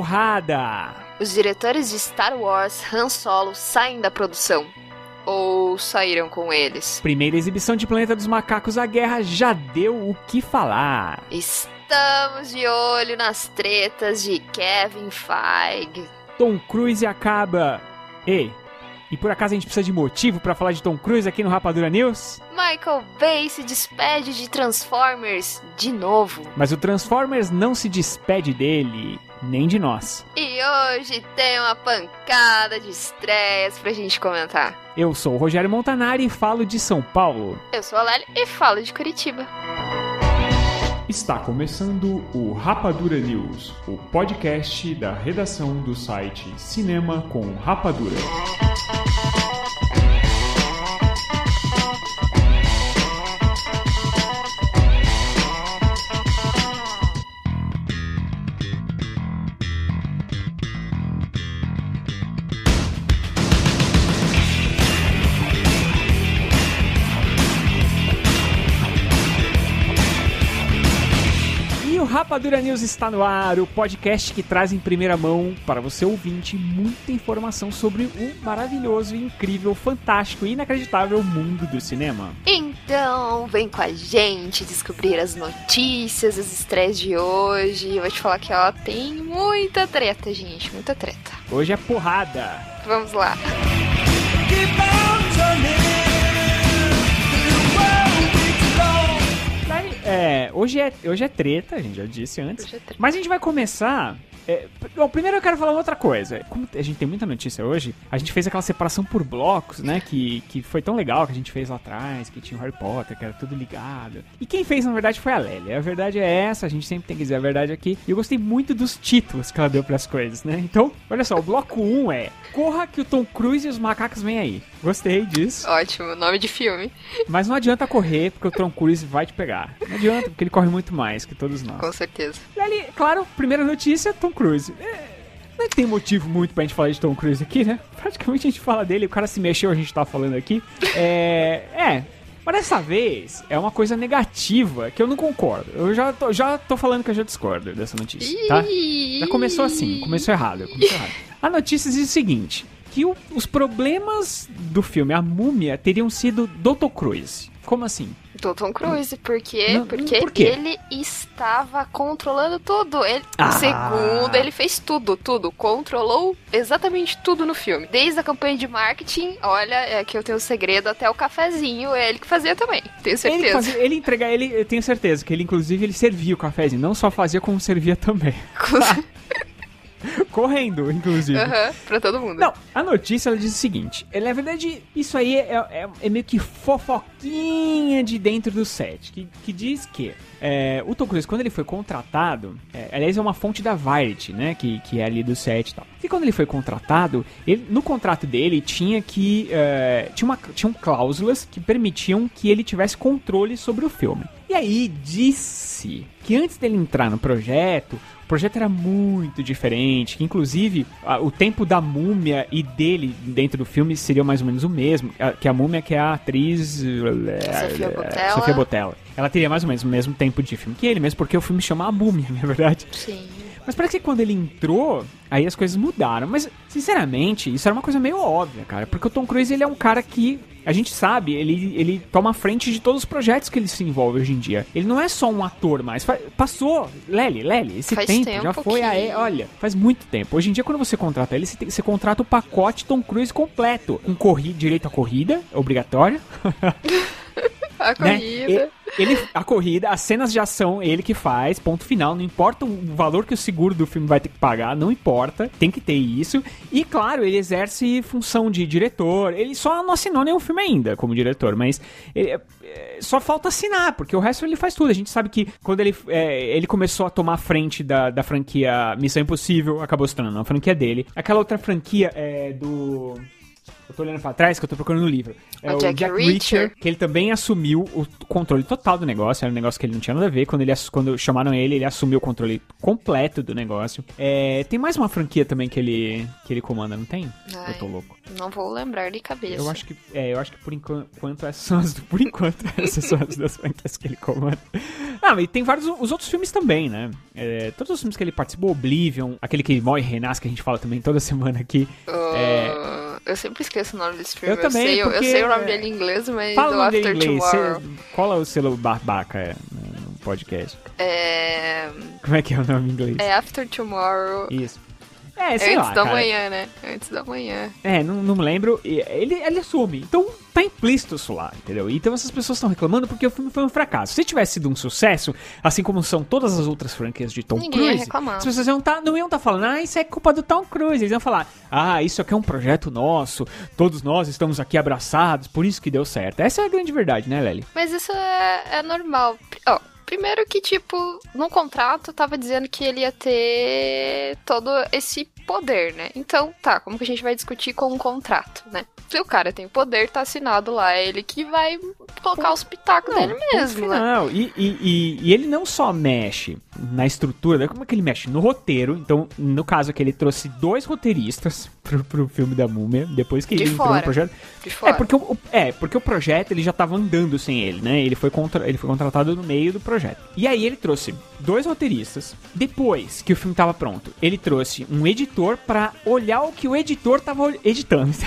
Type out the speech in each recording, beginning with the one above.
porrada! Os diretores de Star Wars Han Solo saem da produção. Ou saíram com eles? Primeira exibição de Planeta dos Macacos, a guerra já deu o que falar. Estamos de olho nas tretas de Kevin Feige. Tom Cruise acaba. Ei, e por acaso a gente precisa de motivo para falar de Tom Cruise aqui no Rapadura News? Michael Bay se despede de Transformers de novo. Mas o Transformers não se despede dele, nem de nós. E hoje tem uma pancada de estreias pra gente comentar. Eu sou o Rogério Montanari e falo de São Paulo. Eu sou a Lélia e falo de Curitiba. Está começando o Rapadura News, o podcast da redação do site Cinema com Rapadura. Rapadura News está no ar, o podcast que traz em primeira mão para você ouvinte muita informação sobre o maravilhoso, incrível, fantástico e inacreditável mundo do cinema. Então, vem com a gente descobrir as notícias, as estreias de hoje. Eu vou te falar que ó, tem muita treta, gente, muita treta. Hoje é porrada. Vamos lá. É, hoje é, hoje é treta, a gente já disse antes. Hoje é treta. Mas a gente vai começar. É, bom, primeiro eu quero falar outra coisa. Como a gente tem muita notícia hoje, a gente fez aquela separação por blocos, né? Que, que foi tão legal que a gente fez lá atrás, que tinha o Harry Potter, que era tudo ligado. E quem fez, na verdade, foi a Lélia. A verdade é essa, a gente sempre tem que dizer a verdade aqui. E eu gostei muito dos títulos que ela deu pras coisas, né? Então, olha só, o bloco 1 é Corra que o Tom Cruise e os macacos vêm aí. Gostei disso. Ótimo, nome de filme. Mas não adianta correr, porque o Tom Cruise vai te pegar. Não adianta, porque ele corre muito mais que todos nós. Com certeza. E ali, claro, primeira notícia, Tom Cruise. É, não tem motivo muito pra gente falar de Tom Cruise aqui, né? Praticamente a gente fala dele, o cara se mexeu, a gente tá falando aqui. É. É. Mas dessa vez é uma coisa negativa que eu não concordo. Eu já tô, já tô falando que eu já discordo dessa notícia, tá? Já começou assim, começou errado, começou errado. A notícia diz o seguinte: que o- os problemas do filme A Múmia teriam sido Dr. Cruise. Como assim? Do Tom Cruise, por quê? Não, Porque por ele estava controlando tudo. Ele, Ah. Segundo, ele fez tudo, tudo. Controlou exatamente tudo no filme. Desde a campanha de marketing, olha, é que eu tenho um segredo, até o cafezinho, é ele que fazia também. Tenho Ele, certeza. fazia, ele ele, eu tenho certeza que ele inclusive ele servia o cafezinho, não só fazia como servia também. Correndo, inclusive. Aham, pra todo mundo. Não, a notícia ela diz o seguinte: na verdade, isso aí é, é- é meio que fofoquinha de dentro do set. Que, que diz que é, o Tom Cruise, quando ele foi contratado, é, aliás, é uma fonte da Variety, né? Que, que é ali do set e tal. E quando ele foi contratado, ele, no contrato dele tinha que. é, tinha uma, tinham cláusulas que permitiam que ele tivesse controle sobre o filme. E aí disse que antes dele entrar no projeto, o projeto era muito diferente, que inclusive o tempo da múmia e dele dentro do filme seria mais ou menos o mesmo, que a múmia que é a atriz eh, Sofia Boutella. Sofia Botella. Ela teria mais ou menos o mesmo tempo de filme que ele, mesmo porque o filme chama A Múmia, na verdade. Sim. Mas parece que quando ele entrou, aí as coisas mudaram. Mas, sinceramente, isso era uma coisa meio óbvia, cara. Porque o Tom Cruise, ele é um cara que, a gente sabe, ele, ele toma frente de todos os projetos que ele se envolve hoje em dia. Ele não é só um ator mais. Passou, Lely, Lely, esse tempo, tempo já foi a... que- Olha, faz muito tempo. Hoje em dia, quando você contrata ele, você, tem- você contrata o pacote Tom Cruise completo. Com corri, direito à corrida, obrigatório. A né? corrida. Ele, a corrida, as cenas de ação, ele que faz, ponto final. Não importa o valor que o seguro do filme vai ter que pagar, não importa, tem que ter isso. E claro, ele exerce função de diretor. Ele só não assinou nenhum filme ainda como diretor, mas ele- é, só falta assinar, porque o resto ele faz tudo. A gente sabe que quando ele, é, ele começou a tomar frente da, da franquia Missão Impossível, acabou se tornando a franquia dele. Aquela outra franquia é do. Eu tô olhando pra trás que eu tô procurando no livro. É O Jack Jack, Reacher. Reacher, que ele também assumiu o controle total do negócio. Era um negócio que ele não tinha nada a ver. Quando, ele, quando chamaram ele, ele assumiu o controle completo do negócio. É, tem mais uma franquia também que ele, que ele comanda, não tem? Ai. Eu tô louco. Não vou lembrar de cabeça. Eu acho que, é, eu acho que por enquanto essas são as, por enquanto essas são as duas franquias que ele comanda. Ah, mas tem vários os outros filmes também, né? É, todos os filmes que ele participou, Oblivion, aquele que morre e renasce que a gente fala também toda semana aqui. É, Ah, Eu sempre esqueço o nome desse filme. Eu também, sei, eu- eu porque, sei o nome é, dele em inglês, mas Fala o o nome dele After inglês. Tomorrow. Cê, cola o selo babaca é, no podcast. É... Como é que é o nome em inglês? é After Tomorrow. Isso. É, sei Antes lá, da cara. manhã, né? Antes da manhã. É, não, não me lembro. Ele, ele assume. Então tá implícito isso lá, entendeu? Então essas pessoas estão reclamando porque o filme foi um fracasso. Se tivesse sido um sucesso, assim como são todas as outras franquias de Tom Ninguém Cruise, as pessoas iam tá, não iam estar falando, ah, isso é culpa do Tom Cruise. Eles iam falar, ah, isso aqui é um projeto nosso, todos nós estamos aqui abraçados, por isso que deu certo. Essa é a grande verdade, né, Lely? Mas isso é, é normal. Ó, primeiro que, tipo, no contrato tava dizendo que ele ia ter todo esse poder, né? Então, tá, como que a gente vai discutir com um contrato, né? Se o cara tem o poder, tá assinado lá, é ele que vai colocar os pitacos dele mesmo, né? Não, e, e, e- ele não só mexe na estrutura, né? como é que ele mexe? No roteiro. Então, no caso aqui, ele trouxe dois roteiristas pro, pro filme da Múmia, depois que De ele entrou fora. no projeto. De fora. É porque, o, o- é, porque o projeto ele já tava andando sem ele, né? Ele foi, contra, ele foi contratado no meio do projeto. E aí ele trouxe dois roteiristas. Depois que o filme tava pronto, ele trouxe um editor pra olhar o que o editor tava editando.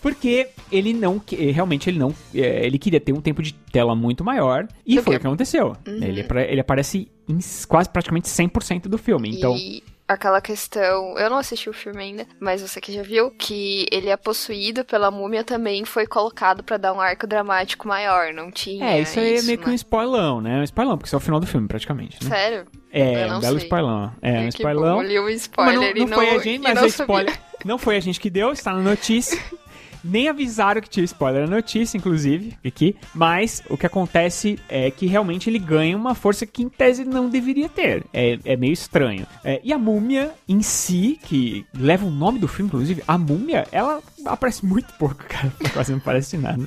porque ele não, realmente ele não, é, ele queria ter um tempo de tela muito maior e Do foi o que aconteceu. Ele, apra- ele aparece em quase praticamente 100% do filme. Então, E aquela questão, eu não assisti o filme ainda, mas você que já viu, que ele é possuído pela múmia também foi colocado pra dar um arco dramático maior, não tinha é, isso aí é meio que um spoilão, né? Um spoilão, porque isso é o final do filme, praticamente. Né? Sério? É, não um belo sei. spoilão. É, um spoilão. bom, eu li um Mas spoiler não, e não foi a gente, mas não o sabia. spoiler. Não foi a gente que deu, está na notícia. Nem avisaram que tinha spoiler na notícia, inclusive, aqui. Mas o que acontece é que realmente ele ganha uma força que em tese não deveria ter. É, é meio estranho. É, e a múmia em si, que leva o nome do filme, inclusive, a múmia, ela aparece muito pouco, cara. Quase não aparece nada.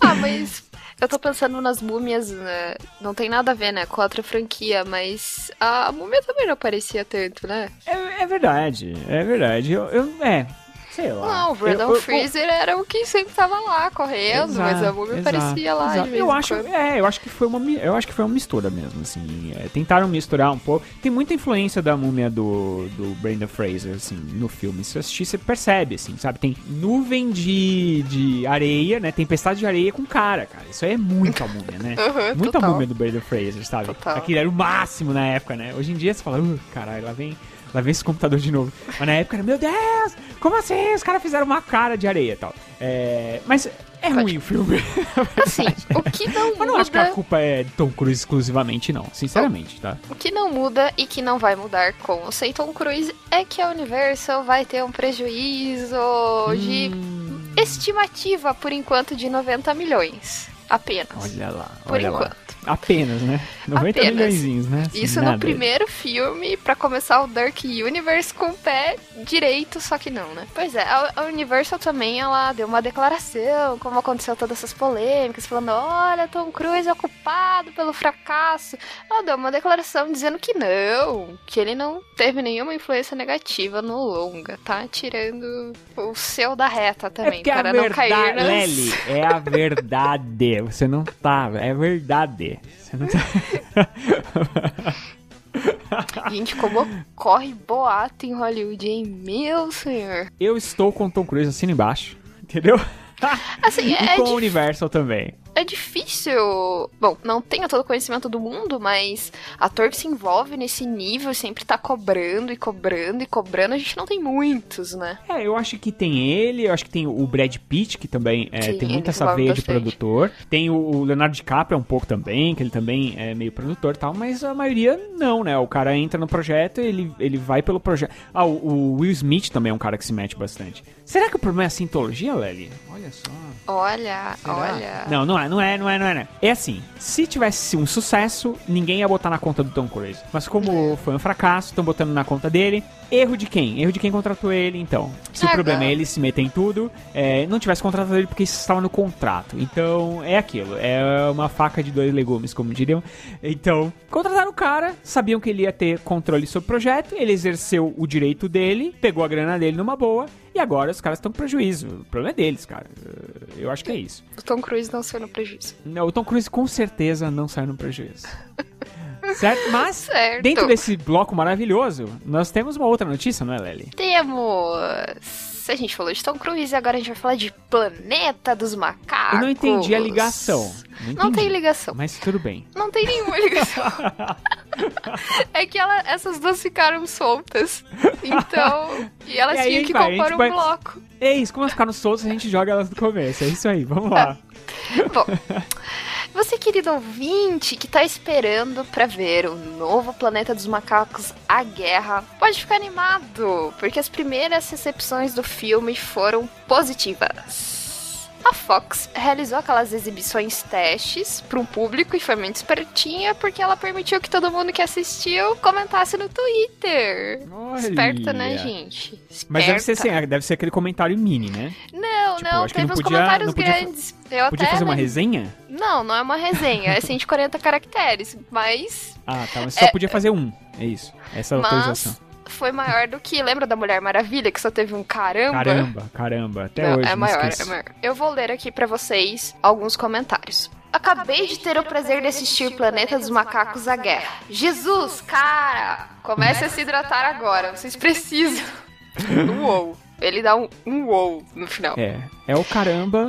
Ah, mas eu tô pensando nas múmias, né? Não tem nada a ver, né, com a outra franquia, mas a múmia também não aparecia tanto, né? É, é verdade, é verdade. Eu, eu- é, sei lá. Não, o Eu- Brandon eu- Freezer era o que sempre tava lá correndo, mas a múmia Exato, aparecia lá exato. de vez eu acho, quando. é, eu acho que foi uma, eu acho que foi uma mistura mesmo, assim. É, tentaram misturar um pouco. Tem muita influência da múmia do, do Brandon Fraser, assim, no filme. Se você assistir, você percebe, assim, sabe? Tem nuvem de, de areia, né? Tempestade de areia com cara, cara. Isso aí é muito a múmia, né? Uhum, Muita total. múmia do Brandon Fraser, sabe? Total. Aquilo era o máximo na época, né? Hoje em dia você fala, uh, caralho, lá vem. Lá vem esse computador de novo. Mas na época era, meu Deus, como assim? Os caras fizeram uma cara de areia e tal. É, mas é ruim o filme. Assim, o que não Mas não acho que a muda, culpa é de Tom Cruise exclusivamente, não. Sinceramente, tá? o que não muda e que não vai mudar com o Sem Tom Cruise é que a Universal vai ter um prejuízo de Hum, estimativa, por enquanto, de 90 milhões. Apenas. olha lá, por olha lá. Apenas, né? 90 Apenas. milhõezinhos, né? Assim, Isso nada. no primeiro filme, pra começar o Dark Universe com o pé direito, só que não, né? Pois é, a Universal também, ela deu uma declaração, como aconteceu todas essas polêmicas, falando, olha, Tom Cruise é culpado pelo fracasso. Ela deu uma declaração dizendo que não, que ele não teve nenhuma influência negativa no longa, tá? Tirando o seu da reta É também, é para não cair verdade, nas... Lely, é a verdade. Você não tá, é verdade. Você não tá... Gente, como corre boato em Hollywood, hein? Meu senhor. Eu estou com o Tom Cruise assino embaixo, entendeu? Assim, e é com o. Universal também. É difícil. Bom, não tenho todo o conhecimento do mundo, mas ator que se envolve nesse nível sempre tá cobrando e cobrando e cobrando. A gente não tem muitos, né? É, eu acho que tem ele, eu acho que tem o Brad Pitt, que também é, Sim, tem ele muito essa veia de produtor. Tem o, Leonardo DiCaprio um pouco também, que ele também é meio produtor e tal, mas a maioria não, né? O cara entra no projeto, ele, ele vai pelo projeto. Ah, o, o Will Smith também é um cara que se mete bastante. Será que o problema é a sintologia, Lely? Olha só. Olha, Será? olha. Não, não lá, não é, não é, não é, não é. É assim, se tivesse um sucesso, ninguém ia botar na conta do Tom Cruise. Mas como foi um fracasso, estão botando na conta dele. Erro de quem? Erro de quem contratou ele, então. Se o Agora. problema é ele se meter em tudo, é, não tivesse contratado ele porque isso estava no contrato. Então, é aquilo. É uma faca de dois legumes, como diriam. Então, contrataram o cara, sabiam que ele ia ter controle sobre o projeto, ele exerceu o direito dele, pegou a grana dele numa boa, e agora os caras estão com prejuízo. O problema é deles, cara. Eu acho que é isso. O Tom Cruise não saiu no prejuízo. Não, o Tom Cruise com certeza não saiu no prejuízo. certo? Mas, Certo. dentro desse bloco maravilhoso, nós temos uma outra notícia, não é, Lely? Temos. A gente falou de Tom Cruise, agora a gente vai falar de Planeta dos Macacos. Eu não entendi a ligação. Não tem entendi. ligação. Mas tudo bem. Não tem nenhuma ligação. é que ela- essas duas ficaram soltas. Então. E elas E aí, tinham que vai, compor um vai- bloco. É isso, como elas ficaram soltas, a gente joga elas do começo. É isso aí, vamos lá. Bom, você, querido ouvinte, que tá esperando pra ver o novo Planeta dos Macacos, A Guerra, pode ficar animado, porque as primeiras recepções do filme foram positivas. A Fox realizou aquelas exibições testes para um público e foi muito espertinha porque ela permitiu que todo mundo que assistiu comentasse no Twitter. Olha. Esperta, né, gente? Mas deve ser, Esperta. assim, deve ser aquele comentário mini, né? Não, Tipo, não, teve não uns podia- comentários não podia grandes. Eu Podia até fazer uma resenha? Não, não é uma resenha, é 140 caracteres, mas Ah, tá. Mas só É- podia fazer um. É isso. Essa é a Mas- autorização. Foi maior do que. Lembra da Mulher Maravilha, que só teve um caramba? Caramba, caramba. Até Não, hoje. é não maior, esqueço. é maior. Eu vou ler aqui pra vocês alguns comentários. Acabei de ter o prazer de assistir Planeta dos Macacos à Guerra. Jesus, cara! Comece a se hidratar agora, vocês precisam. Uou. Ele dá um, um uou no final. É, é o caramba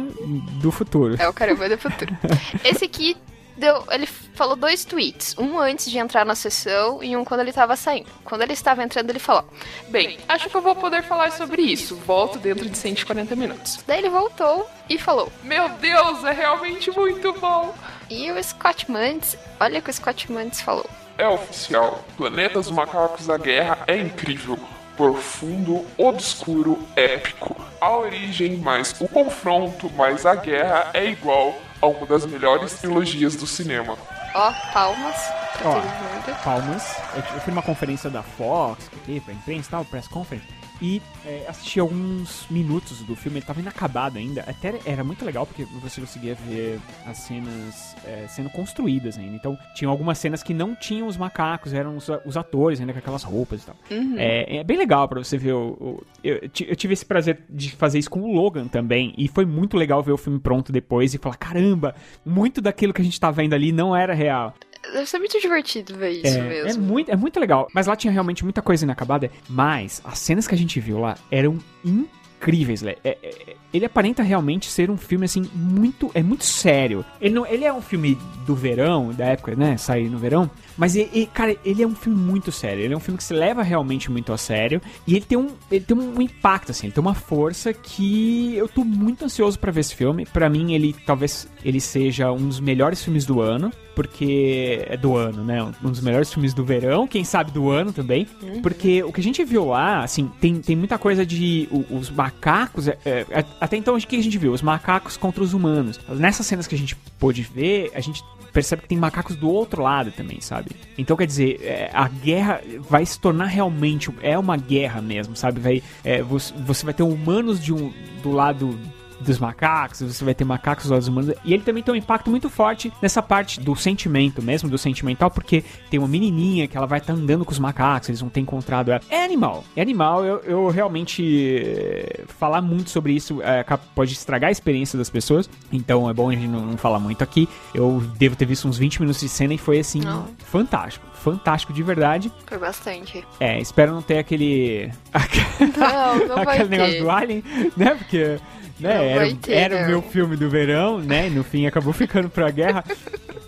do futuro. É o caramba do futuro. Esse aqui deu. Ele falou dois tweets. Um antes de entrar na sessão e um quando ele tava saindo. Quando ele estava entrando, ele falou: Bem, acho que eu vou poder falar sobre isso. Volto dentro de 140 minutos. Daí ele voltou e falou. Meu Deus, é realmente muito bom. E o Scott Mantz, olha o que o Scott Mantz falou. É oficial. Planeta dos Macacos da Guerra é incrível. Profundo, obscuro, épico. A origem mais o confronto mais a guerra é igual a uma das melhores trilogias do cinema. Ó, palmas pra Ó. todo mundo. Palmas. Eu, eu fui numa conferência da Fox, que teve, pra imprensa e tal, press conference. E é, assisti alguns minutos do filme, ele tava inacabado ainda. Até era muito legal porque você conseguia ver as cenas é, sendo construídas ainda. Então, tinha algumas cenas que não tinham os macacos, eram os, os atores ainda com aquelas roupas e tal. É, é bem legal pra você ver o. o- eu, eu tive esse prazer de fazer isso com o Logan também. E foi muito legal ver o filme pronto depois e falar: caramba, muito daquilo que a gente tá vendo ali não era real. Deve ser muito divertido ver isso É, mesmo. é muito, é muito legal. Mas lá tinha realmente muita coisa inacabada. Mas as cenas que a gente viu lá eram incríveis, Lé. É- é- ele aparenta realmente ser um filme, assim, muito. É muito sério. Ele, não, ele é um filme do verão, da época, né? Sair no verão. Mas, e- e, cara, ele é um filme muito sério. Ele é um filme que se leva realmente muito a sério. E ele tem um, ele tem um impacto, assim. Ele tem uma força que eu tô muito ansioso pra ver esse filme. Pra mim, ele talvez ele seja um dos melhores filmes do ano. Porque é do ano, né? Um dos melhores filmes do verão, quem sabe do ano também. Porque o que a gente viu lá, assim, tem, tem muita coisa de o- os macacos. é, é, até então, o que a gente viu? Os macacos contra os humanos. Nessas cenas que a gente pôde ver, a gente percebe que tem macacos do outro lado também, sabe? Então, quer dizer, é, a guerra vai se tornar realmente. É uma guerra mesmo, sabe? Vai, é, você, você vai ter humanos de um, do lado dos macacos, você vai ter macacos dos humanos. E ele também tem um impacto muito forte nessa parte do sentimento mesmo, do sentimental, porque tem uma menininha que ela vai estar andando com os macacos, eles vão ter encontrado ela. É animal, é animal. Eu, eu realmente eh, falar muito sobre isso ca- pode estragar a experiência das pessoas, então é bom a gente não, não falar muito aqui. Eu devo ter visto uns 20 minutos de cena e foi assim, Não. fantástico. Fantástico de verdade. Foi bastante. É, espero não ter aquele. Não, não aquele negócio ter. do Alien, né? Porque né, era, era o meu filme do verão, né? E no fim acabou ficando pra guerra.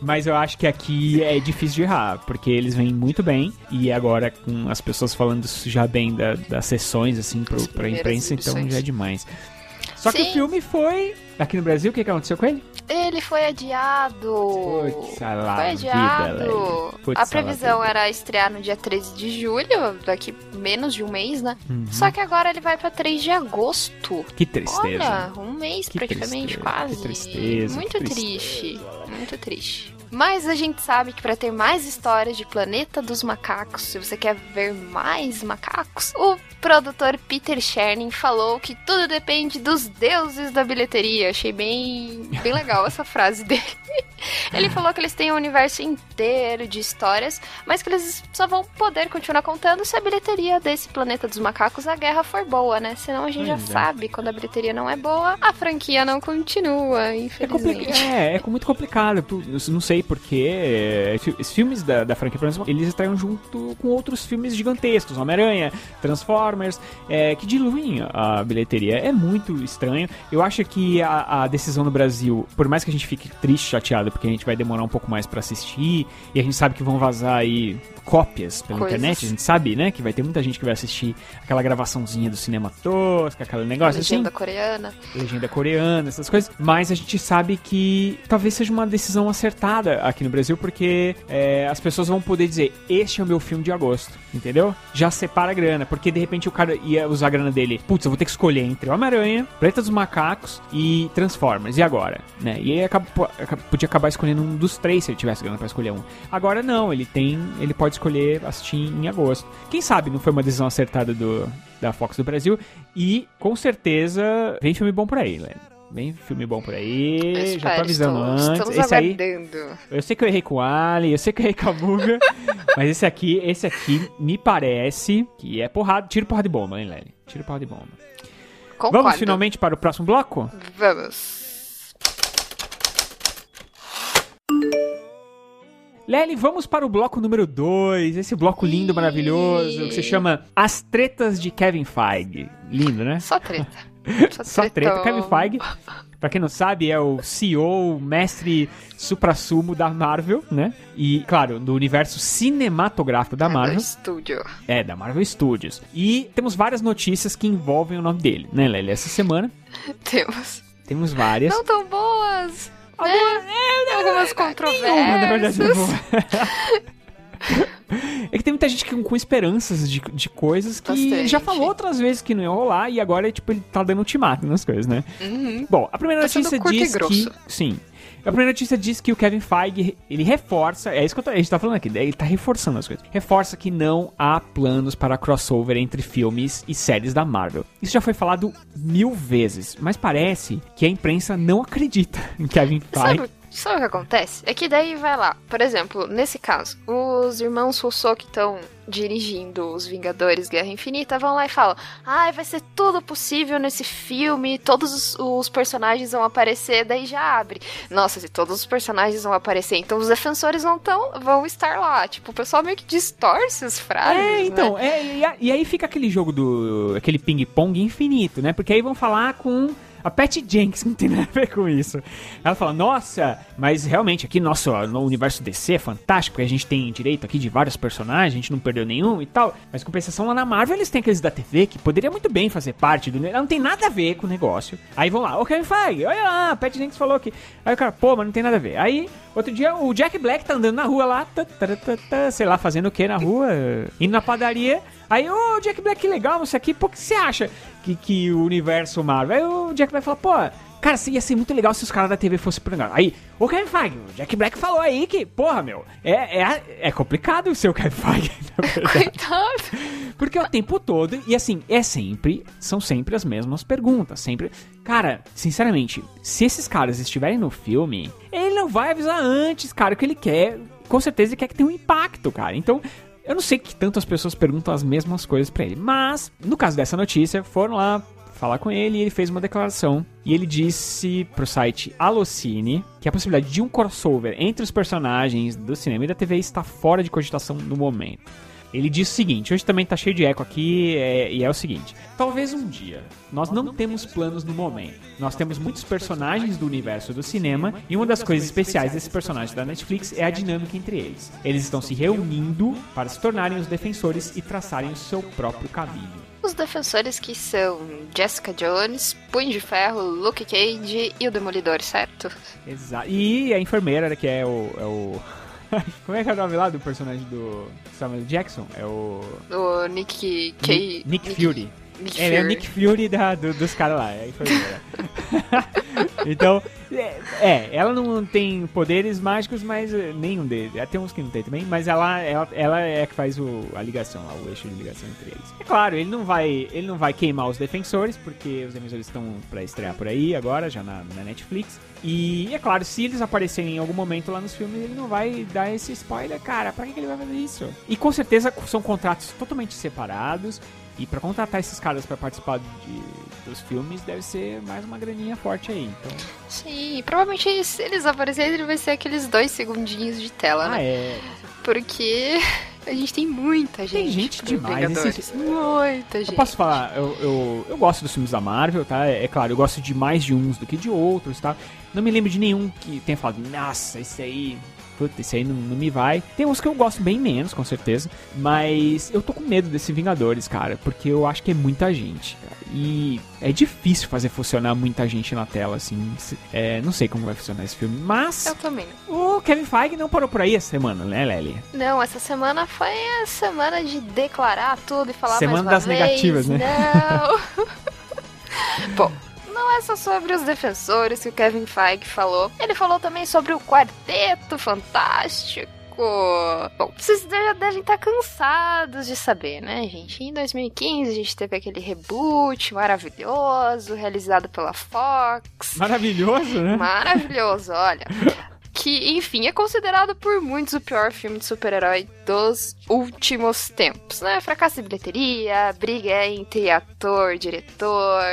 Mas eu acho que aqui é difícil de errar, porque eles vêm muito bem. E agora, com as pessoas falando já bem da- das sessões, assim, pro, pra imprensa, então exibições. já é demais. Só que Sim. o filme foi. Aqui no Brasil, o que, que aconteceu com ele? Ele foi adiado. Putz, lá foi vida, adiado. Putz, a previsão lá vida. era estrear no dia 13 de julho, daqui menos de um mês, né? Uhum. Só que agora ele vai pra 3 de agosto. Que tristeza. Olha, um mês Que praticamente, tristeza, quase. que tristeza, Muito que triste. Muito triste. Mas a gente sabe que para ter mais histórias de Planeta dos Macacos, se você quer ver mais macacos, o produtor Peter Chernin falou que tudo depende dos deuses da bilheteria. Achei bem, bem legal essa frase dele. Ele falou que eles têm um universo inteiro de histórias, mas que eles só vão poder continuar contando se a bilheteria desse Planeta dos Macacos, a guerra for boa, né? Senão a gente já é. sabe, quando a bilheteria não é boa, a franquia não continua, É, infelizmente. é, é muito complicado. Eu Não sei porquê. é, fi- Os filmes da, da franquia, por eles estreiam junto com outros filmes gigantescos. Homem-Aranha, Transformers, é, que diluem a bilheteria. É muito estranho. Eu acho que a, a decisão no Brasil, por mais que a gente fique triste, chateado, porque a gente vai demorar um pouco mais pra assistir, e a gente sabe que vão vazar aí cópias pela Coisas. internet, a gente sabe, né, que vai ter muita gente que vai assistir aquela gravaçãozinha do cinema tosca, aquele negócio assim Legenda coreana. legenda coreana, essas coisas. Mas a gente sabe que talvez seja uma decisão acertada aqui no Brasil, porque é, as pessoas vão poder dizer: Este é o meu filme de agosto, entendeu? Já separa a grana, porque de repente o cara ia usar a grana dele. Putz, eu vou ter que escolher entre Homem-Aranha, Planeta dos Macacos e Transformers. E agora? Né? E acaba- podia acabar escolhendo um dos três se ele tivesse grana pra escolher um. Agora não, ele tem. Ele pode escolher assistir em agosto. Quem sabe não foi uma decisão acertada do, da Fox do Brasil. E com certeza vem filme bom por aí, Len. Vem filme bom por aí. Eu já tô espero, avisando estamos, antes. Estamos esse aí, aguardando. eu sei que eu errei com o Ali, eu sei que eu errei com a Muga. mas esse aqui, esse aqui me parece que é porrada, tiro porrada de bomba, hein, Lely? Tiro porrada de bomba. Concordo. Vamos finalmente para o próximo bloco? Vamos. Lely, vamos para o bloco número 2. Esse bloco lindo, maravilhoso, que se chama As Tretas de Kevin Feige. Lindo, né? Só treta. Só treta. tretão. Kevin Feige, pra quem não sabe, é o CEO, mestre supra-sumo da Marvel, né? E, claro, do universo cinematográfico da Do Marvel. estúdio. É, da Marvel Studios. E temos várias notícias que envolvem o nome dele, né, Lely? Essa semana Temos. temos várias. Não tão boas. Né? Nenhuma, Algumas na verdade, é controvérsias. boa. É que tem muita gente com, com esperanças de, de coisas que Bastante. já falou outras vezes que não ia rolar e agora, tipo, ele tá dando ultimato nas coisas, né? Uhum. Bom, a primeira Tá notícia diz que... Sim. A primeira notícia diz que o Kevin Feige, ele reforça, é isso que tô- a gente tá falando aqui, ele tá reforçando as coisas. Reforça que não há planos para crossover entre filmes e séries da Marvel. Isso já foi falado mil vezes, mas parece que a imprensa não acredita em Kevin Feige. Sabe, sabe o que acontece? É que daí vai lá. Por exemplo, nesse caso, os irmãos Rousseau que estão dirigindo os Vingadores Guerra Infinita vão lá e falam: Ai, vai ser tudo possível nesse filme, todos os, os personagens vão aparecer, daí já abre. Nossa, se todos os personagens vão aparecer, então os defensores vão, tão, vão estar lá. Tipo, o pessoal meio que distorce as frases. É, então, né? é, e, e aí fica aquele jogo do. aquele ping-pong infinito, né? Porque aí vão falar com a Patty Jenks, que não tem nada a ver com isso. Ela fala, nossa, mas realmente aqui nosso no universo DC é fantástico, porque a gente tem direito aqui de vários personagens, a gente não perdeu nenhum e tal. Mas compensação lá na Marvel eles têm aqueles da TV que poderia muito bem fazer parte do. Ela não tem nada a ver com o negócio. Aí vão lá, ô Kevin Feige, olha lá, a Patty Jenks falou que. Aí o cara, pô, mas não tem nada a ver. Aí, outro dia, o Jack Black tá andando na rua lá, tá, tá, tá, sei lá, fazendo o que na rua, indo na padaria. Aí, ô, Jack Black, que legal, isso aqui, pô, o que você acha que, que o universo Marvel? Aí o Jack Black fala, pô, cara, ia ser muito legal se os caras da TV fossem programa. Aí, ô Kevin Feige, o Jack Black falou aí que, porra, meu, é, é, é complicado ser o Kevin Feige, verdade. Coitado. Porque é o tempo todo, e assim, é sempre, são sempre as mesmas perguntas, sempre. Cara, sinceramente, se esses caras estiverem no filme, ele não vai avisar antes, cara, o que ele quer. Com certeza ele quer que tenha um impacto, cara. Então, eu não sei que tanto as pessoas perguntam as mesmas coisas pra ele. Mas, no caso dessa notícia, foram lá falar com ele e ele fez uma declaração. E ele disse pro site Allocine que a possibilidade de um crossover entre os personagens do cinema e da TV está fora de cogitação no momento. Ele diz o seguinte: hoje também tá cheio de eco aqui, é, e é o seguinte. Talvez um dia. Nós não temos planos no momento. Nós temos muitos personagens do universo do cinema e uma das coisas especiais desses personagens da Netflix é a dinâmica entre eles. Eles estão se reunindo para se tornarem os defensores e traçarem o seu próprio caminho. Os defensores que são Jessica Jones, Punho de Ferro, Luke Cage e o Demolidor, certo? Exato. E a enfermeira, que é o. É o... Como é que é o nome lá do personagem do Samuel Jackson? É o. O Nick Cage. Nick, Nick Fury. Nick Ele é o Fury. Nick Fury da, do- dos caras lá, é então, é, é, ela não tem poderes mágicos, mas eh, nenhum deles. É, Tem uns que não tem também, mas ela, ela, ela é a que faz o, a ligação lá, o eixo de ligação entre eles. É claro, ele não vai, ele não vai queimar os defensores, porque os defensores estão pra estrear por aí agora, já na, na Netflix. E é claro, se eles aparecerem em algum momento lá nos filmes, ele não vai dar esse spoiler, cara. Pra que ele vai fazer isso? E com certeza são contratos totalmente separados. E pra contratar esses caras pra participar de, dos filmes deve ser mais uma graninha forte aí. Então, Sim, provavelmente se eles aparecerem, ele vai ser aqueles dois segundinhos de tela, ah, né? é. Porque a gente tem muita gente. Tem gente demais, esse- Muita gente. Eu posso falar, eu, eu, eu gosto dos filmes da Marvel, tá? É, é claro, eu gosto de mais de uns do que de outros, tá? Não me lembro de nenhum que tenha falado, nossa, esse aí. Puta, esse aí não, não me vai. Tem uns que eu gosto bem menos, com certeza. Mas eu tô com medo desse Vingadores, cara. Porque eu acho que é muita gente, cara. E é difícil fazer funcionar muita gente na tela, assim. É, não sei como vai funcionar esse filme. Mas Eu também. o Kevin Feige não parou por aí essa semana, né, Lely? Não, essa semana foi a semana de declarar tudo e falar Semana mais uma das vez. negativas, né? Não. Bom, não é só sobre os defensores que o Kevin Feige falou. Ele falou também sobre o Quarteto Fantástico. Bom, vocês já devem estar cansados de saber, né, gente? Em 2015 a gente teve aquele reboot maravilhoso, realizado pela Fox. Maravilhoso, né? Maravilhoso, olha. Que, enfim, é considerado por muitos o pior filme de super-herói dos últimos tempos, né? Fracasso de bilheteria, briga entre ator, diretor.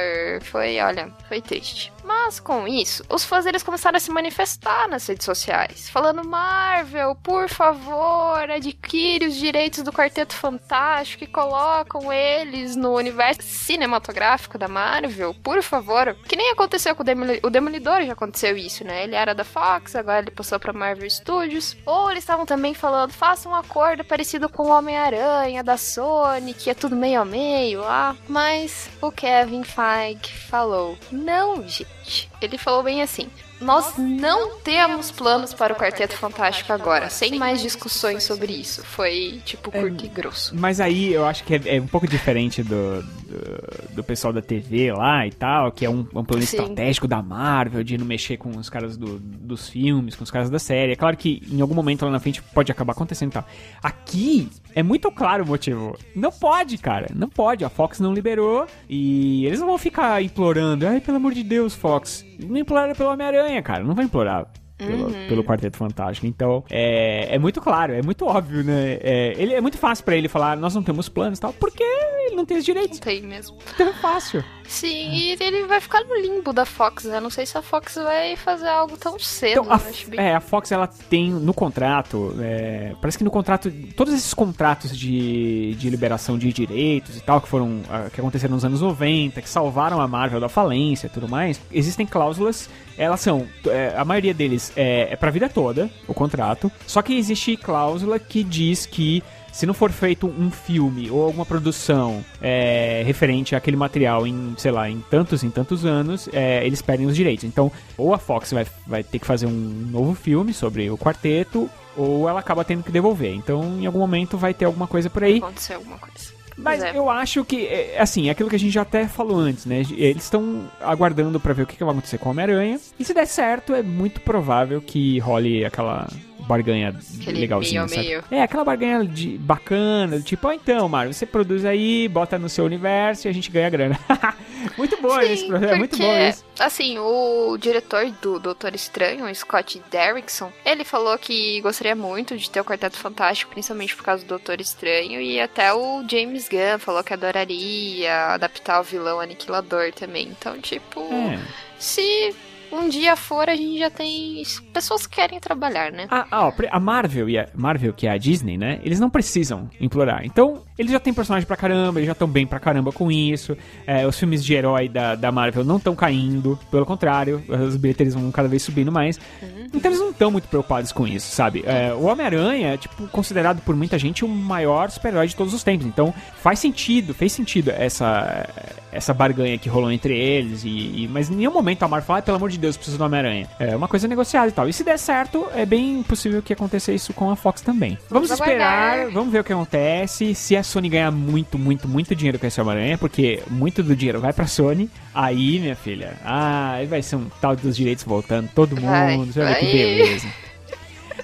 Foi, olha, foi triste. Mas com isso, os fãs eles começaram a se manifestar nas redes sociais, falando: Marvel, por favor, adquire os direitos do Quarteto Fantástico e colocam eles no universo cinematográfico da Marvel, por favor. Que nem aconteceu com o, o Demolidor, já aconteceu isso, né? Ele era da Fox, agora ele passou pra Marvel Studios. Ou eles estavam também falando: faça um acordo parecido com o Homem-Aranha da Sony, que é tudo meio a meio lá. Mas o Kevin Feige falou: não, gente. Ele falou bem assim. Nós não temos planos para o Quarteto Fantástico agora, sem mais discussões sobre isso. Foi, tipo, curto e grosso. Mas aí eu acho que é, é um pouco diferente do, do, do pessoal da TV lá e tal, que é um, um plano Sim. estratégico da Marvel, de não mexer com os caras do- dos filmes, com os caras da série. É claro que em algum momento lá na frente pode acabar acontecendo e tal. Aqui é muito claro o motivo. Não pode, cara. Não pode. A Fox não liberou e eles não vão ficar implorando. Ai, pelo amor de Deus, Fox. Não imploraram pelo Homem-Aranha, cara. Não vai implorar. Pelo, pelo Quarteto Fantástico. Então, é, é muito claro, é muito óbvio, né? É, ele, é muito fácil pra ele falar, nós não temos planos e tal, porque ele não tem os Não direitos. tem mesmo. Então é fácil. Sim, e ele vai ficar no limbo da Fox, né? Não sei se a Fox vai fazer algo tão cedo. Então, a, né? Bem- é, a Fox, ela tem no contrato, é, parece que no contrato, todos esses contratos de, de liberação de direitos e tal, que foram, ah, que aconteceram nos anos 90, que salvaram a Marvel da falência e tudo mais, existem cláusulas, elas são, é, a maioria deles é, é pra vida toda, o contrato, só que existe cláusula que diz que se não for feito um filme ou alguma produção é, referente àquele material em, sei lá, em tantos em tantos anos, é, eles perdem os direitos. Então, ou a Fox vai, vai ter que fazer um novo filme sobre o quarteto, ou ela acaba tendo que devolver. Então, em algum momento vai ter alguma coisa por aí. Aconteceu alguma coisa. Mas é. eu acho que, é, assim, é aquilo que a gente já até falou antes, né? Eles estão aguardando pra ver o que, que vai acontecer com o Homem-Aranha. E se der certo, é muito provável que role aquela barganha Aquele legalzinha, meio meio. É, aquela barganha de, bacana, tipo, ó, então, Mário, você produz aí, bota no seu universo e a gente ganha grana. muito bom Sim, isso, é muito bom isso. Assim, o diretor do Doutor Estranho, Scott Derrickson, ele falou que gostaria muito de ter o Quarteto Fantástico, principalmente por causa do Doutor Estranho, e até o James Gunn falou que adoraria adaptar o vilão Aniquilador também. Então, tipo, É. se um dia for, a gente já tem pessoas que querem trabalhar, né? A, a, a Marvel e a Marvel, que é a Disney, né? Eles não precisam implorar. Então, eles já têm personagem pra caramba, eles já estão bem pra caramba com isso. É, os filmes de herói da, da Marvel não estão caindo, pelo contrário, os bilheterias vão cada vez subindo mais. Uhum. Então eles não estão muito preocupados com isso, sabe? É, o Homem-Aranha é, tipo, considerado por muita gente o maior super-herói de todos os tempos. Então faz sentido, fez sentido essa, essa barganha que rolou entre eles. E, e mas em nenhum momento a Marvel fala, ah, pelo amor de Deus, preciso do Homem-Aranha. É uma coisa negociada e tal. E se der certo, é bem possível que aconteça isso com a Fox também. Vamos, vamos esperar, aguardar. vamos ver o que acontece. Se a Sony ganhar muito, muito, muito dinheiro com esse Homem-Aranha, porque muito do dinheiro vai pra Sony, aí, minha filha, ah, aí vai ser um tal dos direitos voltando, todo mundo, vai, você vai que beleza.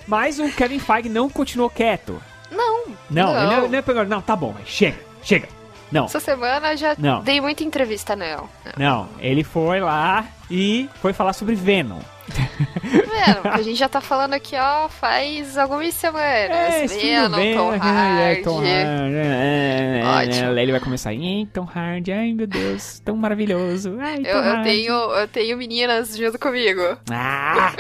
Mas o Kevin Feige não continuou quieto. Não. Não, não. ele não, é não, não, tá bom, chega, chega. Não. Essa semana já não. dei muita entrevista, não. Não, ele foi lá e foi falar sobre Venom. Venom, a gente já tá falando aqui, ó, faz algumas semanas. É, Venom, Venom, Tom Hardy. É, Tom Hardy. É, Ótimo. Ele vai começar, em Tom Hardy, ai meu Deus, tão maravilhoso. Ai, eu, eu, tenho, eu tenho meninas junto comigo. Ah!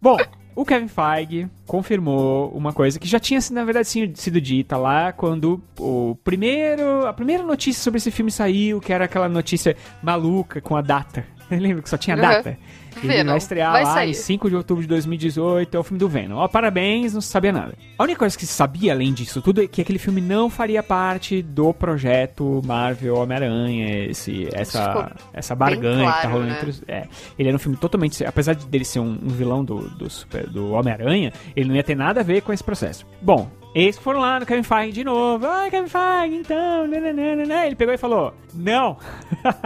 Bom, o Kevin Feige confirmou uma coisa que já tinha, na verdade, sido dita lá quando o primeiro, a primeira notícia sobre esse filme saiu, que era aquela notícia maluca com a data. Lembra que só tinha data? Uhum. Ele Venom. vai estrear vai lá sair. em 5 de outubro de 2018, é o filme do Venom. Ó, parabéns, não se sabia nada. A única coisa que se sabia, além disso tudo, é que aquele filme não faria parte do projeto Marvel Homem-Aranha, esse, essa, essa barganha claro, que tá rolando né? entre os... É, ele era um filme totalmente... Apesar dele ser um, um vilão do, do, do Homem-Aranha, ele não ia ter nada a ver com esse processo. Bom, eles foram lá no Kevin Feige de novo. Ah, Kevin Feige, então. Nananana. Né, né, né, ele pegou e falou: Não.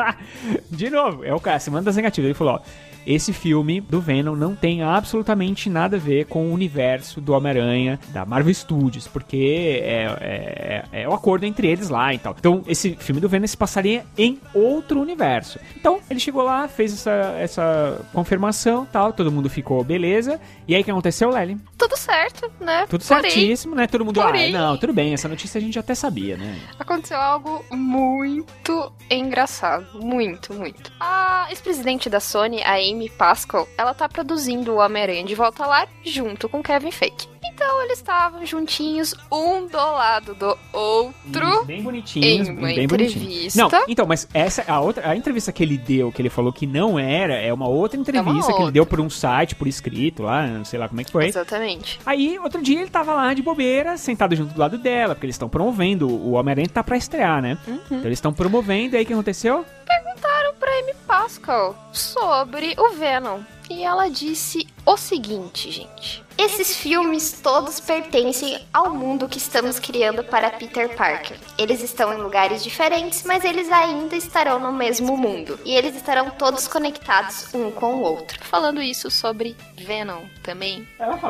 de novo. É o cara, semana das negativas. Ele falou: Ó esse filme do Venom não tem absolutamente nada a ver com o universo do Homem-Aranha da Marvel Studios, porque é, é, é, o acordo entre eles lá e tal. Então, esse filme do Venom se passaria em outro universo. Então, ele chegou lá, fez essa, essa confirmação tal, todo mundo ficou beleza. E aí, o que aconteceu, Lely? Tudo certo, né? Tudo Porém, certíssimo, né? Todo mundo, Porém, ah, não, tudo bem, essa notícia a gente até sabia, né? Aconteceu algo muito engraçado. Muito, muito. A ex-presidente da Sony, a Amy Amy Pascal, ela tá produzindo o Homem-Aranha de volta lá junto com Kevin Feige. Então eles estavam juntinhos, um do lado do outro. Isso, bem bonitinhos, em uma bem entrevista. Não, então, mas essa a outra, a entrevista que ele deu, que ele falou que não era, é uma outra entrevista é uma outra. que ele deu por um site, por escrito lá, não sei lá como é que foi. Exatamente. Aí, outro dia ele tava lá de bobeira, sentado junto do lado dela, porque eles estão promovendo, o Homem-Aranha tá pra estrear, né? Uhum. Então eles estão promovendo, e aí o que aconteceu? Perguntaram pra Amy Pascal sobre o Venom. E ela disse o seguinte, gente. Esses filmes todos pertencem ao mundo que estamos criando para Peter Parker. Eles estão em lugares diferentes, mas eles ainda estarão no mesmo mundo. E eles estarão todos conectados um com o outro. Falando isso sobre Venom também,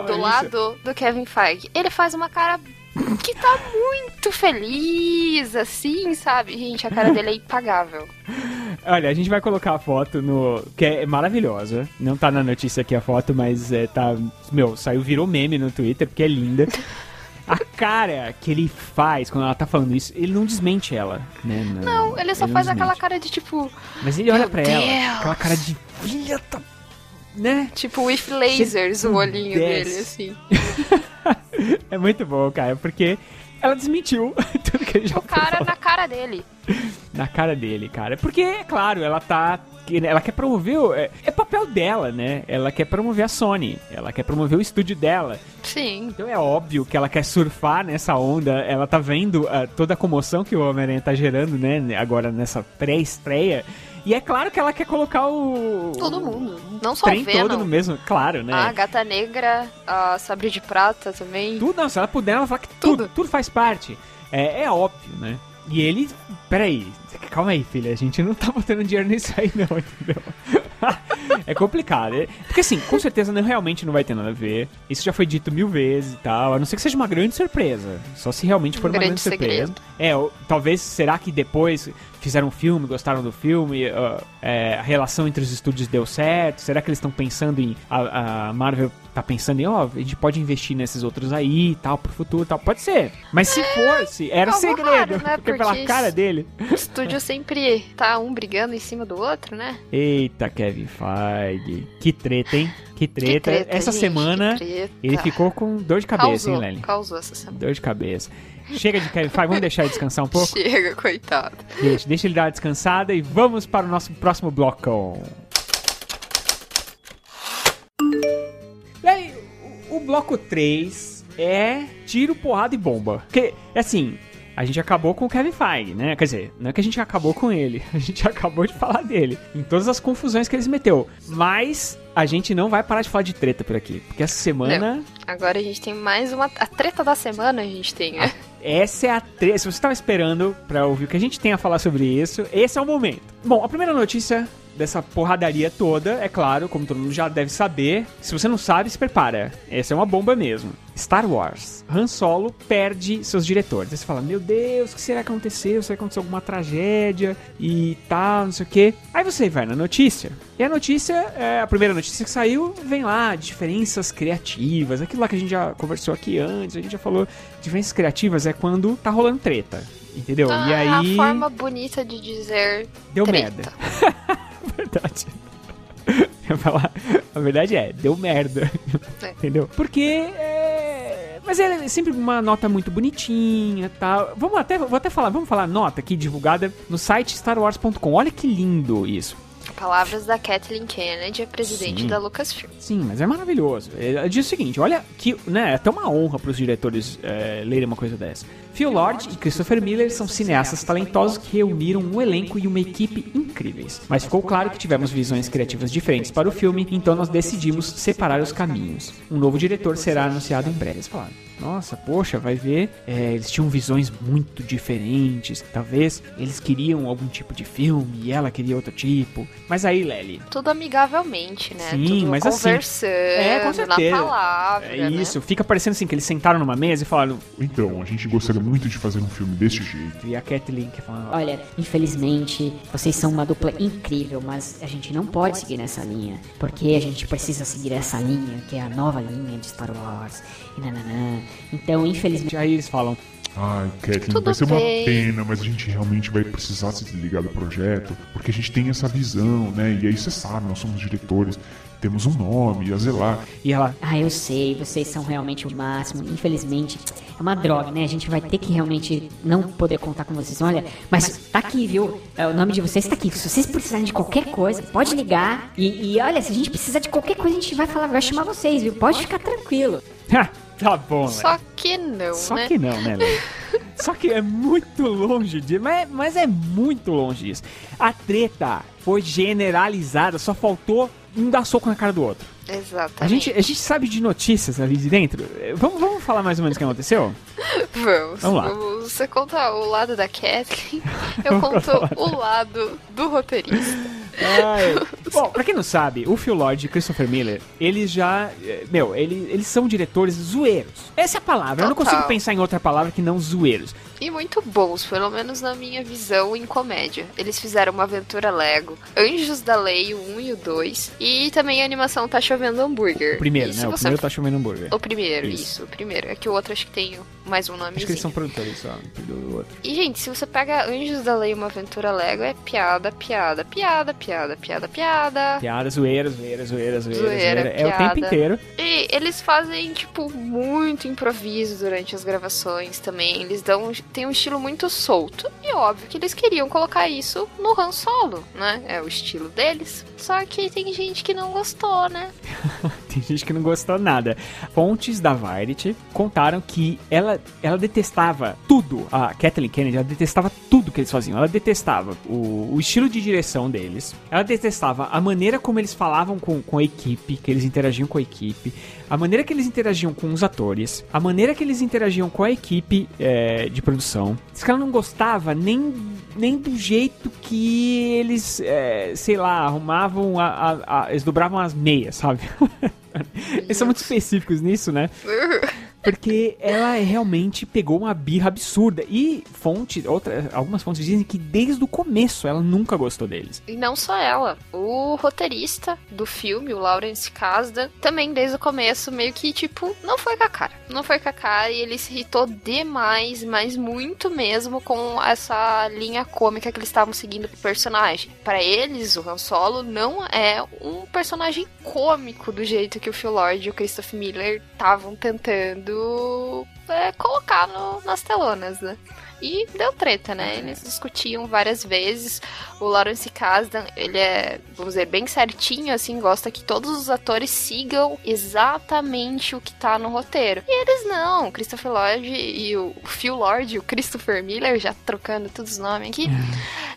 do isso. lado do Kevin Feige. Ele faz uma cara que tá muito feliz, assim, sabe? Gente, a cara dele é impagável. Olha, a gente vai colocar a foto no. que é maravilhosa. Não tá na notícia aqui a foto, mas é, tá. Meu, saiu, virou meme no Twitter, porque é linda. A cara que ele faz quando ela tá falando isso, ele não desmente ela, né? Não, não ele só ele faz aquela cara de tipo. Mas ele olha pra Deus. ela, aquela cara de filha da. Né? Tipo, with lasers, o olhinho dele, assim. é muito bom, cara, porque ela desmentiu tudo que ele já O cara na cara dele. Na cara dele, cara. Porque, é claro, ela tá. Ela quer promover. É, é papel dela, né? Ela quer promover a Sony. Ela quer promover o estúdio dela. Sim. Então é óbvio que ela quer surfar nessa onda. Ela tá vendo uh, toda a comoção que o Homem-Aranha tá gerando, né? Agora nessa pré-estreia. E é claro que ela quer colocar o. Todo mundo. Não só o Venom. todo no mesmo. Claro, né? A Gata Negra, a Sabre de Prata também. Tudo, não, se ela puder, ela fala que tudo, tudo, tudo faz parte. É, é óbvio, né? E ele. Peraí, calma aí, filha. A gente não tá botando dinheiro nisso aí, não, entendeu? é complicado. É, porque assim, com certeza não, realmente não vai ter nada a ver. Isso já foi dito mil vezes e tal. A não ser que seja uma grande surpresa. Só se realmente for um uma grande, grande surpresa. É, ou, talvez, será que depois fizeram um filme, gostaram do filme, uh, é, a relação entre os estúdios deu certo? Será que eles estão pensando em a, a Marvel tá pensando em, ó, a gente pode investir nesses outros aí e tal, pro futuro e tal. Pode ser. Mas se fosse, era algo segredo. raro, né? Porque pela Porque cara isso- dele. O estúdio sempre tá um brigando em cima do outro, né? Eita, Kevin Feige. Que treta, hein? Que treta. Que treta, Essa gente, semana treta. ele ficou com dor de cabeça, causou, hein, Lely? causou essa semana. Dor de cabeça. Chega de Kevin Feige, vamos deixar ele descansar um pouco? Chega, coitado. Deixa, deixa ele dar uma descansada e vamos para o nosso próximo bloco. E aí, o, o bloco 3 é tiro, porrada e bomba. Porque, assim, a gente acabou com o Kevin Feige, né? Quer dizer, não é que a gente acabou com ele, a gente acabou de falar dele. Em todas as confusões que ele se meteu. Mas a gente não vai parar de falar de treta por aqui. Porque essa semana Agora a gente tem mais uma. A treta da semana a gente tem, né? Essa é a treta. Se você estava esperando pra ouvir o que a gente tem a falar sobre isso, esse é o momento. Bom, a primeira notícia dessa porradaria toda, é claro, como todo mundo já deve saber. Se você não sabe, se prepara. Essa é uma bomba mesmo. Star Wars. Han Solo perde seus diretores. Aí você fala, meu Deus, o que será que aconteceu? Será que aconteceu alguma tragédia e tal, não sei o quê? Aí você vai na notícia. E a notícia, é, a primeira notícia que saiu, vem lá, diferenças criativas. Aquilo lá que a gente já conversou aqui antes, a gente já falou. Diferenças criativas é quando tá rolando treta. Entendeu? Ah, e é aí. a forma bonita de dizer Deu treta. merda. verdade. A verdade é, deu merda. É. Entendeu? Porque é. Mas é sempre uma nota muito bonitinha tal. Vamos até, vou até falar, vamos falar a nota aqui divulgada no site starwars.com. Olha que lindo isso. Palavras da Kathleen Kennedy, a presidente Sim. da Lucasfilm. Sim, mas é maravilhoso. Ela diz o seguinte: olha que, né, é até uma honra para os diretores é, lerem uma coisa dessa. Phil Lord e Christopher Miller são cineastas talentosos que reuniram um elenco e uma equipe incríveis. Mas ficou claro que tivemos visões criativas diferentes para o filme, então nós decidimos separar os caminhos. Um novo diretor será anunciado em breve. Eles falaram, nossa, poxa, vai ver, é, eles tinham visões muito diferentes. Talvez eles queriam algum tipo de filme e ela queria outro tipo. Mas aí, Lely, Tudo amigavelmente, né? Sim, Tudo mas assim- conversando, É, com na certeza. palavra, É né? isso, fica parecendo assim que eles sentaram numa mesa e falaram. Então, a gente gostaria muito de fazer um filme desse jeito. E a Kathleen que falando. Olha, infelizmente, vocês são uma dupla incrível, mas a gente não pode seguir nessa linha. Porque a gente precisa seguir essa linha, que é a nova linha de Star Wars. E nananã. Então, infelizmente. Aí eles falam. Ai, Kathleen, Tudo vai ser uma bem. pena, mas a gente realmente vai precisar se desligar do projeto, porque a gente tem essa visão, né? E aí você sabe, nós somos diretores, temos um nome a zelar. E ela. Ah, eu sei, vocês são realmente o máximo. Infelizmente, é uma droga, né? A gente vai ter que realmente não poder contar com vocês. Olha, mas tá aqui, viu? É, O nome de vocês tá aqui. Se vocês precisarem de qualquer coisa, pode ligar. E, e olha, se a gente precisar de qualquer coisa, a gente vai falar, vai chamar vocês, viu? Pode ficar tranquilo. "Ha, tá bom, Só Léo. que não, Só né? que não, né, Léo? Só que é muito longe disso. Mas, mas é muito longe disso. A treta foi generalizada, só faltou um dar soco na cara do outro. Exatamente. A gente, a gente sabe de notícias ali de dentro. Eh, Vamos, vamos falar mais ou menos o que aconteceu? Vamos, Vamos lá. Você conta o lado da Kathleen, eu conto o lado do roteirista. Ai. Bom, pra quem não sabe, o Phil Lord e Christopher Miller, eles já. eh, Meu, eles, eles são diretores zoeiros. Essa é a palavra. Eu não Total. consigo pensar em outra palavra que não zoeiros. E muito bons, pelo menos na minha visão em comédia. Eles fizeram uma aventura Lego, Anjos da Lei, o 1 e o 2. E também a animação Tá Chovendo Hambúrguer. O primeiro, E né? O você- primeiro tá chovendo hambúrguer. O primeiro, Isso. isso. o primeiro. É que o outro acho que tem mais um nome. Acho que eles são produtores só do outro. E, gente, se você pega Anjos da Lei uma aventura Lego, é piada, piada, piada, piada, piada, piada. Piada, zoeira, zoeira, zoeira, zoeira, Zoeira, zoeira. É o tempo piada. inteiro. E eles fazem, tipo, muito improviso durante as gravações também. Eles dão. Tem um estilo muito solto. E óbvio que eles queriam colocar isso no Han Solo, né? É o estilo deles. Só que tem gente que não gostou, né? Tem gente que não gostou nada. Fontes da Variety contaram que ela, ela detestava tudo. A Kathleen Kennedy, ela detestava tudo que eles faziam. Ela detestava o, o estilo de direção deles. Ela detestava a maneira como eles falavam com, com a equipe, que eles interagiam com a equipe. A maneira que eles interagiam com os atores. A maneira que eles interagiam com a equipe é, de produção. Diz que ela não gostava nem, nem do jeito que eles, é, sei lá, arrumavam, a, a- a- eles dobravam as meias, sabe? Eles são muito específicos nisso, né? Porque ela realmente pegou uma birra absurda. E fonte, outra, algumas fontes dizem que desde o começo ela nunca gostou deles. E não só ela. O roteirista do filme, o Lawrence Kasdan, também desde o começo meio que, tipo, não foi com a cara. Não foi com a cara e ele se irritou demais, mas muito mesmo com essa linha cômica que eles estavam seguindo pro personagem. Para eles, o Han Solo não é um personagem cômico do jeito que o Phil Lord e o Christopher Miller estavam tentando é, colocar no, nas telonas, né? E deu treta, né? Eles discutiam várias vezes. O Lawrence Kasdan, ele é, vamos dizer, bem certinho, assim, gosta que todos os atores sigam exatamente o que tá no roteiro. E eles não. O Christopher Lord e o Phil Lord o Christopher Miller, já trocando todos os nomes aqui,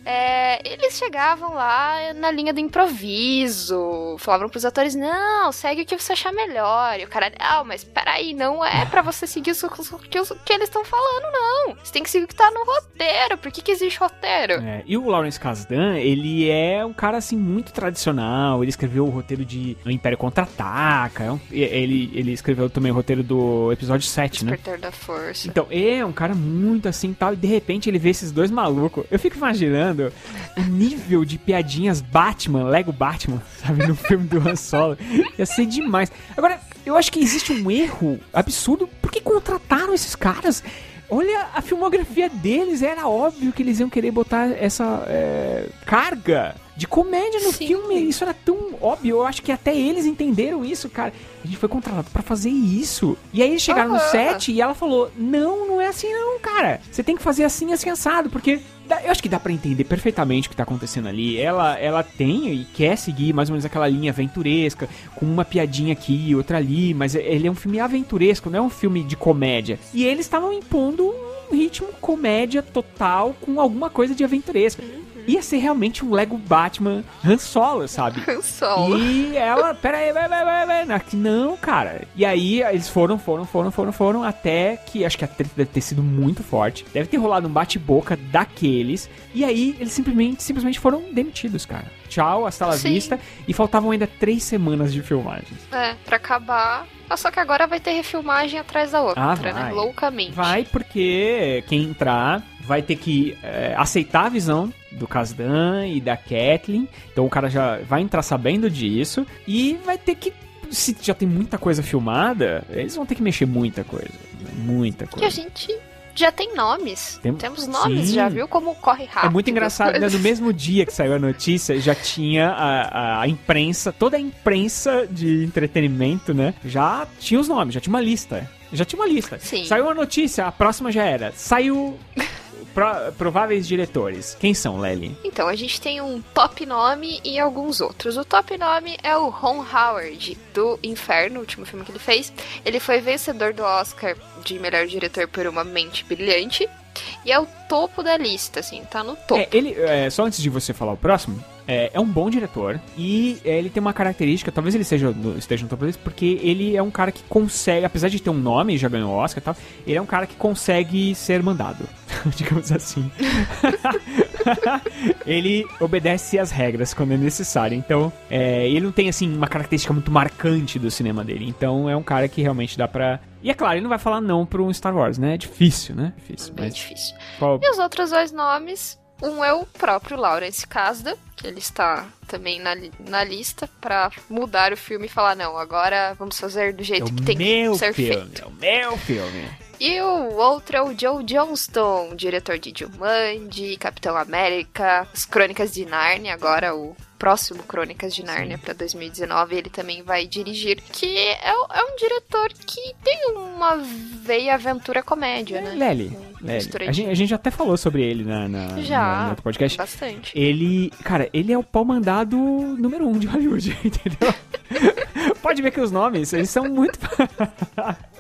é, eles chegavam lá na linha do improviso, falavam pros atores, não, segue o que você achar melhor. E o cara, não, mas peraí, não é para você seguir o que, eles estão falando, não. Você tem que seguir que tá no roteiro. Por que, que existe roteiro? É, e o Lawrence Kasdan, ele é um cara assim muito tradicional. Ele escreveu o roteiro de O Império Contra-Ataca. É um- ele, ele escreveu também o roteiro do episódio 7, né? Da força. Então, é um cara muito assim tal, e de repente ele vê esses dois malucos. Eu fico imaginando o nível de piadinhas Batman, Lego Batman, sabe, no filme do Han Solo. Ia ser demais. Agora, eu acho que existe um erro absurdo. Por que contrataram esses caras? Olha a filmografia deles, era óbvio que eles iam querer botar essa é, carga de comédia no Sim. filme. Isso era tão óbvio. Eu acho que até eles entenderam isso, cara. A gente foi contratado pra fazer isso. E aí eles chegaram no set e ela falou: Não, não é assim, não, cara. Você tem que fazer assim, assim, assado. Porque eu acho que dá pra entender perfeitamente o que tá acontecendo ali. Ela, ela tem e quer seguir mais ou menos aquela linha aventuresca, com uma piadinha aqui e outra ali. Mas ele é um filme aventuresco, não é um filme de comédia. E eles estavam impondo um ritmo comédia total com alguma coisa de aventuresca. Ia ser realmente um Lego Batman Han Solo, sabe? Han Solo. E ela, peraí, vai, vai, vai, vai. Não, cara. E aí eles foram, foram, foram, foram, foram, até que acho que a treta deve ter sido muito forte. Deve ter rolado um bate-boca daqueles. E aí eles simplesmente, simplesmente foram demitidos, cara. Tchau, hasta la Sim. vista. E faltavam ainda três semanas de filmagens. É, pra acabar. Mas só que agora vai ter refilmagem atrás da outra, Ah, né? Loucamente. Vai porque quem entrar vai ter que é, aceitar a visão do Kasdan e da Kathleen. Então o cara já vai entrar sabendo disso e vai ter que. Se já tem muita coisa filmada, eles vão ter que mexer muita coisa. Muita Que a coisa. gente já tem nomes. Tem- Temos nomes, Sim. já viu como corre rápido. É muito engraçado, né? No mesmo dia que saiu a notícia, já tinha a, a imprensa, toda a imprensa de entretenimento, né? Já tinha os nomes, já tinha uma lista. Já tinha uma lista. Sim. Saiu a notícia, a próxima já era. Saiu pro- prováveis diretores. Quem são, Lely? Então, a gente tem um top nome e alguns outros. O top nome é o Ron Howard, do Inferno, o último filme que ele fez. Ele foi vencedor do Oscar de melhor diretor por Uma Mente Brilhante. E é o topo da lista, assim, tá no topo. É, ele, é, só antes de você falar o próximo, é, é um bom diretor e é, ele tem uma característica, talvez ele seja, no- esteja no topo desse, porque ele é um cara que consegue, apesar de ter um nome, já ganhou Oscar e tal, ele é um cara que consegue ser mandado, digamos assim. ele obedece às regras quando é necessário, então é, ele não tem, assim, uma característica muito marcante do cinema dele, então é um cara que realmente dá pra... E é claro, ele não vai falar não pro um Star Wars, né? É difícil, né? Difícil, Bem mas difícil. qual... E os outros dois nomes, um é o próprio Lawrence Kasdan, que ele está também na, na lista pra mudar o filme e falar, não, agora vamos fazer do É jeito o que tem que ser filme, feito. é o meu filme. E o outro é o Joe Johnston, diretor de Jumanji, Capitão América, as Crônicas de Nárnia, agora o próximo Crônicas de Nárnia pra 2019, ele também vai dirigir, que é, é um diretor que tem uma veia aventura comédia, né? Lely, Lely. A gente, a gente até falou sobre ele na, na, Já, na- no podcast. bastante. Ele, cara, ele é o pau mandado número um de Hollywood, entendeu? Pode ver que os nomes, eles são muito...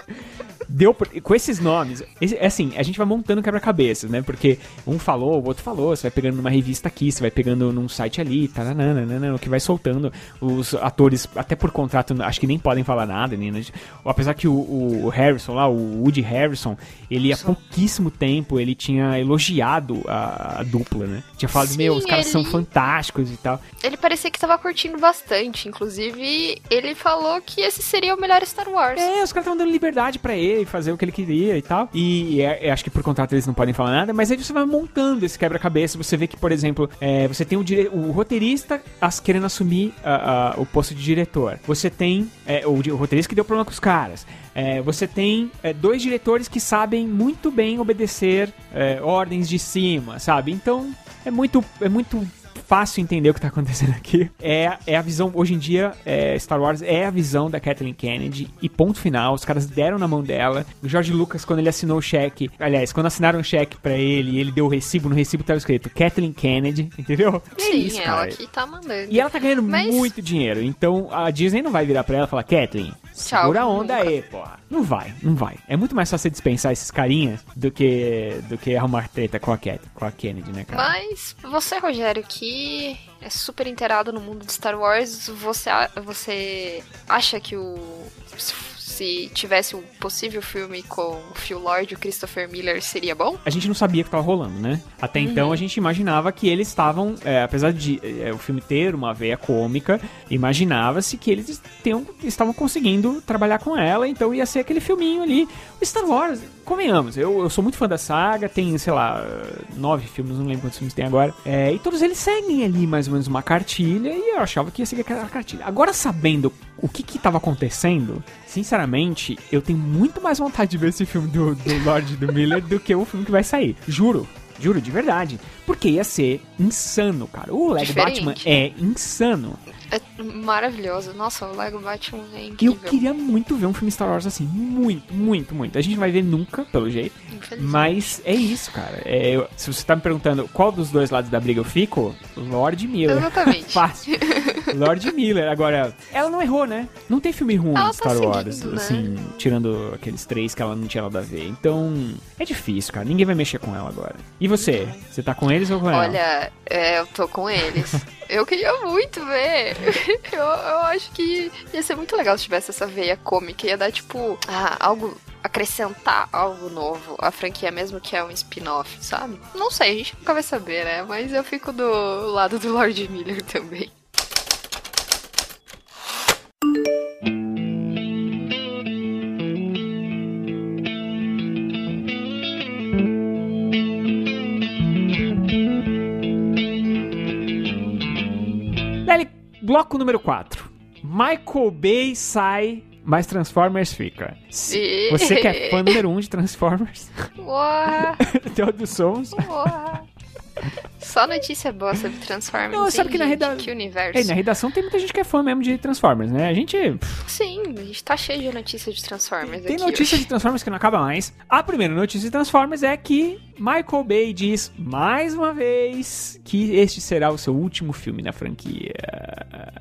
Deu com esses nomes, é assim, a gente vai montando quebra-cabeças, né? Porque um falou, o outro falou, você vai pegando numa revista aqui, você vai pegando num site ali, taranana, o que vai soltando. Os atores, até por contrato, acho que nem podem falar nada, né? apesar que o, o Harrison lá, o Woody Harrison, ele há pouquíssimo tempo, ele tinha elogiado a, a dupla, né? Tinha falado, Sim, meu, os caras são ele- fantásticos e tal. Ele parecia que tava curtindo bastante, inclusive ele falou que esse seria o melhor Star Wars. É, os caras estavam dando liberdade pra ele, fazer o que ele queria e tal. E é, é, acho que por contrato eles não podem falar nada, mas aí você vai montando esse quebra-cabeça. Você vê que, por exemplo, é, você tem o, dire... o roteirista as, querendo assumir a- a- o posto de diretor. Você tem é, o, o roteirista que deu problema com os caras. É, você tem é, dois diretores que sabem muito bem obedecer é, ordens de cima, sabe? Então é muito, é muito fácil entender o que tá acontecendo aqui. É, é a visão, hoje em dia, é, Star Wars é a visão da Kathleen Kennedy e ponto final. Os caras deram na mão dela. O George Lucas, quando ele assinou o cheque, aliás, quando assinaram o cheque pra ele e ele deu o recibo, no recibo tava escrito Kathleen Kennedy, entendeu? E é Sim, isso, ela cara. que tá mandando. E ela tá ganhando Mas- muito dinheiro. Então a Disney não vai virar pra ela e falar, Kathleen, Tchau, segura a onda nunca." aí, porra. Não vai, não vai. É muito mais fácil você dispensar esses carinhas do que, do que arrumar treta com a, Cat, com a Kennedy, né, cara? Mas você, Rogério, que é super inteirado no mundo de Star Wars, você, você acha que o. Se tivesse um possível filme com o Phil Lord e o Christopher Miller, seria bom? a gente não sabia que tava rolando, né? Até então a gente imaginava que eles estavam, é, apesar de é, o filme ter uma veia cômica, imaginava-se que eles tenham- estavam conseguindo trabalhar com ela, então ia ser aquele filminho ali. O Star Wars, convenhamos, eu, eu sou muito fã da saga, tem, sei lá, nove filmes, não lembro quantos filmes tem agora, é, e todos eles seguem ali mais ou menos uma cartilha, e eu achava que ia seguir aquela cartilha. Agora, sabendo o que que tava acontecendo, sinceramente, eu tenho muito mais vontade de ver esse filme do, do Lord e do Miller do que o filme que vai sair. Juro. Juro, de verdade. Porque ia ser insano, cara. O Lego Diferente. Batman é insano. É maravilhoso. Nossa, o Lego Batman é Eu incrível. queria muito ver um filme Star Wars assim. Muito, muito, muito. A gente não vai ver nunca, pelo jeito. Mas é isso, cara. É, eu- se você tá me perguntando qual dos dois lados da briga eu fico, Lord Miller. Exatamente. Fácil. Lord Miller. Agora, ela não errou, né? Não tem filme ruim Ela de tá Star Wars, seguindo, né? assim, tirando aqueles três que ela não tinha nada a ver. Então, é difícil, cara. Ninguém vai mexer com ela agora. E você? Você tá com eles ou com ela? Olha, é, eu tô com eles. eu queria muito ver. Eu, eu acho que ia ser muito legal se tivesse essa veia cômica. Ia dar, tipo, ah, algo. acrescentar algo novo à franquia, mesmo que é um spin-off, sabe? Não sei, a gente nunca vai saber, né? Mas eu fico do lado do Lord Miller também. Bloco número 4. Michael Bay sai, mas Transformers fica. Se você que é fã número 1 um de Transformers, somos. uau. Só notícia boa sobre Transformers. Não, sabe que na gente? reda- Que universo. Ei, na redação tem muita gente que é fã mesmo de Transformers, né? A gente Sim, a gente tá cheio de notícias de Transformers tem notícia hoje. de Transformers que não acaba mais. A primeira notícia de Transformers é que Michael Bay diz mais uma vez que este será o seu último filme na franquia.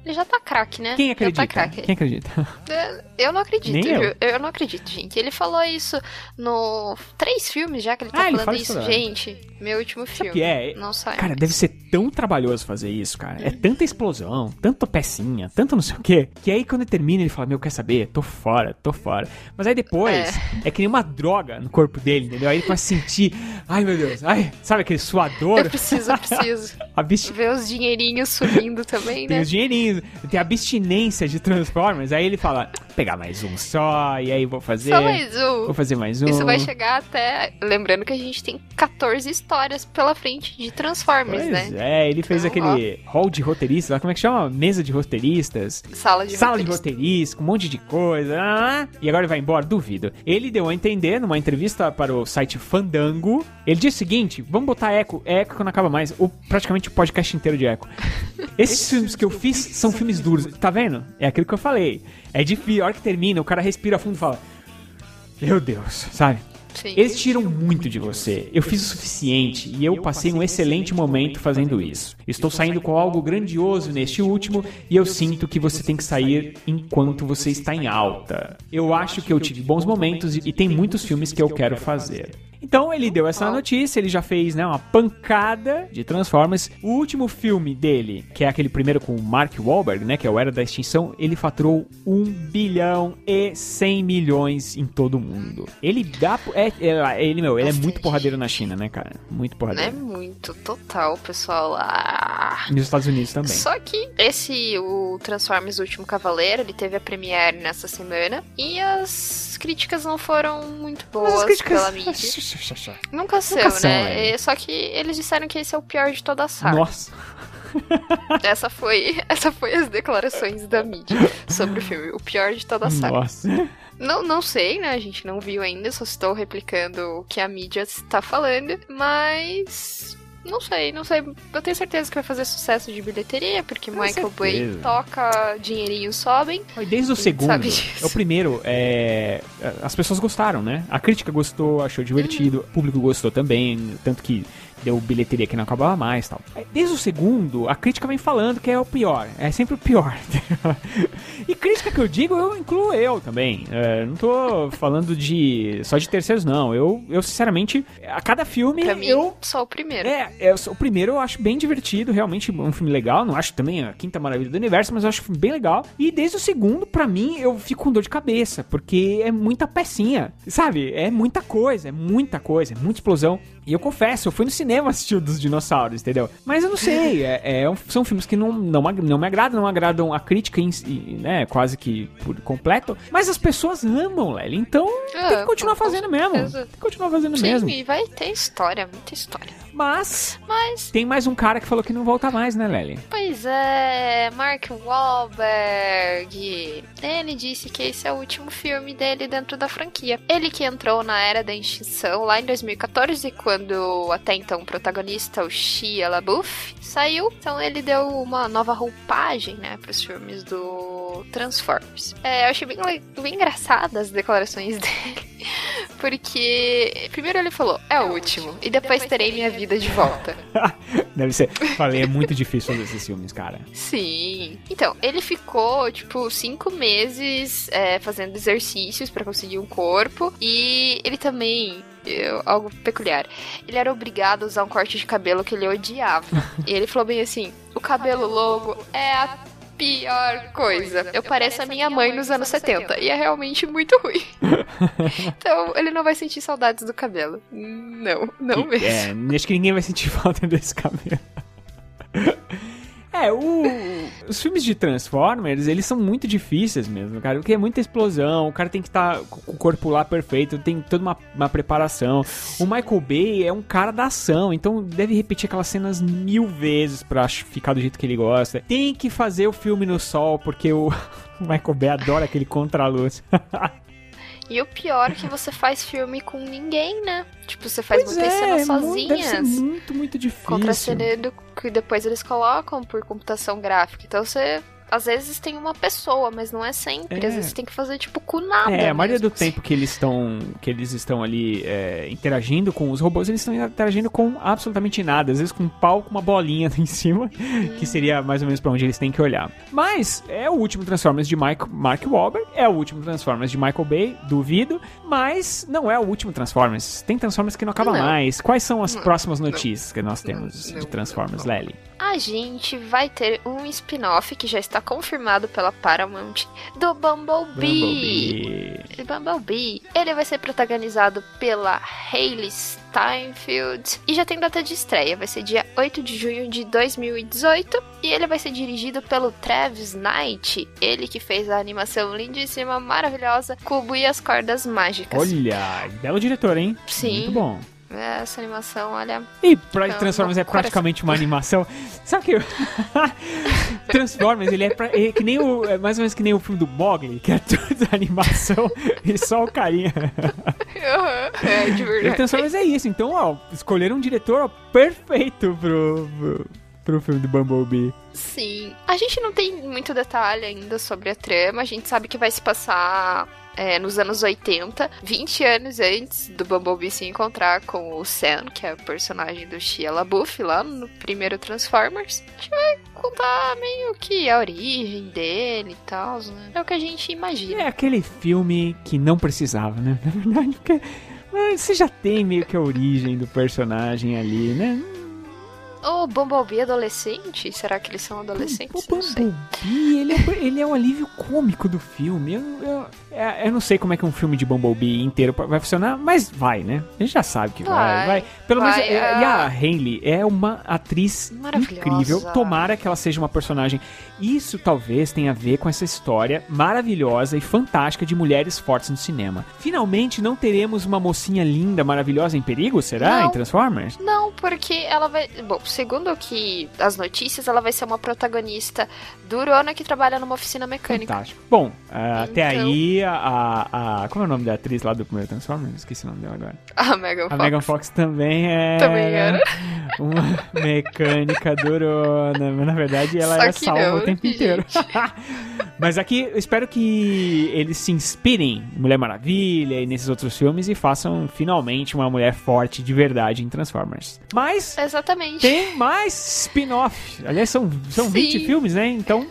Ele já tá craque, né? Quem Já acredita? tá craque. Quem acredita? É, Eu não acredito, Nem eu. viu? eu. não acredito, gente. Ele falou isso no três filmes já que ele tá Ah, ele falando fala isso isso. Gente, meu último Sabe filme. que é? Não sai. Cara, deve ser tão trabalhoso fazer isso, cara. É tanta explosão, tanta pecinha, tanto não sei o quê, que aí quando ele termina ele fala, meu, quer saber? Tô fora, tô fora. Mas aí depois, é, que nem uma droga no corpo dele, entendeu? Aí ele a sentir, ai meu Deus, ai, sabe aquele suador? Eu preciso, eu preciso. Ver os dinheirinhos subindo também, Tem né? os dinheirinhos, tem a abstinência de Transformers, aí ele fala, pegar mais um só, e aí vou fazer... Só mais um. Vou fazer mais um. Isso vai chegar até. Lembrando que a gente tem 14 histórias pela frente de Transformers, Pois né? é, ele fez Então, aquele hall de roteiristas, lá, como é que chama? Mesa de roteiristas. Sala de Sala de roteirista. roteiristas, com um monte de coisa. ah, e agora ele vai embora? Duvido. Ele deu a entender numa entrevista para o site Fandango. Ele disse o seguinte: vamos botar eco. É eco que não acaba mais. O, praticamente o podcast inteiro de eco. Esses filmes que eu fiz são filmes duros. Tá vendo? É aquilo que eu falei. É difícil. A hora que termina, o cara respira fundo e fala: Meu Deus, sabe? Sim. Eles tiram muito de você. Eu fiz o suficiente e eu passei um excelente momento fazendo isso. Estou saindo com algo grandioso neste último e eu sinto que você tem que sair enquanto você está em alta. Eu acho que eu tive bons momentos e tem muitos filmes que eu quero fazer. Então ele deu essa notícia, ele já fez, né, uma pancada de Transformers. O último filme dele, que é aquele primeiro com o Mark Wahlberg, né, que é o Era da Extinção, ele faturou 1 bilhão e 100 milhões em todo o mundo. Ele dá... É, é- ele, meu, ele é muito porradeiro na China, né, cara? Muito É porradeiro. muito total, pessoal. Ah. Nos Estados Unidos também. Só que esse, o Transformers Último Cavaleiro, ele teve a premiere nessa semana e as críticas não foram muito boas as críticas- pela mídia. Nunca são, né? é. É, Só que eles disseram que esse é o pior de toda a saga. Nossa. Essa foi, essa foi as declarações da mídia sobre o filme. O pior de toda a saga. Nossa. Não, não sei, né? A gente não viu ainda, só estou replicando o que a mídia está falando, mas. Não sei, não sei. Eu tenho certeza que vai fazer sucesso de bilheteria, porque Com Michael Bay toca, dinheirinhos sobem. Desde o segundo, disso. o primeiro, é, as pessoas gostaram, né? A crítica gostou, achou divertido, o público gostou também, tanto que deu bilheteria que não acabava mais e tal. É, Desde o segundo, a crítica vem falando que é o pior, é sempre o pior. e crítica que eu digo, eu incluo eu também. É, não tô falando de só de terceiros, não. Eu, eu sinceramente, a cada filme Pra mim, eu só o primeiro. é, é, o primeiro eu acho bem divertido, realmente um filme legal. Não acho também a quinta maravilha do universo, mas eu acho bem legal. E desde o segundo, pra mim, eu fico com dor de cabeça, porque é muita pecinha, sabe? É muita coisa, é muita coisa, é muita explosão. E eu confesso, eu fui no cinema assistir o dos dinossauros, entendeu? Mas eu não sei, é, é são filmes que não, não, não me agradam, não agradam a crítica, em, né? Quase que por completo. Mas as pessoas amam, Lely. Então tem que Ah, continuar fazendo mesmo. Tem que continuar fazendo Sim, mesmo. e vai ter história, muita história. Mas Mas, tem mais um cara que falou que não volta mais, né, Lely? pois é, Mark Wahlberg. Ele disse que esse é o último filme dele dentro da franquia. Ele que entrou na Era da Extinção lá em 2014, quando até então o protagonista, o Shia LaBeouf, saiu. Então ele deu uma nova roupagem, né, pros filmes do Transformers. É, eu achei bem, bem engraçadas as declarações dele. Porque, primeiro ele falou, é o último, e depois terei minha vida de volta. Deve ser. Falei, é muito difícil fazer esses filmes, cara. Sim. Então, ele ficou, tipo, cinco meses é, fazendo exercícios pra conseguir um corpo. E ele também. eu- algo peculiar. Ele era obrigado a usar um corte de cabelo que ele odiava. e ele falou bem assim: o cabelo longo é a pior coisa. Eu pareço a minha mãe nos anos 70. E é realmente muito ruim. então, ele não vai sentir saudades do cabelo. Não, não Que- mesmo. É, acho que ninguém vai sentir falta desse cabelo. É, o- os filmes de Transformers, eles são muito difíceis mesmo, cara. Porque é muita explosão, o cara tem que estar com o corpo lá perfeito, tem toda uma, uma preparação. O Michael Bay é um cara da ação, então deve repetir aquelas cenas mil vezes pra ficar do jeito que ele gosta. Tem que fazer o filme no sol, porque o, o Michael Bay adora aquele contraluz. E o pior é que você faz filme com ninguém, né? Tipo, você faz Pois muitas cenas é, mu- deve ser sozinhas. muito, muito difícil. Contracenando que depois eles colocam por computação gráfica. Então você. Às vezes tem uma pessoa, mas não é sempre. É. Às vezes tem que fazer, tipo, com nada. É, a maioria do tempo que eles estão que eles estão ali é, interagindo com os robôs, eles estão interagindo com absolutamente nada. Às vezes com um pau com uma bolinha em cima, que seria mais ou menos pra onde eles têm que olhar. Mas é o último Transformers de Mike, Mark Wahlberg, é o último Transformers de Michael Bay, duvido, mas não é o último Transformers. Tem Transformers que não acaba Não. mais. Quais são as Não. próximas notícias que nós temos Não. de Transformers. Lely? A gente vai ter um spin-off que já está confirmado pela Paramount do Bumblebee. Bumblebee. Bumblebee. Ele vai ser protagonizado pela Hayley Steinfeld e já tem data de estreia, vai ser dia 8 de junho de 2018 e ele vai ser dirigido pelo Travis Knight, ele que fez a animação lindíssima, maravilhosa, Cubo e as Cordas Mágicas. Olha, belo diretor, hein? Sim. Muito bom. Essa animação, olha, E pra Transformers é praticamente uma animação. Sabe que Transformers, ele é, pra- é que nem o é mais ou menos que nem o filme do Mogli, que é tudo animação e só o carinha. é de E verdade. Transformers é isso. Então, ó, escolheram um diretor ó, perfeito pro, pro pro filme do Bumblebee. Sim. A gente não tem muito detalhe ainda sobre a trama. A gente sabe que vai se passar é, nos anos 80, 20 anos antes do Bumblebee se encontrar com o Sam, que é o personagem do Shia LaBeouf lá no primeiro Transformers. A gente vai contar meio que a origem dele e tal, né? É o que a gente imagina. É aquele filme que não precisava, né? Na verdade, porque Mas Você já tem meio que a origem do personagem ali, né? O Bumblebee adolescente? Será que eles são adolescentes? O. Bumblebee, ele é, ele é um alívio cômico do filme. Eu, eu, é- eu não sei como é que um filme de Bumblebee inteiro vai funcionar, mas vai, né? A gente já sabe que vai. Vai, vai. Pelo vai, menos. é- é. E a Hayley é uma atriz incrível. Tomara que ela seja uma personagem. Isso talvez tenha a ver com essa história maravilhosa e fantástica de mulheres fortes no cinema. Finalmente não teremos uma mocinha linda, maravilhosa em perigo, será? Não. Em Transformers? Não, porque ela vai. Bom, segundo que as notícias, ela vai ser uma protagonista durona que trabalha numa oficina mecânica. Fantástico. Bom, ah, até Então- aí a, a, a- Como é o nome da atriz lá do primeiro Transformers? Esqueci o nome dela agora. A Megan A Fox. Megan Fox também é. Também era. Uma mecânica durona. Mas na verdade ela Só era salva não, o tempo gente. inteiro. mas aqui eu espero que eles se inspirem em Mulher Maravilha e nesses outros filmes e façam finalmente uma mulher forte de verdade em Transformers. Mas. Exatamente. Tem mais spin-off. Aliás, são, são Sim. 20 filmes, né? Então,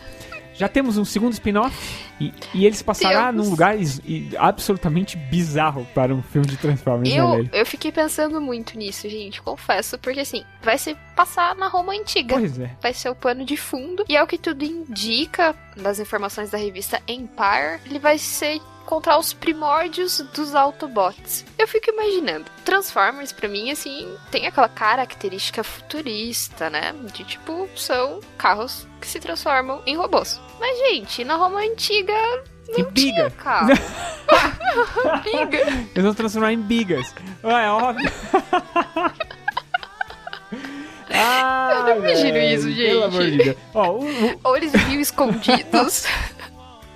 já temos um segundo spin-off. E, e ele se passará num lugar is- e- absolutamente bizarro para um filme de Transformers, né, Eu, velho? eu fiquei pensando muito nisso, gente, confesso, porque assim, vai se passar na Roma antiga. Pois é. Vai ser o pano de fundo. E é o que tudo indica, das informações da revista Empire, ele vai ser encontrar os primórdios dos Autobots. Eu fico imaginando, Transformers pra mim assim, tem aquela característica futurista, né? De tipo, são carros que se transformam em robôs. Mas gente, na Roma antiga Em biga. carro. Biga. Eles vão transformar em bigas. Ah, é óbvio. Ah, Eu não imagino velho, isso, Pelo gente. amor de Deus. Ó, o, o- Ou eles viviam escondidos.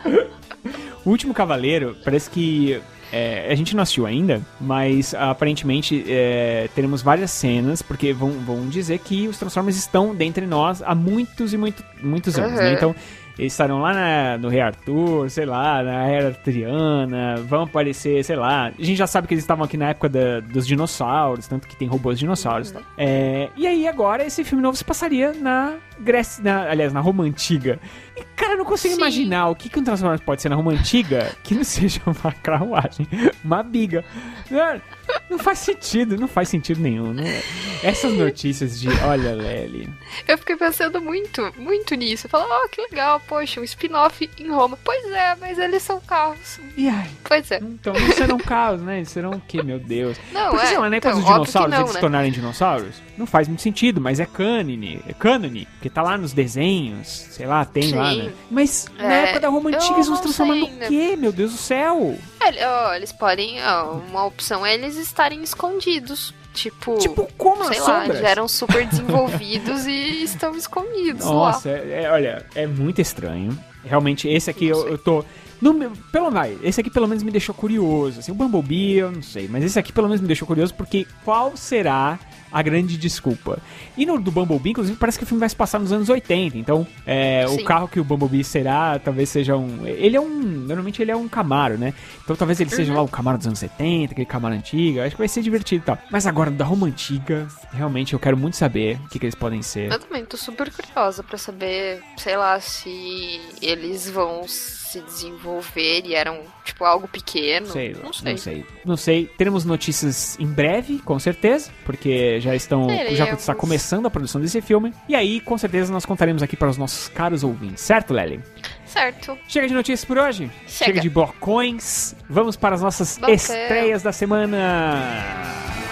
O Último Cavaleiro, parece que. é, a gente não assistiu ainda, mas aparentemente é, teremos várias cenas, porque vão, vão dizer que os Transformers estão dentre nós há muitos e muito, muitos anos, né? Uhum. Então, eles estarão lá na- no Rei Arthur, sei lá, na Era Arturiana, vão aparecer, sei lá. A gente já sabe que eles estavam aqui na época da- dos dinossauros, tanto que tem robôs dinossauros. e tal. É, e aí agora esse filme novo se passaria na Grécia, na- aliás, na Roma Antiga. E, cara, eu não consigo Sim. imaginar o que, que um Transformers pode ser na Roma Antiga que não seja uma carruagem, uma biga. Não, não faz sentido, não faz sentido nenhum. não- Essas notícias de, olha, Lely, Eu fiquei pensando muito, muito nisso. Eu falo, oh, que legal, poxa, um spin-off em Roma. Pois é, mas eles são carros. e aí? Pois é. Então não serão carros, né? Eles serão o quê, meu Deus? Não, Porque, é. sei lá, época então, que dinossauros, não, eles se né? tornarem dinossauros, não faz muito sentido, mas é cânone, é cânone, porque tá lá nos desenhos, sei lá, tem lá, Sim. né? Mas na É, época da Roma Antiga eles vão se transformar no ainda. quê, meu Deus do céu? É, eles podem. ó, uma opção é eles estarem escondidos. Tipo. Tipo, como sei lá, sombras? já eram super desenvolvidos e estão escondidos Nossa, lá. é- é- olha, é muito estranho. Realmente, esse aqui eu, eu tô. No, pelo vai, esse aqui pelo menos me deixou curioso. Assim, o Bumblebee eu não sei, mas esse aqui pelo menos me deixou curioso porque qual será a grande desculpa? E no do Bumblebee, inclusive, parece que o filme vai se passar nos anos 80. Então, é, o carro que o Bumblebee será, talvez seja um. Ele é um. Normalmente ele é um Camaro, né? Então talvez ele Uhum. seja lá o Camaro dos anos 70, aquele Camaro antigo. Acho que vai ser divertido e tal. Mas agora, da Roma Antiga, realmente eu quero muito saber o que, que eles podem ser. Eu também tô super curiosa pra saber, sei lá, se eles vão se desenvolver e eram, tipo, algo pequeno. Sei, não sei. não sei. Não sei. Teremos notícias em breve, com certeza, porque já estão já Teremos. está começando a produção desse filme. E aí, com certeza, nós contaremos aqui para os nossos caros ouvintes, certo, Lely? Certo. Chega de notícias por hoje? Chega. de blocões. Vamos para as nossas estreias da semana.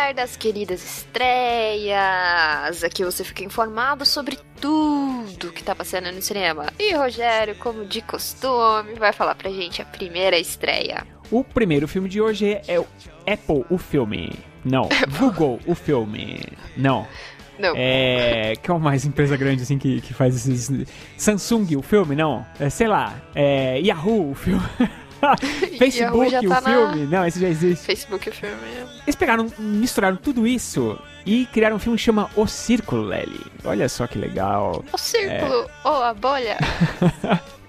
das queridas estreias. Aqui você fica informado sobre tudo que tá passando no cinema. E Rogério, como de costume, vai falar pra gente a primeira estreia. O primeiro filme de hoje é o Apple, o filme. Não, Google, o filme. Não. Não. É. Que é uma mais empresa grande assim que, que faz esses. Samsung, o filme, não. É, sei lá. É. Yahoo, o filme. Facebook, o tá na- filme. Não, esse já existe. Facebook o filme. Eles pegaram, misturaram tudo isso e criaram um filme que chama O Círculo, Lely. Olha só que legal. O círculo, ou a bolha.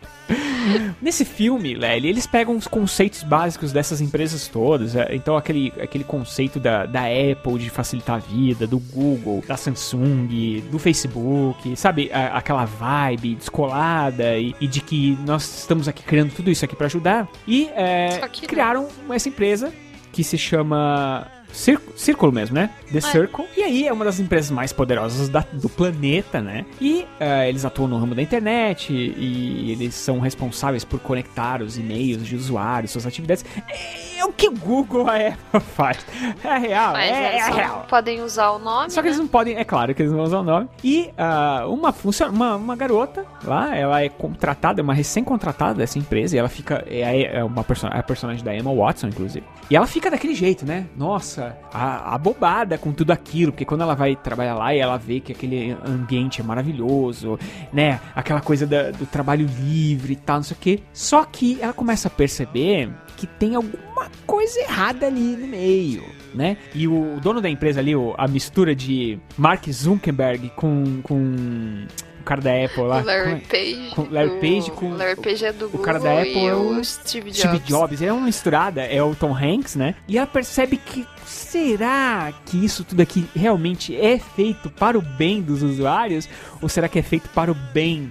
Nesse filme, Lely, eles pegam os conceitos básicos dessas empresas todas. é, Então, aquele, aquele conceito da, da Apple de facilitar a vida, do Google, da Samsung, do Facebook, sabe? A- aquela vibe descolada e, e de que nós estamos aqui criando tudo isso aqui pra ajudar. E é, criaram essa empresa que se chama. Círculo mesmo, né? The Circle. E aí é uma das empresas mais poderosas da- do planeta, né? E eh, eles atuam no ramo da internet e, eles são responsáveis por conectar os e-mails de usuários, suas atividades. É, é o que o Google a Apple faz. É real, Mas é, eles é real. podem usar o nome. Só que eles né? não podem, é claro que eles não vão usar o nome. E ah, uma, funcion- uma, uma garota lá, ela é contratada, é uma recém-contratada dessa empresa, e ela fica. É, é uma person é a personagem da Emma Watson, inclusive. E ela fica daquele jeito, né? Nossa, a, abobada com tudo aquilo, porque quando ela vai trabalhar lá e ela vê que aquele ambiente é maravilhoso, né? Aquela coisa da- do trabalho livre e tal, não sei o quê. Só que ela começa a perceber que tem alguma coisa errada ali no meio, né? E o dono da empresa ali, a mistura de Mark Zuckerberg com, com o cara da Apple lá. O Larry é? Page. Com Larry o Page com- Larry Page é do o Google cara da Apple é o o Steve Jobs. Steve Jobs, é uma misturada, é o Tom Hanks, né? E ela percebe que será que isso tudo aqui realmente é feito para o bem dos usuários ou será que é feito para o bem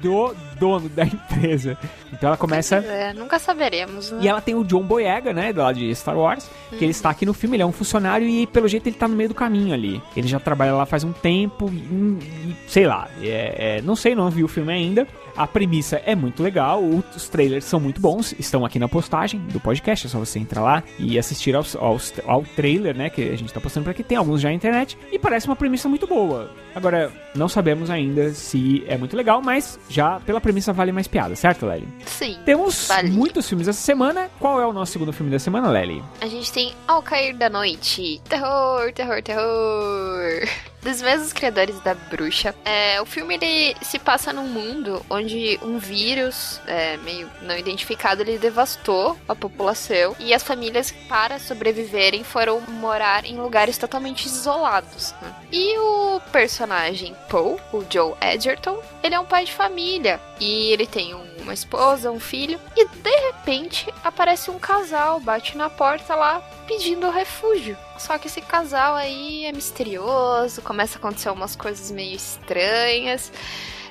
do dono da empresa? Então ela começa É, nunca saberemos, né? e ela tem o John Boyega, né, do lado de Star Wars, que ele está aqui no filme, ele é um funcionário e pelo jeito ele tá no meio do caminho ali. Ele já trabalha lá faz um tempo e, e sei lá, é- é, não sei, não vi o filme ainda. A premissa é muito legal, os trailers são muito bons, estão aqui na postagem do podcast, é só você entrar lá e assistir aos, aos- ao trailer, né, que a gente tá postando por aqui, tem alguns já na internet, e parece uma premissa muito boa. Agora, não sabemos ainda se é muito legal, mas já pela premissa vale mais piada, certo, Lely? Sim. Temos Vale. muitos filmes essa semana. Qual é o nosso segundo filme da semana, Lely? A gente tem Ao Cair da Noite. Terror, terror, terror. Dos mesmos criadores da Bruxa. É, o filme ele se passa num mundo onde um vírus é, meio não identificado ele devastou a população e as famílias para sobreviverem foram morar em lugares totalmente isolados. né? E o personagem Paul, o Joe Edgerton, ele é um pai de família e ele tem um- uma esposa, um filho e de repente aparece um casal, bate na porta lá pedindo refúgio. Só que esse casal aí é misterioso, começa a acontecer umas coisas meio estranhas.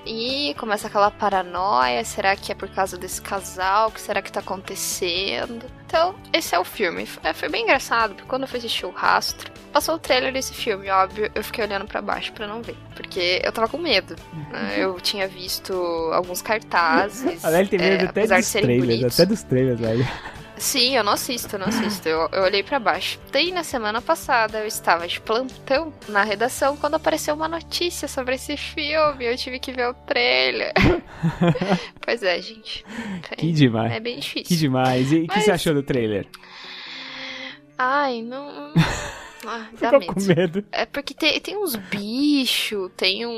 E começa aquela paranoia, será que é por causa desse casal? O que será que tá acontecendo? Então, esse é o filme. É, foi bem engraçado, porque quando eu fui assistir o rastro, passou o trailer desse filme, óbvio, eu fiquei olhando pra baixo pra não ver. Porque eu tava com medo. né? Eu tinha visto alguns cartazes. A Lely tem medo é, até dos trailers, até dos trailers, Lely. Sim, eu não assisto, eu não assisto. Eu, eu olhei pra baixo. Daí na semana passada eu estava de plantão na redação quando apareceu uma notícia sobre esse filme. Eu tive que ver o trailer. pois é, gente. Que demais. É bem difícil. Que demais. E o que Mas- você achou do trailer? Ai, não. Ah, dá Ficou medo. com medo. É porque tem, tem uns bichos, tem um,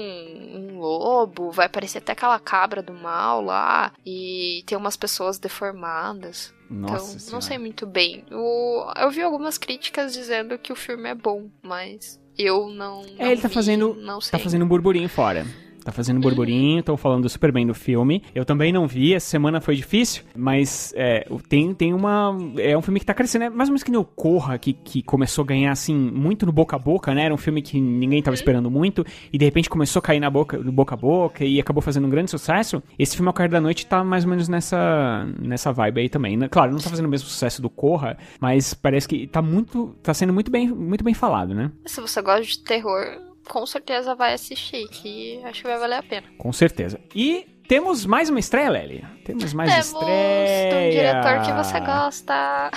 um lobo, vai aparecer até aquela cabra do mal lá, e tem umas pessoas deformadas. Nossa então, não sei muito bem. O, eu vi algumas críticas dizendo que o filme é bom, mas eu não. É, não ele tá vi, fazendo- Não sei. Tá fazendo um burburinho fora. Tá fazendo Uhum. burburinho, estão falando super bem do filme. Eu também não vi, essa semana foi difícil, mas é, tem, tem uma. É um filme que tá crescendo. É mais ou menos que nem o Corra, que, que começou a ganhar assim, muito no boca a boca, né? Era um filme que ninguém Uhum. tava esperando muito, e de repente começou a cair na boca, do boca a boca e acabou fazendo um grande sucesso. Esse filme Ao Cair da Noite tá mais ou menos nessa, nessa vibe aí também. né? Claro, não tá fazendo o mesmo sucesso do Corra, mas parece que tá muito. tá sendo muito bem, muito bem falado, né? Se você gosta de terror, com certeza vai assistir, que acho que vai valer a pena. Com certeza. E temos mais uma estreia, Lely. Temos mais Temos estreia. de um diretor que você gosta.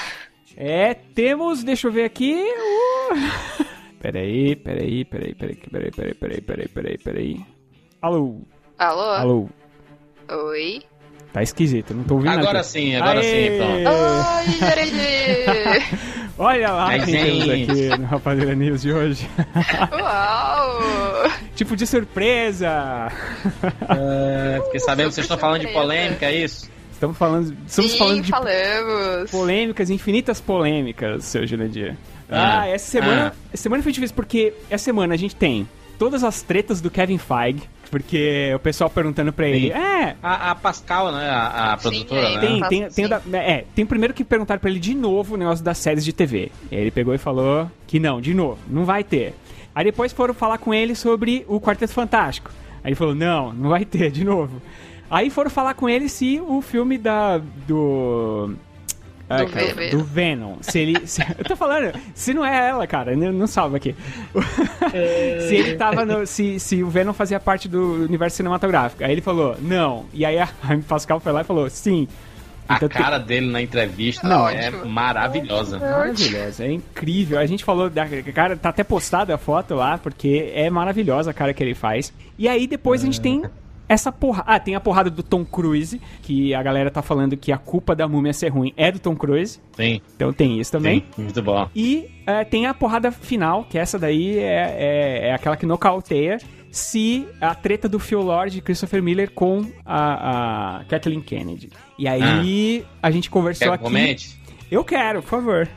É, temos, deixa eu ver aqui. Uh... Peraí, peraí, peraí, peraí, peraí, peraí, peraí, peraí, peraí, peraí. Alô, Alô? alô. Oi? Tá esquisito, não tô ouvindo Agora nada. sim, agora sim, Aê! pronto. Oi, Jeremy! Olha lá Mas, quem temos aqui no Rapadura News de hoje. Uau! tipo de surpresa. É, fiquei sabendo que vocês estão falando de polêmica, é isso? Estamos falando, estamos Sim, falando de falamos. polêmicas, infinitas polêmicas, seu Jurandir. Ah, Ah, essa semana, ah. essa semana foi difícil porque essa semana a gente tem todas as tretas do Kevin Feige, porque o pessoal perguntando pra ele, Sim. é, A, a Pascal, né? A, a produtora, é. né? Tem, Faço tem, tem, sim. da- é, tem primeiro que perguntaram pra ele de novo o negócio das séries de TV. Ele pegou e falou que não, de novo, não vai ter. Aí depois foram falar com ele sobre o Quarteto Fantástico. Aí ele falou, não, não vai ter, de novo. Aí foram falar com ele se o filme da. do. Ai, Do cara, Venom. do Venom. Se ele. se- eu tô falando, se não é ela, cara, não, não salva aqui. se ele tava no. Se, se o Venom fazia parte do universo cinematográfico. Aí ele falou, não. E aí a Amy Pascal foi lá e falou, sim. A Então tem- cara dele na entrevista Não, é ótimo. maravilhosa. Maravilhosa, é incrível. A gente falou, da, cara, tá até postada a foto lá, porque é maravilhosa a cara que ele faz. E aí depois a gente tem essa porra. Ah, tem a porrada do Tom Cruise, que a galera tá falando que a culpa da múmia ser ruim é do Tom Cruise. Sim, Então tem isso também. sim, muito bom. E é, tem a porrada final, que essa daí é, é, é aquela que nocauteia. Se a treta do Phil Lord e Christopher Miller com a, a Kathleen Kennedy. E aí a gente conversou Quer aqui. comente? Eu quero, por favor.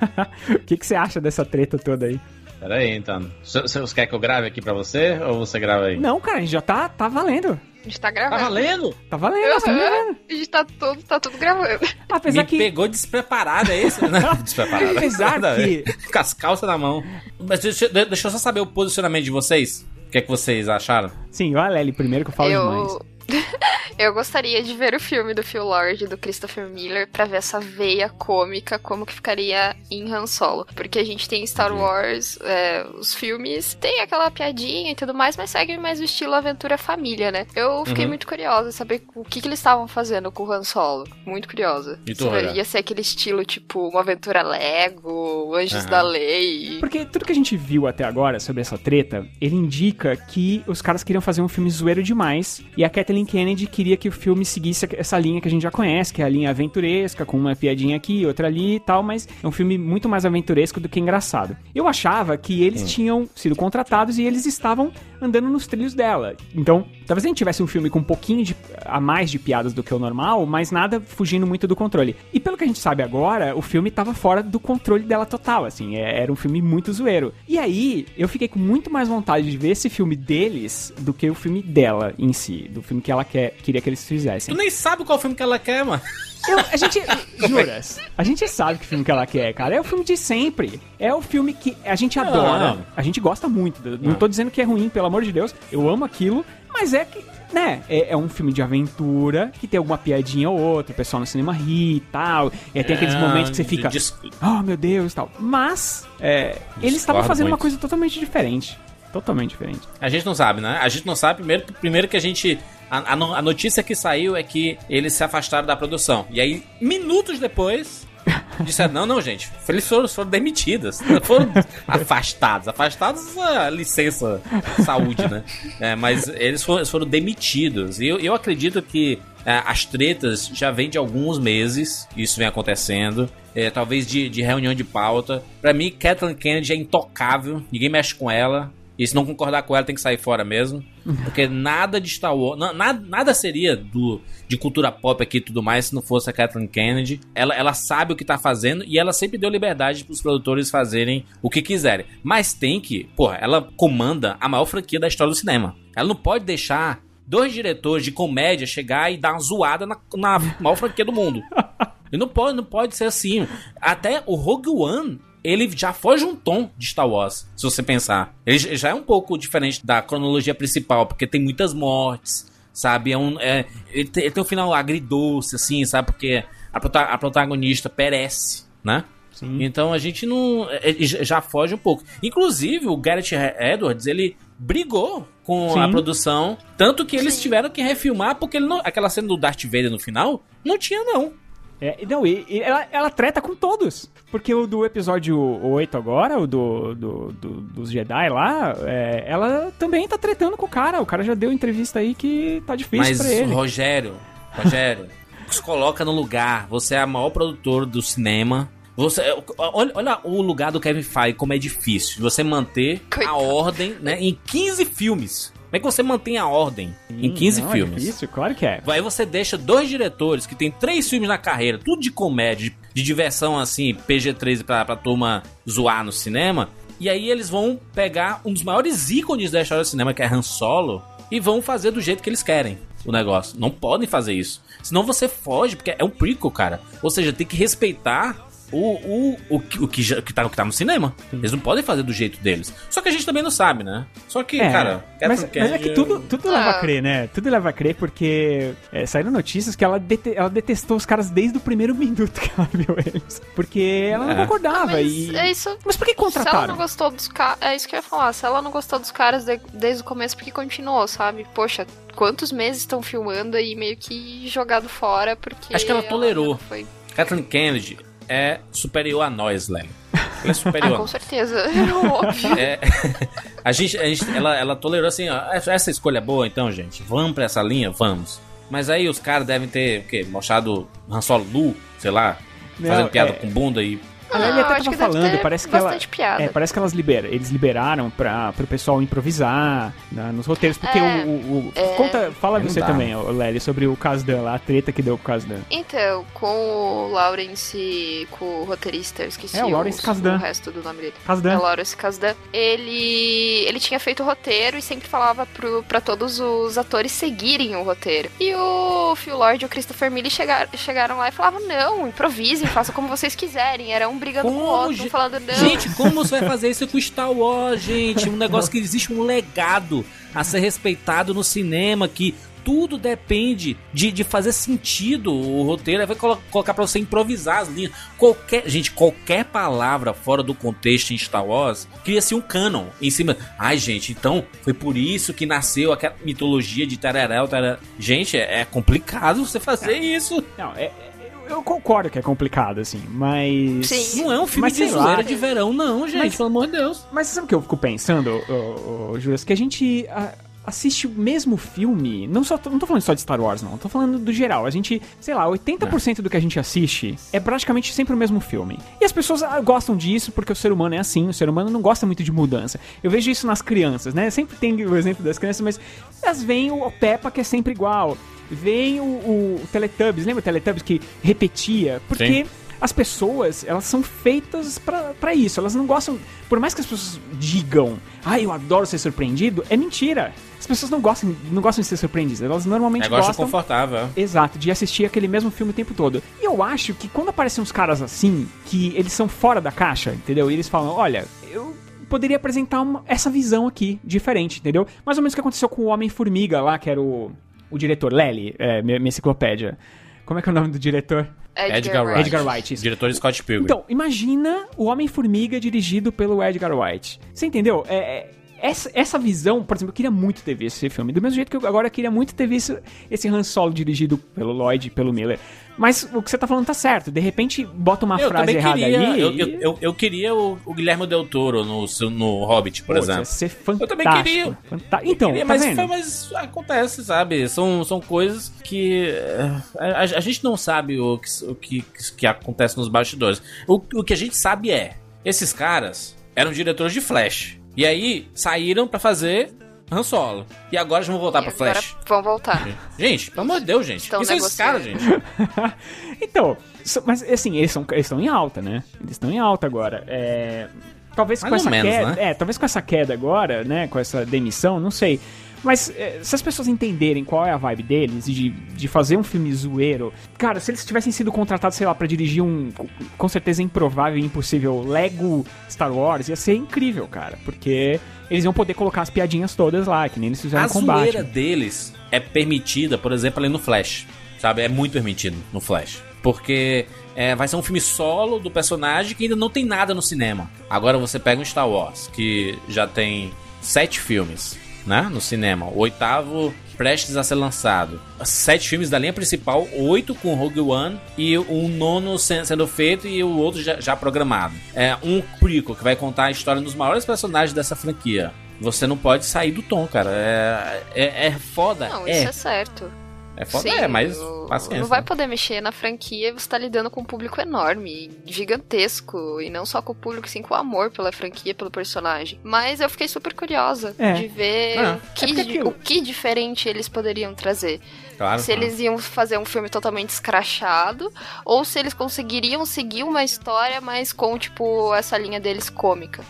o que, que você acha dessa treta toda aí? Pera aí, então. Você você quer que eu grave aqui pra você ou você grava aí? Não, cara, a gente já tá, tá valendo. A gente tá Tá gravando. valendo? Tá valendo, estamos Aham. gravando. A gente tá tudo, tá tudo gravando. Apesar Me que. pegou despreparado, é isso? Não, despreparado. Apesar a que- Com as calças na mão. Mas deixa, deixa eu só saber o posicionamento de vocês. O que é que vocês acharam? Sim, olha Lely primeiro que eu falo demais. Eu... gostaria de ver o filme do Phil Lord e do Christopher Miller pra ver essa veia cômica, como que ficaria em Han Solo. Porque a gente tem Star Wars, é, os filmes, tem aquela piadinha e tudo mais, mas segue mais o estilo aventura família, né? Eu fiquei Uhum. muito curiosa em saber o que, que eles estavam fazendo com o Han Solo. Muito curiosa. E tu, Se ia ser aquele estilo, tipo, uma aventura Lego, Anjos Aham. da Lei. Porque tudo que a gente viu até agora sobre essa treta, ele indica que os caras queriam fazer um filme zoeiro demais e a Kathleen Kennedy queria que o filme seguisse essa linha que a gente já conhece, que é a linha aventuresca, com uma piadinha aqui, outra ali e tal, mas é um filme muito mais aventuresco do que engraçado. Eu achava que eles tinham sido contratados e eles estavam andando nos trilhos dela. Então, talvez a gente tivesse um filme com um pouquinho de, a mais de piadas do que o normal, mas nada fugindo muito do controle. E pelo que a gente sabe agora, o filme tava fora do controle dela total, assim, é- era um filme muito zoeiro. E aí, eu fiquei com muito mais vontade de ver esse filme deles do que o filme dela em si, do filme que ela quer, queria que eles fizessem. Tu nem sabe qual filme que ela quer, mano. Eu- a gente. Juras. A gente sabe que filme que ela quer, cara. É o filme de sempre. É o filme que a gente adora. Não. A gente gosta muito. Não tô dizendo que é ruim, pelo amor de Deus. Eu amo aquilo. Mas é que. Né, é, é um filme de aventura que tem alguma piadinha ou outra, o pessoal no cinema ri e tal. E tem aqueles É, momentos que você fica. Oh, meu Deus e tal. Mas, é, eles estavam fazendo uma muito. coisa totalmente diferente. Totalmente diferente. A gente não sabe, né? A gente não sabe. Primeiro, primeiro que a gente. A, a notícia que saiu é que eles se afastaram da produção. E aí, minutos depois, disseram: não, não, gente. Eles foram, foram foram afastados. Afastados a licença saúde, né? É, mas eles foram, foram demitidos. E eu, eu acredito que é, as tretas já vêm de alguns meses. Isso vem acontecendo. É, talvez de, de reunião de pauta. Pra mim, Kathleen Kennedy é intocável. Ninguém mexe com ela. E se não concordar com ela, tem que sair fora mesmo. Porque nada de Star Wars. na- Nada, nada seria do, de cultura pop aqui e tudo mais se não fosse a Kathleen Kennedy. Ela, ela sabe o que tá fazendo e ela sempre deu liberdade pros produtores fazerem o que quiserem. Mas tem que. Porra, ela comanda a maior franquia da história do cinema. Ela não pode deixar dois diretores de comédia chegar e dar uma zoada na, na maior franquia do mundo. E não pode, não pode ser assim. Até o Rogue One, ele já foge um tom de Star Wars, se você pensar. Ele já é um pouco diferente da cronologia principal, porque tem muitas mortes, sabe? É um, é, ele, tem, ele tem um final agridoce, assim, sabe? Porque a, prota- a protagonista perece, né? Então a gente não. é, é, já foge um pouco. Inclusive, o Garrett Edwards, ele brigou com a Sim. produção. Tanto que eles tiveram que refilmar, porque ele não- aquela cena do Darth Vader no final não tinha, não. É, e não, e, e ela, ela treta com todos. Porque o do episódio 8 agora, o do, do- do- dos Jedi lá, é, ela também tá tretando com o cara. O cara já deu entrevista aí que tá difícil Mas, pra ele. Rogério, Rogério, se coloca no lugar. Você é a maior produtor do cinema. Você, olha, olha o lugar do Kevin Feige, como é difícil. Você manter a Coitado. ordem né, em 15 filmes. Como é que você mantém a ordem em 15 Não, filmes? É difícil, claro que é. Aí você deixa dois diretores que tem três filmes na carreira, tudo de comédia, de, de diversão assim, PG-13 pra, pra turma zoar no cinema. E aí eles vão pegar um dos maiores ícones da história do cinema, que é Han Solo, e vão fazer do jeito que eles querem o negócio. Não podem fazer isso. Senão você foge, porque é um prequel, cara. Ou seja, tem que respeitar o, o, o, que- o, que, já, que, tá, o que tá no cinema. Eles não podem fazer do jeito deles. Só que a gente também não sabe, né? Só que, É, cara, mas, Catherine mas é que Kennedy- tudo, tudo leva a Ah. crer, né? Tudo leva a crer porque é, saíram notícias que ela, dete- ela detestou os caras desde o primeiro minuto que ela viu eles. Porque ela não É. concordava. Mas e... é isso. Mas por que Se ela contrataram? não gostou dos caras. É isso que eu ia falar. Se ela não gostou dos caras de- desde o começo, porque continuou, sabe? Poxa, quantos meses estão filmando aí meio que jogado fora porque. Acho que ela tolerou. não Foi. Kathleen Kennedy é superior a nós, Lely. Ela é Ah, superior. com certeza. Óbvio. É, a gente, a gente ela, ela tolerou assim, ó, essa essa escolha é boa, então, gente, vamos pra essa linha, vamos. Mas aí os caras devem ter, o quê, mostrado Han Solo nu, sei lá, Não, fazendo piada é- com bunda e... A Lely Não, até acho tava falando, parece que ela. bastante piada. É, parece que elas liberam. Eles liberaram pra, pro pessoal improvisar né, nos roteiros. Porque É, o. o- o- é. Conta, fala Não você dá. também, Lely, sobre o Kasdan lá, a treta que deu com o Kasdan. Então, com o Lawrence, com o roteirista, eu esqueci É, o Lawrence o, Kasdan. o resto do nome dele. É Kasdan. Lawrence Kasdan. Ele, ele tinha feito o roteiro e sempre falava pro, pra todos os atores seguirem o roteiro. E o Phil Lord e o Christopher Miller chegar, chegaram lá e falavam, não, improvisem, façam como vocês quiserem. Era um brigando com o Como, outro, um gente? falando, não. Gente, como você vai fazer isso com Star Wars, gente? Um negócio que existe um legado a ser respeitado no cinema, que tudo depende de, de fazer sentido o roteiro. Vai colo- colocar pra você improvisar as linhas. Qualquer, gente, qualquer palavra fora do contexto em Star Wars cria-se um canon em cima. Ai, gente, então foi por isso que nasceu aquela mitologia de Tararel, tararel. Gente, é, é complicado você fazer isso. Não, é, é- eu, concordo que é complicado, assim, mas. Sim. Não é um filme Mas de zoeira de verão, não, gente. Mas- pelo amor de Deus. Mas sabe o que eu fico pensando, Juras? Que a gente a- assiste o mesmo filme. Não, só, não tô falando só de Star Wars, não. Tô falando do geral. A gente, sei lá, 80% do que a gente assiste é praticamente sempre o mesmo filme. E as pessoas ah, gostam disso porque o ser humano é assim. O ser humano não gosta muito de mudança. Eu vejo isso nas crianças, né? Sempre tem o exemplo das crianças, mas elas veem o Peppa que é sempre igual. Vem o, o Teletubbies, lembra o Teletubbies que repetia? Porque Sim. as pessoas, elas são feitas pra pra isso. Elas não gostam. Por mais que as pessoas digam, ah, eu adoro ser surpreendido, é mentira. As pessoas não gostam, não gostam de ser surpreendidas. Elas normalmente Negócio gostam. confortável. Exato, de assistir aquele mesmo filme o tempo todo. E eu acho que quando aparecem uns caras assim, que eles são fora da caixa, entendeu? E eles falam, olha, eu poderia apresentar uma- essa visão aqui, diferente, entendeu? Mais ou menos o que aconteceu com o Homem-Formiga lá, que era o, o diretor Lely, é, minha, minha enciclopédia. Como é que é o nome do diretor? Edgar Wright. Edgar Wright, isso. Diretor Scott Pilgrim. Então, imagina o Homem-Formiga dirigido pelo Edgar Wright. Você entendeu? É, é- essa, essa visão, por exemplo, eu queria muito ter visto esse filme. Do mesmo jeito que eu agora queria muito ter visto esse Han Solo dirigido pelo Lloyd e pelo Miller. Mas o que você tá falando tá certo. De repente, bota uma eu frase errada queria, aí. eu, e- eu, eu, queria o, o Guilherme Del Toro no, no Hobbit, por Pô, exemplo. ia ser fantástico. Eu também queria. Fanta- Então, Queria, tá mas, foi- mas acontece, sabe? São, são coisas que eh, a, a gente não sabe o que, o que, que acontece nos bastidores. O, o que a gente sabe é, esses caras eram diretores de Flash. E aí saíram pra fazer Han Solo. E agora já vão voltar E pra agora Flash. vão voltar. Gente, pelo amor de Deus, gente. Estão Quem são esses caras, gente? então, mas assim, eles são- eles estão em alta, né? Eles estão em alta agora. É, talvez Mais com ou essa menos, queda, né? é, talvez com essa queda agora, né, com essa demissão, não sei. Mas é, se as pessoas entenderem qual é a vibe deles e de, de fazer um filme zoeiro, cara, se eles tivessem sido contratados, sei lá, pra dirigir um com certeza improvável e impossível Lego Star Wars, ia ser incrível, cara, porque eles iam poder colocar as piadinhas todas lá, que nem eles fizeram A com zoeira Batman. deles é permitida, por exemplo, ali no Flash. Sabe? É muito permitido no Flash. Porque é, vai ser um filme solo do personagem que ainda não tem nada no cinema. Agora você pega um Star Wars, que já tem sete filmes, né? No cinema. O oitavo prestes a ser lançado. Sete filmes da linha principal, oito com Rogue One e um nono sen- sendo feito e o outro já, já programado. É um prequel que vai contar a história dos maiores personagens dessa franquia. Você não pode sair do tom, cara. É, é, é foda. Não, é. isso é certo. É foda, Sim, é, mas paciência. Não vai né? poder mexer na franquia e você tá lidando com um público enorme, gigantesco. E não só com o público, sim com o amor pela franquia, pelo personagem. Mas eu fiquei super curiosa É. de ver É. que- É aquilo- o que diferente eles poderiam trazer. Claro, se claro. eles iam fazer um filme totalmente escrachado, ou se eles conseguiriam seguir uma história, mas com, tipo, essa linha deles cômica.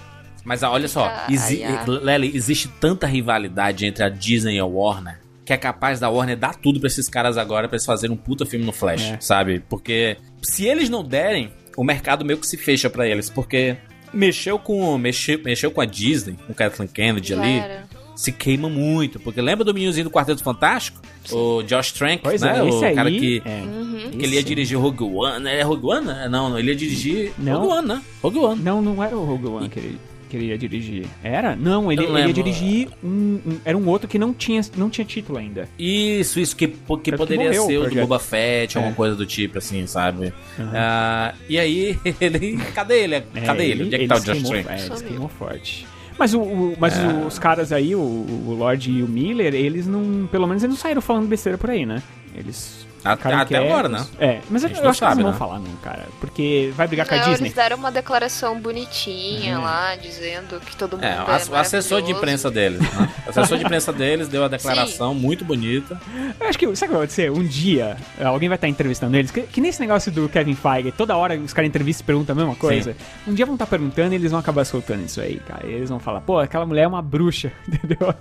Mas ah, olha só, exi. Lely, existe tanta rivalidade entre a Disney e a Warner que é capaz da Warner dar tudo pra esses caras agora pra eles fazerem um puta filme no Flash, É. sabe? Porque se eles não derem, o mercado meio que se fecha pra eles, porque mexeu com mexeu, mexeu com a Disney, com o Kathleen Kennedy Já ali, era. se queima muito, porque lembra do meninozinho do Quarteto Fantástico? O Josh Trank, Pois né? é, o aí. cara que é. Uhum. que ele ia dirigir Rogue One, é Rogue One? Não, não, ele ia dirigir Não. Rogue One, né? Rogue One. Não, não era o Rogue One que ele, que ele ia dirigir. Era? Não, ele, ele ia dirigir um, um- Era um outro que não tinha, não tinha título ainda. Isso, isso, que, que Tanto que poderia o ser o do projeto. Boba Fett, alguma É. coisa do tipo, assim, sabe? Ah, e aí, ele. Cadê ele? Cadê ele? Onde é que tá o Trank? É, ele se Sumiu. queimou forte. Mas, o, o- mas É. os caras aí, o, o Lorde e o Miller, eles não. Pelo menos eles não saíram falando besteira por aí, né? Eles. Até- agora, né? É, mas A eu, gente eu não acho que eles sabe, não vão né? falar, não, cara. Porque vai brigar com a Não, Disney. eles deram uma declaração bonitinha Uhum. lá, dizendo que todo mundo É, é, o ass- o assessor de imprensa deles. Né? O assessor de imprensa deles deu a declaração muito bonita. Eu acho que, sabe o que vai acontecer? Um dia, alguém vai estar entrevistando eles, que, que nesse negócio do Kevin Feige, toda hora os caras entrevistam e perguntam a mesma coisa. Um dia vão estar perguntando e eles vão acabar soltando isso aí, cara. E eles vão falar, pô, aquela mulher é uma bruxa, entendeu?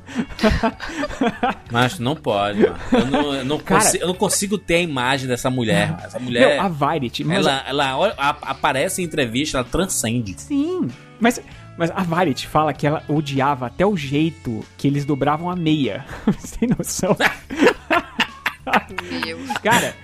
Mas não pode, mano. Eu não, eu não, Cara- consi- eu não consigo ter a imagem dessa mulher. Essa mulher. Não, a Variety, mas ela, ela olha- a- aparece em entrevista, ela transcende. Sim, mas, mas a Variety fala que ela odiava até o jeito que eles dobravam a meia. Você tem noção? Meu. Cara,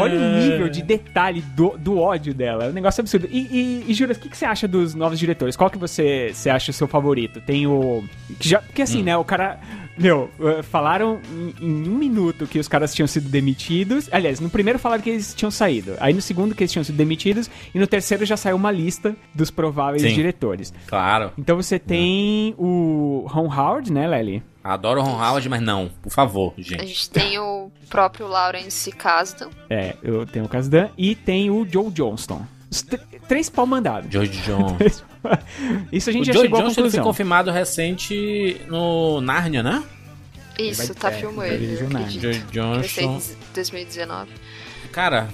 olha o nível de detalhe do, do ódio dela. É um negócio absurdo. E, e, e Juras, o que, que você acha dos novos diretores? Qual que você, você acha o seu favorito? Tem o. Que já, porque assim, né, o cara. Meu, eh, falaram em, em um minuto que os caras tinham sido demitidos. Aliás, no primeiro falaram que eles tinham saído. Aí no segundo que eles tinham sido demitidos. E no terceiro já saiu uma lista dos prováveis Sim. diretores. Claro. Então você tem o Ron Howard, né, Lely? Adoro o Ron Howard, mas não. Por favor, A gente. gente tem o próprio Lawrence Kasdan. É, eu tenho o Kasdan. E tem o Joe Johnston. Os tr- três pau mandados. George John. Isso a gente o já Joe chegou à Johnson ele foi conclusão. confirmado recente no Narnia, né? Isso, vai- tá é, filmando, acredito. Joe Johnson. 2019. Cara,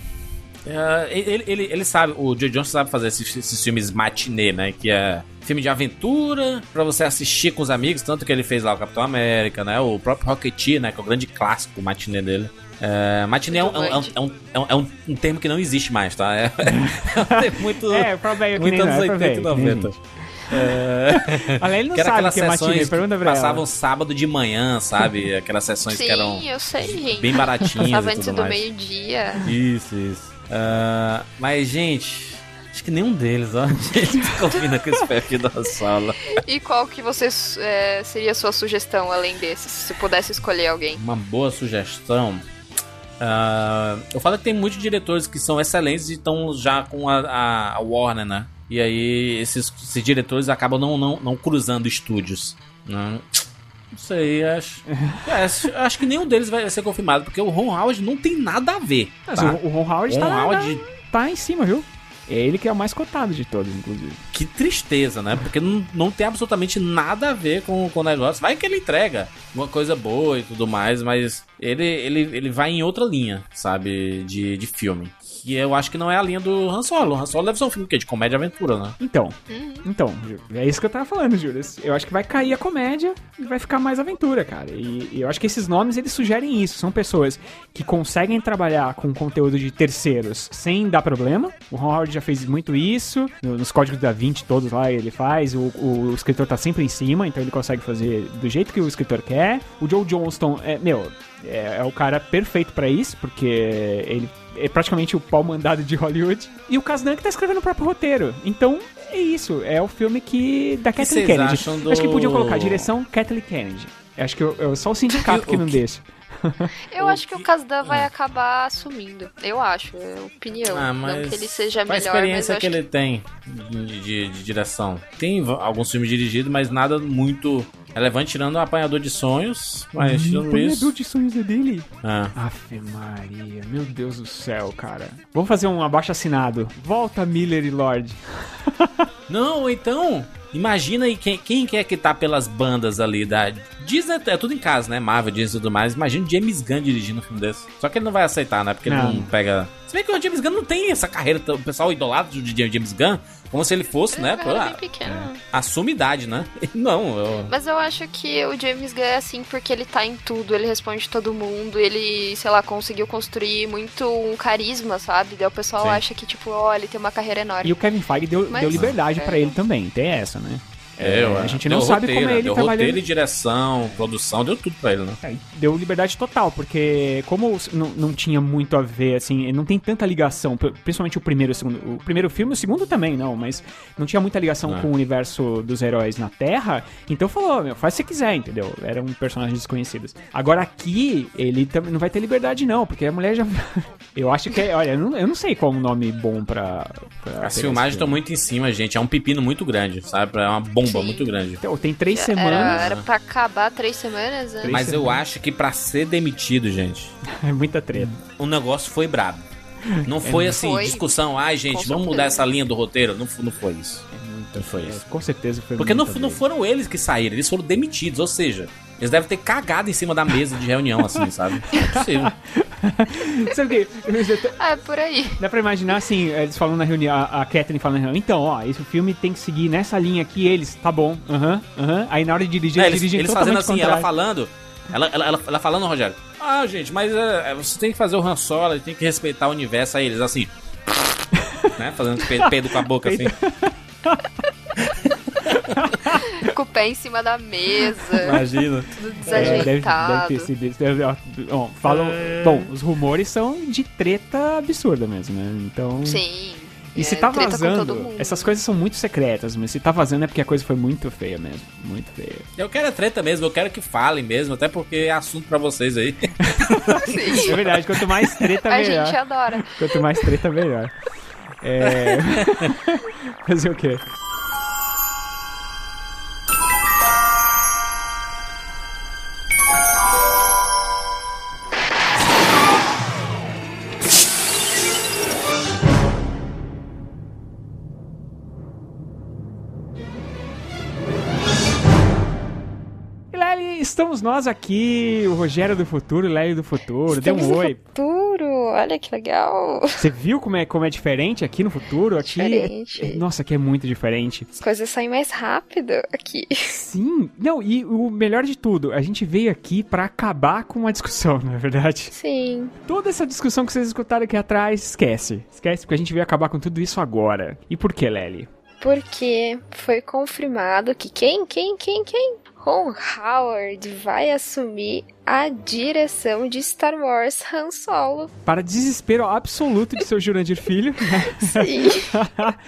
é, ele, ele, ele sabe, o Joe Johnson sabe fazer esses, esses filmes matinê, né? Que é filme de aventura pra você assistir com os amigos, tanto que ele fez lá o Capitão América, né? O próprio Rocketeer, né? Que é o grande clássico matinê dele. É, matinê é um, é, um, é, um, é, um, é um- termo que não existe mais, tá? É, é muito, É, que muito nem anos nós, pra 80 e velho, que nem 90. gente. É, Olha, ele não que sabe aquelas que é matinê, sessões pergunta que pra ela. passavam sábado de manhã, sabe? Aquelas sessões Sim, que eram eu sei, gente. bem baratinhas e antes do meio-dia. Isso, isso. Ah, mas, gente, acho que nenhum deles, ó. A gente combina com esse perfil da sala. E qual que você é, seria a sua sugestão além desses? Se pudesse escolher alguém. Uma boa sugestão. Ah, eu falo que tem muitos diretores que são excelentes e estão já com a, a- Warner, né? E aí esses, esses diretores acabam não, não, não cruzando estúdios. Né? Não sei, acho, é, acho. Que nenhum deles vai ser confirmado, porque o Ron Howard não tem nada a ver. Mas tá? o, o Ron Howard, Ron tá, Howard- tá em cima, viu? É ele que é o mais cotado de todos, inclusive. Que tristeza, né? Porque não, não tem absolutamente nada a ver com, com o negócio. Vai que ele entrega uma coisa boa e tudo mais, mas ele, ele, ele vai em outra linha, sabe? De, de filme. Que eu acho que não é a linha do Han Solo. O Han Solo deve ser um filme o quê? de comédia e aventura, né? Então, então, Ju, é isso que eu tava falando, Júlio. Eu acho que vai cair a comédia e vai ficar mais aventura, cara. E, e eu acho que esses nomes, eles sugerem isso. São pessoas que conseguem trabalhar com conteúdo de terceiros sem dar problema. O Ron Howard já fez muito isso. no- Nos códigos da 20 todos lá ele faz. O, o escritor tá sempre em cima, então ele consegue fazer do jeito que o escritor quer. O Joe Johnston, é, meu, é, é o cara perfeito pra isso, porque ele é praticamente o pau mandado de Hollywood. E o Kasdan que tá escrevendo o próprio roteiro. Então, é isso. É o filme que. da Kathleen Kennedy. acham do- Acho que podiam colocar direção Kathleen Kennedy. Acho que eu, eu- só o sindicato que não que- deixa. Eu acho que o que- Kasdan vai acabar assumindo. Eu acho, é opinião. Ah, Não que ele seja a melhor, mas experiência que acho ele tem de, de- de direção? Tem alguns filmes dirigidos, mas nada muito Relevante tirando o apanhador de sonhos, mas tirando Apanhador isso. de sonhos é dele? Ah. Ave Maria, meu Deus do céu, cara. Vamos fazer um abaixo assinado. Volta Miller e Lord. Não, então, imagina aí quem, quem que é que tá pelas bandas ali da Disney, é tudo em casa, né? Marvel, Disney e tudo mais. Imagina o James Gunn dirigindo um filme desse. Só que ele não vai aceitar, né? Porque ele Não. não pega. Se bem que o James Gunn não tem essa carreira, o pessoal idolatra de James Gunn, como se ele fosse, né? Pô, ah, bem pequeno. assume idade, né? Não, eu... Mas eu acho que o James Gunn é assim porque ele tá em tudo, ele responde todo mundo, ele, sei lá, conseguiu construir muito um carisma, sabe? Daí o pessoal Sim. acha que, tipo, ó, ele tem uma carreira enorme. E o Kevin Feige deu, Mas- deu liberdade é. pra ele também, tem essa, né? É, a gente não sabe como é ele deu trabalhando. roteiro e direção, produção, deu tudo pra ele, né? É, deu liberdade total, porque como não, não tinha muito a ver, assim, não tem tanta ligação, pri- principalmente o primeiro e o segundo. O primeiro filme, o segundo também, não, mas não tinha muita ligação É. com o universo dos heróis na Terra, então falou, meu, faz se você quiser, entendeu? Eram personagens desconhecidos. Agora aqui, ele também não vai ter liberdade, não, porque a mulher já. eu acho que é. Olha, eu não, eu não sei qual o nome bom pra. pra As filmagens estão muito em cima, gente. É um pepino muito grande, sabe? É uma bomba Sim. muito grande. Então, tem três Era, semanas. era pra acabar três semanas, né? Três Mas eu acho que pra ser demitido, gente, É muita treta. o negócio foi brabo. Não foi assim, Foi. discussão, ai gente, Com vamos mudar certeza. essa linha do roteiro. Não, não foi isso. Não foi isso. Com certeza foi Porque não, não foram eles que saíram, eles foram demitidos. Ou seja, eles devem ter cagado em cima da mesa de reunião, assim, sabe? Não é possível. Sabe o quê? É, por aí. Dá pra imaginar assim, eles falando na reunião, a Catherine falando na reunião, então, ó, esse filme tem que seguir nessa linha aqui, eles, tá bom, aham, aham. Aí na hora de dirigir, É, eles, dirigem eles fazendo assim, ela contrário. falando. Ela, ela, ela, ela falando, Rogério. Ah, gente, mas é, você tem que fazer o Han Solo, tem que respeitar o universo. Aí eles assim. né? Fazendo pe- pedo com a boca assim. Com o pé em cima da mesa, Imagina. tudo É, deve, deve desajeitado. ter sido ó, falam, Bom, os rumores são de treta absurda mesmo, né? Então. Sim. E se é, tá com todo vazando, essas coisas são muito secretas, mas se tá vazando é porque a coisa foi muito feia mesmo. Muito feia. Eu quero a treta mesmo, eu quero que falem mesmo, até porque é assunto pra vocês aí. Sim. É verdade, quanto mais treta, A melhor. gente adora. Quanto mais treta, melhor. É. Fazer o quê? E Lely, estamos nós aqui, o Rogério do Futuro, o Lely do Futuro. Dê Estamos um no oi. futuro, olha que legal. Você viu como é, como é diferente aqui no futuro? Aqui, Diferente. é- nossa, aqui é muito diferente. As coisas saem mais rápido aqui. Sim, não, e o melhor de tudo, a gente veio aqui pra acabar com uma discussão, não é verdade? Sim. Toda essa discussão que vocês escutaram aqui atrás, esquece. Esquece, porque a gente veio acabar com tudo isso agora. E por que, Lely? Porque foi confirmado que quem, quem, quem, quem? Ron Howard vai assumir a direção de Star Wars Han Solo. Para desespero absoluto de seu Jurandir Filho? Sim.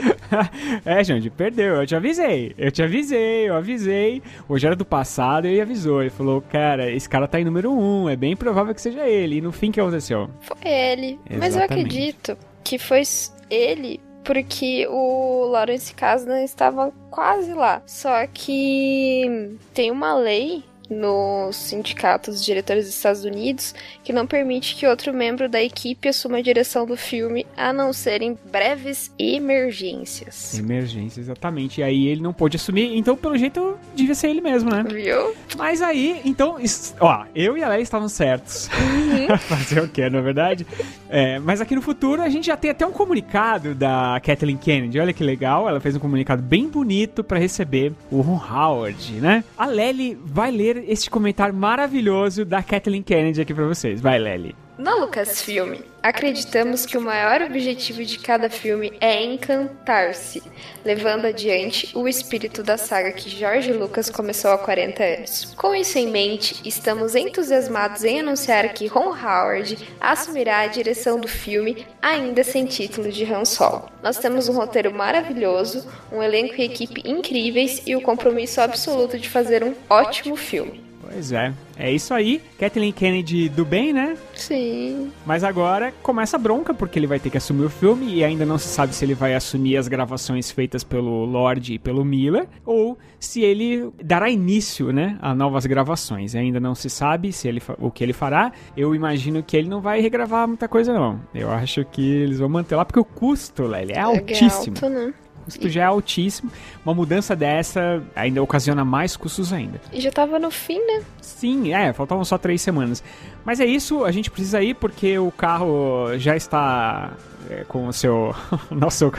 é, Jandir, perdeu. Eu te avisei. Eu te avisei, eu avisei. Hoje era do passado e ele avisou. Ele falou, cara, esse cara tá em número um. É bem provável que seja ele. E no fim, o que aconteceu? Foi ele. Mas eu Exatamente. acredito que foi ele porque o Lawrence Kasdan estava quase lá. Só que tem uma lei no sindicato dos diretores dos Estados Unidos que não permite que outro membro da equipe assuma a direção do filme a não ser em breves emergências. Emergência, exatamente. E aí ele não pôde assumir. Então, pelo jeito, devia ser ele mesmo, né? Viu? Mas aí, então, ó, eu e a Leia estavam certos. Fazer o quê, não é verdade? É, mas aqui no futuro a gente já tem até um comunicado da Kathleen Kennedy. Olha que legal, ela fez um comunicado bem bonito pra receber o Ron Howard, né? A Lely vai ler este comentário maravilhoso da Kathleen Kennedy aqui pra vocês. Vai, Lely. Na Lucasfilm, acreditamos que o maior objetivo de cada filme é encantar-se, levando adiante o espírito da saga que George Lucas começou há 40 anos. Com isso em mente, estamos entusiasmados em anunciar que Ron Howard assumirá a direção do filme, ainda sem título de Han Solo. Nós temos um roteiro maravilhoso, um elenco e equipe incríveis e o compromisso absoluto de fazer um ótimo filme. Pois é. É isso aí. Kathleen Kennedy do bem, né? Sim. Mas agora começa a bronca, porque ele vai ter que assumir o filme e ainda não se sabe se ele vai assumir as gravações feitas pelo Lord e pelo Miller ou se ele dará início, né, a novas gravações. Ainda não se sabe se ele o que ele fará. Eu imagino que ele não vai regravar muita coisa não. Eu acho que eles vão manter lá porque o custo, Lely, é altíssimo. alto, né? O custo já é altíssimo. Uma mudança dessa ainda ocasiona mais custos ainda. E já tava no fim, né? Sim, é, faltavam só três semanas. Mas é isso, a gente precisa ir porque o carro já está é, com o seu. nosso,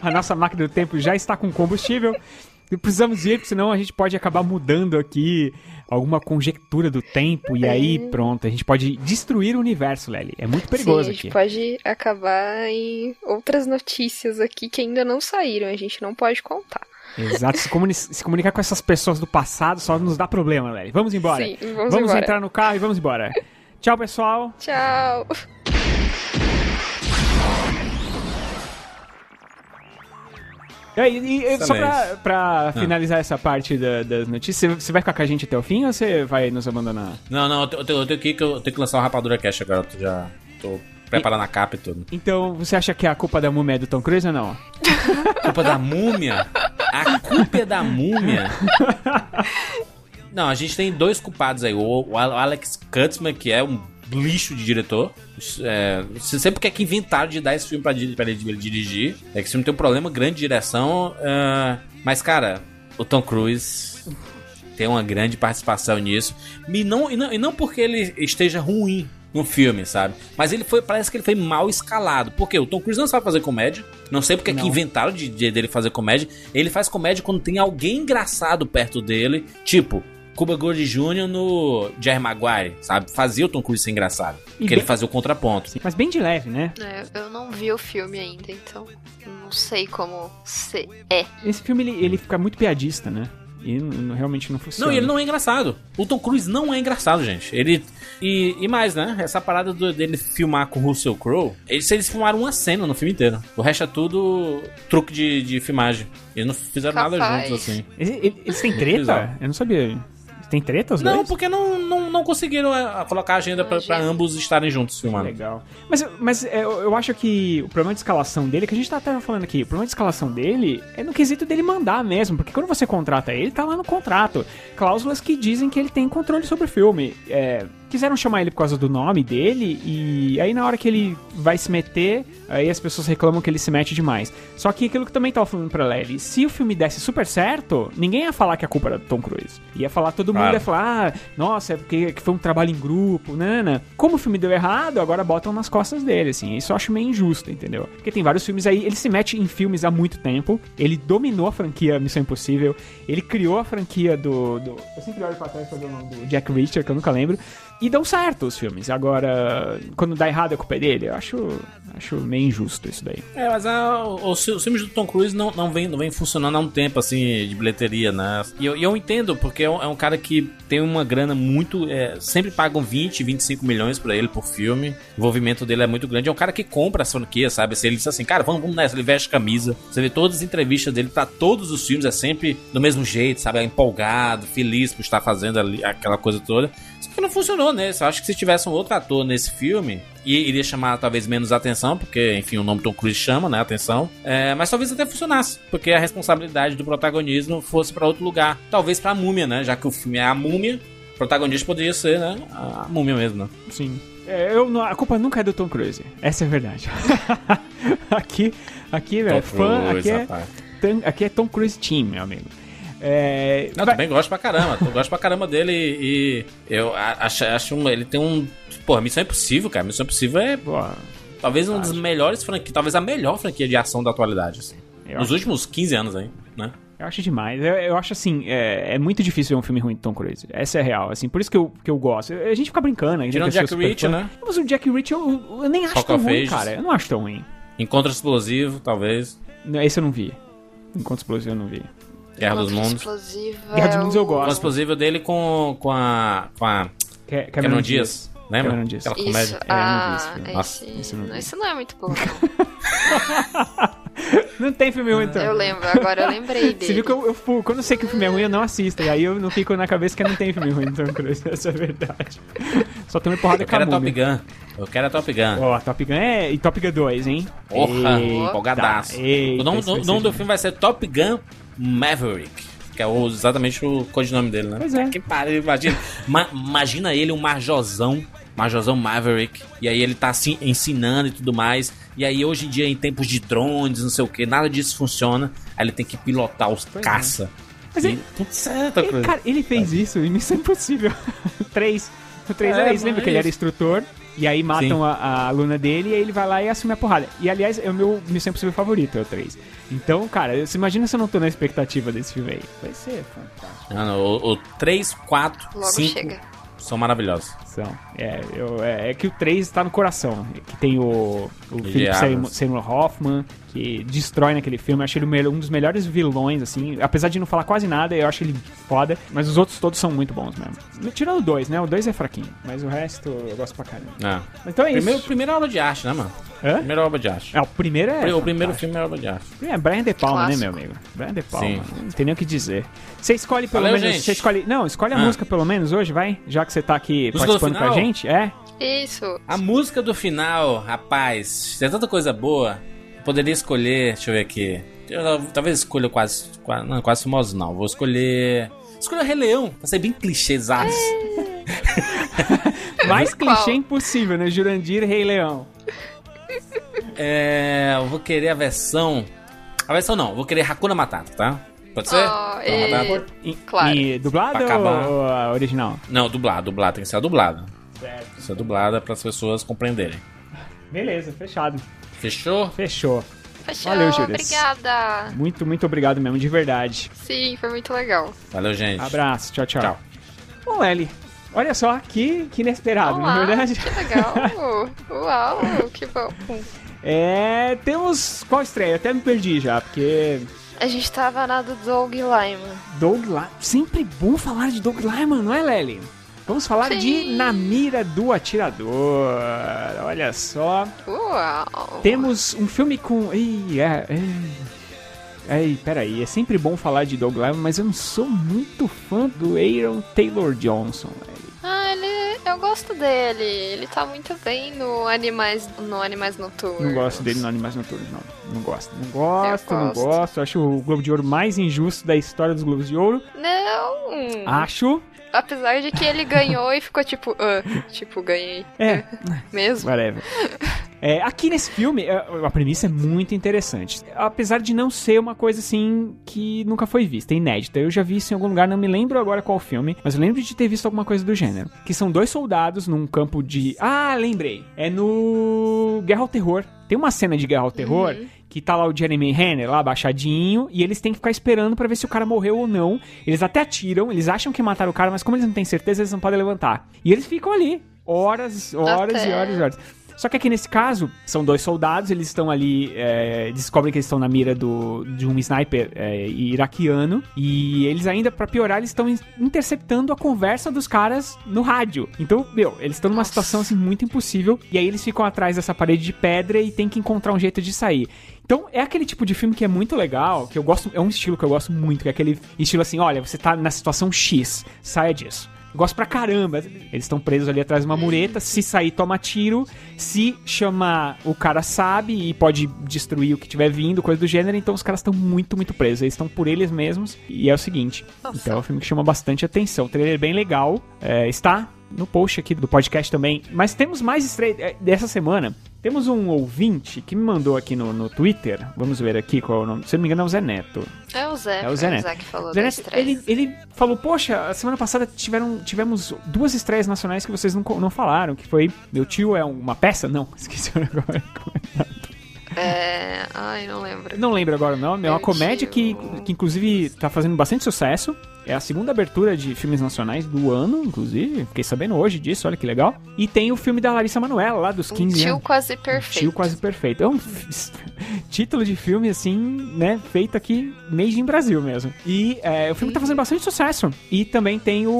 a nossa máquina do tempo já está com combustível. Precisamos ir, porque senão a gente pode acabar mudando aqui alguma conjectura do tempo. E aí, pronto, a gente pode destruir o universo, Lely. É muito perigoso Sim, a gente aqui. pode acabar em outras notícias aqui que ainda não saíram, a gente não pode contar. Exato, se, comuni- se comunicar com essas pessoas do passado só nos dá problema, Lely. Vamos embora. Sim, vamos embora. entrar no carro e vamos embora. Tchau, pessoal. Tchau! E, aí, e- e só pra, pra finalizar essa parte da- das notícias, você- vai ficar com a gente até o fim ou você vai nos abandonar? Não, não, eu tenho, eu tenho- que, eu tenho que lançar o Rapadura Cash agora. Eu já tô preparando a capa e tudo. Então, você acha que a culpa da múmia é do Tom Cruise ou não? Culpa da múmia? A culpa é da múmia? Não, a gente tem dois culpados aí. O, o Alex Kurtzman, que é um lixo de diretor. É, você sempre quer que inventaram de dar esse filme pra, pra ele, dirigir. É que esse filme tem um problema grande de direção. é, mas, cara, o Tom Cruise tem uma grande participação nisso. E não, e não, e não porque ele esteja ruim no filme, sabe? Mas ele foi, parece que ele foi mal escalado. Porque o Tom Cruise não sabe fazer comédia. Não sei porque é que Não. inventaram de, de- dele fazer comédia. Ele faz comédia quando tem alguém engraçado perto dele. Tipo, Cuba Gooding Jr. no Jerry Maguire, sabe? Fazia o Tom Cruise ser engraçado. Porque bem- ele fazia o contraponto. Mas bem de leve, né? É, eu não vi o filme ainda, então não sei como se é. Esse filme, ele, ele fica muito piadista, né? E realmente não funciona. Não, e ele não é engraçado. O Tom Cruise não é engraçado, gente. Ele. E, e mais, né? Essa parada do- dele filmar com o Russell Crowe. Eles, eles filmaram uma cena no filme inteiro. O resto é tudo truque de, de filmagem. Eles não fizeram nada Capaz. juntos, assim. Eles, eles- têm treta? Eu não sabia. Tem treta os Não, dois? porque não, não, não conseguiram é, colocar a agenda pra, pra ambos estarem juntos filmando. Legal. Mas, mas é, eu, eu acho que o problema de escalação dele, que a gente tá até falando aqui, o problema de escalação dele é no quesito dele mandar mesmo, porque quando você contrata ele, tá lá no contrato. Cláusulas que dizem que ele tem controle sobre o filme. É, quiseram chamar ele por causa do nome dele, e aí na hora que ele vai se meter, aí as pessoas reclamam que ele se mete demais. Só que aquilo que também tava falando pra Lely, se o filme desse super certo, ninguém ia falar que a culpa era do Tom Cruise. Ia falar, todo mundo Claro. ia falar, ah, nossa, é porque que foi um trabalho em grupo, nana. Como o filme deu errado, agora botam nas costas dele, assim. Isso eu acho meio injusto, entendeu? Porque tem vários filmes aí, ele se mete em filmes há muito tempo, ele dominou a franquia Missão Impossível, ele criou a franquia do. do- eu sempre olho pra trás pra ver o nome do Jack Reacher, que eu nunca lembro. E dão certo os filmes. Agora, quando dá errado a culpa é dele, eu acho, acho meio injusto isso daí. É, mas ah, os, os filmes do Tom Cruise não, não, vem, não vem funcionando há um tempo, assim, de bilheteria, né? E eu, eu entendo, porque é um, é um cara que tem uma grana muito. é, sempre pagam 20, 25 milhões pra ele por filme. O envolvimento dele é muito grande. É um cara que compra as franquias, sabe? Se ele diz assim, cara, vamos, vamos nessa, ele veste camisa. Você vê todas as entrevistas dele pra todos os filmes, é sempre do mesmo jeito, sabe? É empolgado, feliz por estar fazendo ali aquela coisa toda. Que não funcionou nesse. Eu acho que se tivesse um outro ator nesse filme, iria chamar talvez menos atenção, porque, enfim, o nome Tom Cruise chama, né, atenção. É, mas talvez até funcionasse, porque a responsabilidade do protagonismo fosse pra outro lugar. Talvez pra múmia, né? Já que o filme é a múmia, o protagonista poderia ser, né? A múmia mesmo, né? Sim. É, eu, não- a culpa nunca é do Tom Cruise. Essa é a verdade. aqui, aqui, velho, fã, Cruise, aqui é, aqui é Tom Cruise Team, meu amigo. É, Não, vai- também gosto pra caramba. Eu gosto pra caramba dele e, e eu acho, acho um- ele tem um. Porra, Missão Impossível, cara. Missão Impossível é talvez uma das melhores franquias, talvez a melhor franquia de ação da atualidade. assim. eu, Nos acho, últimos 15 anos aí, né? eu acho demais. Eu, eu acho assim, é, é muito difícil ver um filme ruim de Tom Cruise. Essa é a real, assim. Por isso que eu, que eu gosto. A gente fica brincando. Tirando eu Jack Reacher, né? Mas o Jack Reacher eu, eu nem acho Rock tão of ruim, Ages. cara. Eu não acho tão ruim. Encontro Explosivo, talvez. Esse eu não vi. Enquanto explosivo eu não vi. Guerra dos Mundos. Explosivo Guerra dos é Mundos eu gosto. O explosivo dele com, com a. com a. Ca- Cameron Diaz. Lembra? Cameron Diaz. Aquela Isso, comédia. É, eu não vi esse ah, filme. Nossa, esse, esse eu não esse não é muito bom. Não tem filme ruim, então. Eu lembro, agora eu lembrei dele. Você viu que eu, eu quando eu sei que o filme é ruim, eu não assisto. E aí eu não fico na cabeça que não tem filme ruim do Tom Cruise. Essa é a verdade. Só tomei porrada Eu com a quero a Top. Gun. Eu quero a Top Gun. Ó, Top Gun é... E Top Gun 2, hein? Porra, empolgadaço. eita, o nome, nome do filme vai ser Top Gun Maverick. Que é o- exatamente o codinome dele, né? Pois é. Que pariu, imagina. Ma- imagina ele, um majozão. Majozão Maverick. E aí ele tá assim, ensinando e tudo mais. E aí hoje em dia, em tempos de drones, não sei o que, nada disso funciona. Aí ele tem que pilotar os Pois caça. Mas E ele- tudo certo, Ele, cara, ele fez isso em Missão Impossível 3. O 3 É, era isso, lembra que ele era instrutor? E aí matam a, a aluna dele e aí ele vai lá e assume a porrada. E aliás, é o meu Missão Impossível favorito, é o 3. Então, cara, você imagina se eu não tô na expectativa desse filme aí. Vai ser fantástico. Não, não, o, o 3, 4, Logo 5 chega. são maravilhosos. É, eu- é, é que o 3 tá no coração. Que tem o, o Philip Evans. Seymour, Hoffman, que destrói naquele filme. Eu acho ele um dos melhores vilões, assim. Apesar de não falar quase nada, eu acho ele foda. Mas os outros todos são muito bons mesmo. Tirando o 2, né? O 2 é fraquinho. Mas o resto eu gosto pra caramba. É. Então é Primeiro, isso. primeira obra de arte, né, mano? Hã? Primeira obra de arte. É, o primeiro é. o primeiro filme é obra de arte. É, Brian De Palma, Clássico. né, meu amigo? Brian De Palma. Sim. Não tem nem o que dizer. Você escolhe pelo Valeu, menos. gente. Você escolhe. Não, escolhe a Ah. música pelo menos hoje, vai? Já que você tá aqui Música com a gente. É? Isso. A música do final, rapaz, tem tanta coisa boa. Eu poderia escolher, deixa eu ver aqui. Eu, talvez escolha quase, quase. Não, quase famosos não. Vou escolher. Escolha Rei Leão, pra ser bem clichêzaço. Mais Qual? clichê impossível, né? Jurandir Rei Leão. É. Eu vou querer a versão. A versão não, vou querer Hakuna Matata, tá? Pode ser? Oh, Hakuna e-? E, Claro. e dublado ou a original? Não, dublado, dublado, tem que ser dublado. Certo. Tem que ser dublada para as pessoas compreenderem. Beleza, fechado. Fechou? Fechou. Fechou. Valeu, Júlias. Obrigada. Muito, muito obrigado mesmo, de verdade. Sim, foi muito legal. Valeu, gente. Abraço, tchau, tchau. Tchau. Bom, Eli, olha só que, que inesperado, Olá, na verdade. Que legal. Uau, que bom. É, temos. Qual estreia? Eu até me perdi já, porque. A gente tava na do Doug Lyman. Doug Lyman. Sempre bom falar de Doug Lyman, não é, Lely? Vamos falar de Sim. Na Mira do Atirador. Olha só. Uau. Temos um filme com. Ih, é. é... Ei, peraí, é sempre bom falar de Doug Lyman, mas eu não sou muito fã do Aaron Taylor Johnson. Ah, ele. Eu gosto dele. Ele tá muito bem no Animais, no Animais Noturnos. Não gosto dele no Animais Noturnos, não. Não gosto. Não gosto, não gosto. gosto. Acho o Globo de Ouro mais injusto da história dos Globos de Ouro. Não. Acho. Apesar de que ele ganhou e ficou tipo, ah, tipo, ganhei. É, Mesmo? whatever. É, aqui nesse filme, é, a premissa é muito interessante. Apesar de não ser uma coisa assim que nunca foi vista, é inédita. Eu já vi isso em algum lugar, não me lembro agora qual filme, mas eu lembro de ter visto alguma coisa do gênero. Que são dois soldados num campo de. Ah, lembrei. É no Guerra ao Terror. Tem uma cena de Guerra ao Terror que tá lá o Jeremy Renner lá abaixadinho e eles têm que ficar esperando pra ver se o cara morreu ou não. Eles até atiram, eles acham que mataram o cara, mas como eles não têm certeza, eles não podem levantar. E eles ficam ali horas, horas Até. e horas e horas. Só que aqui nesse caso, são dois soldados, eles estão ali, é, descobrem que eles estão na mira do, de um sniper é, iraquiano, e eles ainda, pra piorar, eles estão in- interceptando a conversa dos caras no rádio. Então, meu, eles estão numa situação assim muito impossível, e aí eles ficam atrás dessa parede de pedra e tem que encontrar um jeito de sair. Então, é aquele tipo de filme que é muito legal, que eu gosto, é um estilo que eu gosto muito, que é aquele estilo assim, olha, você tá na situação X, saia disso. Gosto pra caramba. Eles estão presos ali atrás de uma mureta. Se sair, toma tiro. Se chamar, o cara sabe e pode destruir o que tiver vindo, coisa do gênero. Então os caras estão muito, muito presos. Eles estão por eles mesmos. E é o seguinte: Nossa. então é um filme que chama bastante atenção. O trailer é bem legal. É, está no post aqui do podcast também. Mas temos mais estreias é, dessa semana. Temos um ouvinte que me mandou aqui no, no Twitter. Vamos ver aqui qual é o nome. Se não me engano, é o Zé Neto. É o Zé. É o Zé Neto. que falou Zé Neto, estreia. ele, ele falou, poxa, a semana passada tiveram, tivemos duas estreias nacionais que vocês não, não falaram, que foi Meu Tio é uma peça? Não, esqueci agora. É... Ai, não lembro. Não lembro agora o nome, é uma comédia que, que inclusive tá fazendo bastante sucesso. É a segunda abertura de filmes nacionais do ano, inclusive. Fiquei sabendo hoje disso, olha que legal. E tem o filme da Larissa Manoela, lá dos Um 15 tio anos. quase perfeito. Tio quase perfeito. É um título de filme, assim, né? Feito aqui, made in Brasil mesmo. E é, o filme tá fazendo bastante sucesso. E também tem o,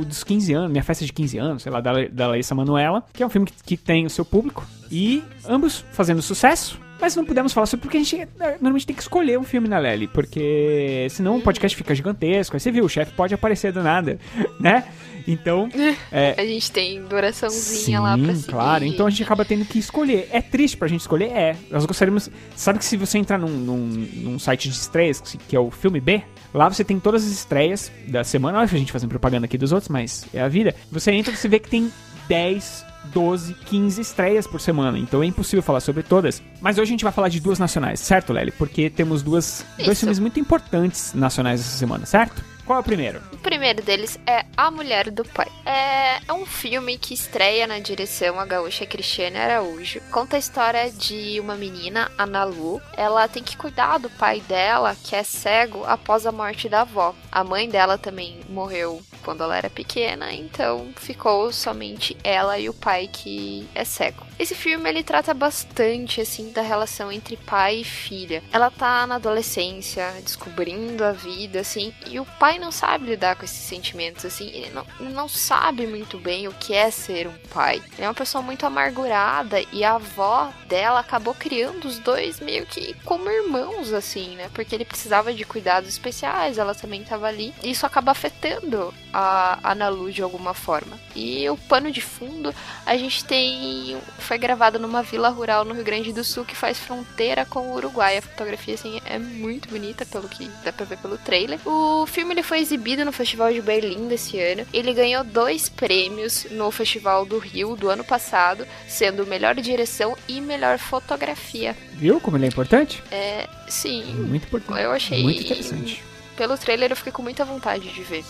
o dos 15 anos, Minha Festa de 15 anos, sei lá, da, da Larissa Manoela, que é um filme que, que tem o seu público. E ambos fazendo sucesso. Mas não pudemos falar sobre porque a gente normalmente tem que escolher um filme na Lely, porque senão o podcast fica gigantesco. Aí você viu, o chefe pode aparecer do nada, né? Então, é, A gente tem duraçãozinha Sim, lá pra seguir. claro. Então a gente acaba tendo que escolher. É triste pra gente escolher? É. Nós gostaríamos. Sabe que se você entrar num, num, num site de estreias, que- que é o Filme B, lá você tem todas as estreias da semana. Olha a gente fazendo propaganda aqui dos outros, mas é a vida. Você entra e você vê que tem 10. 12, 15 estreias por semana, então é impossível falar sobre todas. Mas hoje a gente vai falar de duas nacionais, certo, Lely? Porque temos duas, dois filmes muito importantes nacionais essa semana, certo? Qual é o primeiro? O primeiro deles é A Mulher do Pai. É, é um filme que estreia na direção a gaúcha Cristiane Araújo. Conta a história de uma menina, Ana Lu. Ela tem que cuidar do pai dela, que é cego, após a morte da avó. A mãe dela também morreu quando ela era pequena, então ficou somente ela e o pai que é cego. Esse filme ele trata bastante assim da relação entre pai e filha. Ela tá na adolescência, descobrindo a vida assim, e o pai não sabe lidar com esses sentimentos assim, ele não, não sabe muito bem o que é ser um pai. Ele é uma pessoa muito amargurada e a avó dela acabou criando os dois meio que como irmãos assim, né? Porque ele precisava de cuidados especiais, ela também tava ali. E isso acaba afetando a Ana Lu de alguma forma. E o pano de fundo, a gente tem. Foi gravado numa vila rural no Rio Grande do Sul que faz fronteira com o Uruguai. A fotografia, assim, é muito bonita, pelo que dá pra ver pelo trailer. O filme ele foi exibido no Festival de Berlim desse ano. Ele ganhou dois prêmios no Festival do Rio do ano passado, sendo melhor direção e melhor fotografia. Viu como ele é importante? É, sim. Muito importante. Eu achei. Muito interessante. Pelo trailer eu fiquei com muita vontade de ver.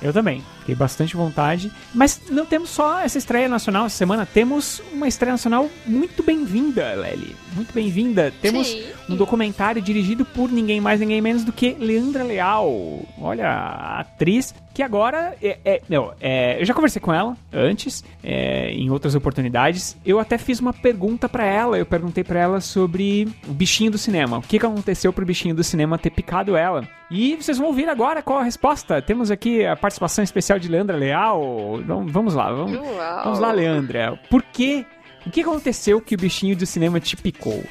Eu também. Fiquei bastante vontade. Mas não temos só essa estreia nacional essa semana, temos uma estreia nacional muito bem-vinda, Lely. Muito bem-vinda. Temos Sim. um documentário dirigido por ninguém mais, ninguém menos do que Leandra Leal. Olha, a atriz que agora é, é- não, é, eu já conversei com ela antes, é, em outras oportunidades. Eu até fiz uma pergunta pra ela. Eu perguntei pra ela sobre o bichinho do cinema. O que, que aconteceu pro bichinho do cinema ter picado ela? E vocês vão ouvir agora qual a resposta. Temos aqui a participação especial de Leandra Leal. Então, vamos lá, vamos, Uau. vamos lá, Leandra. Por quê? O que aconteceu que o bichinho do cinema te picou?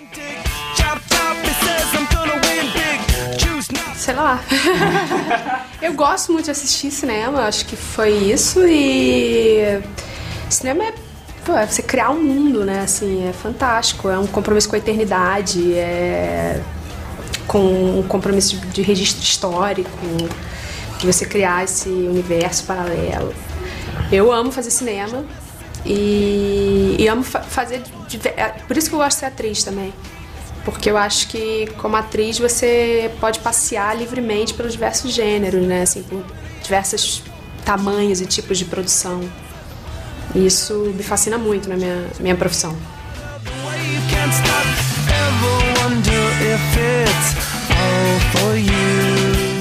Sei lá. eu gosto muito de assistir cinema, acho que foi isso e cinema é, pô, é você criar um mundo, né? Assim, é fantástico, é um compromisso com a eternidade, é com um compromisso de, de registro histórico, de você criar esse universo paralelo. Eu amo fazer cinema e, e amo fa- fazer. é Por isso que eu gosto de ser atriz também. Porque eu acho que, como atriz, você pode passear livremente pelos diversos gêneros, né? Assim, por diversos tamanhos e tipos de produção. E isso me fascina muito na minha, minha profissão.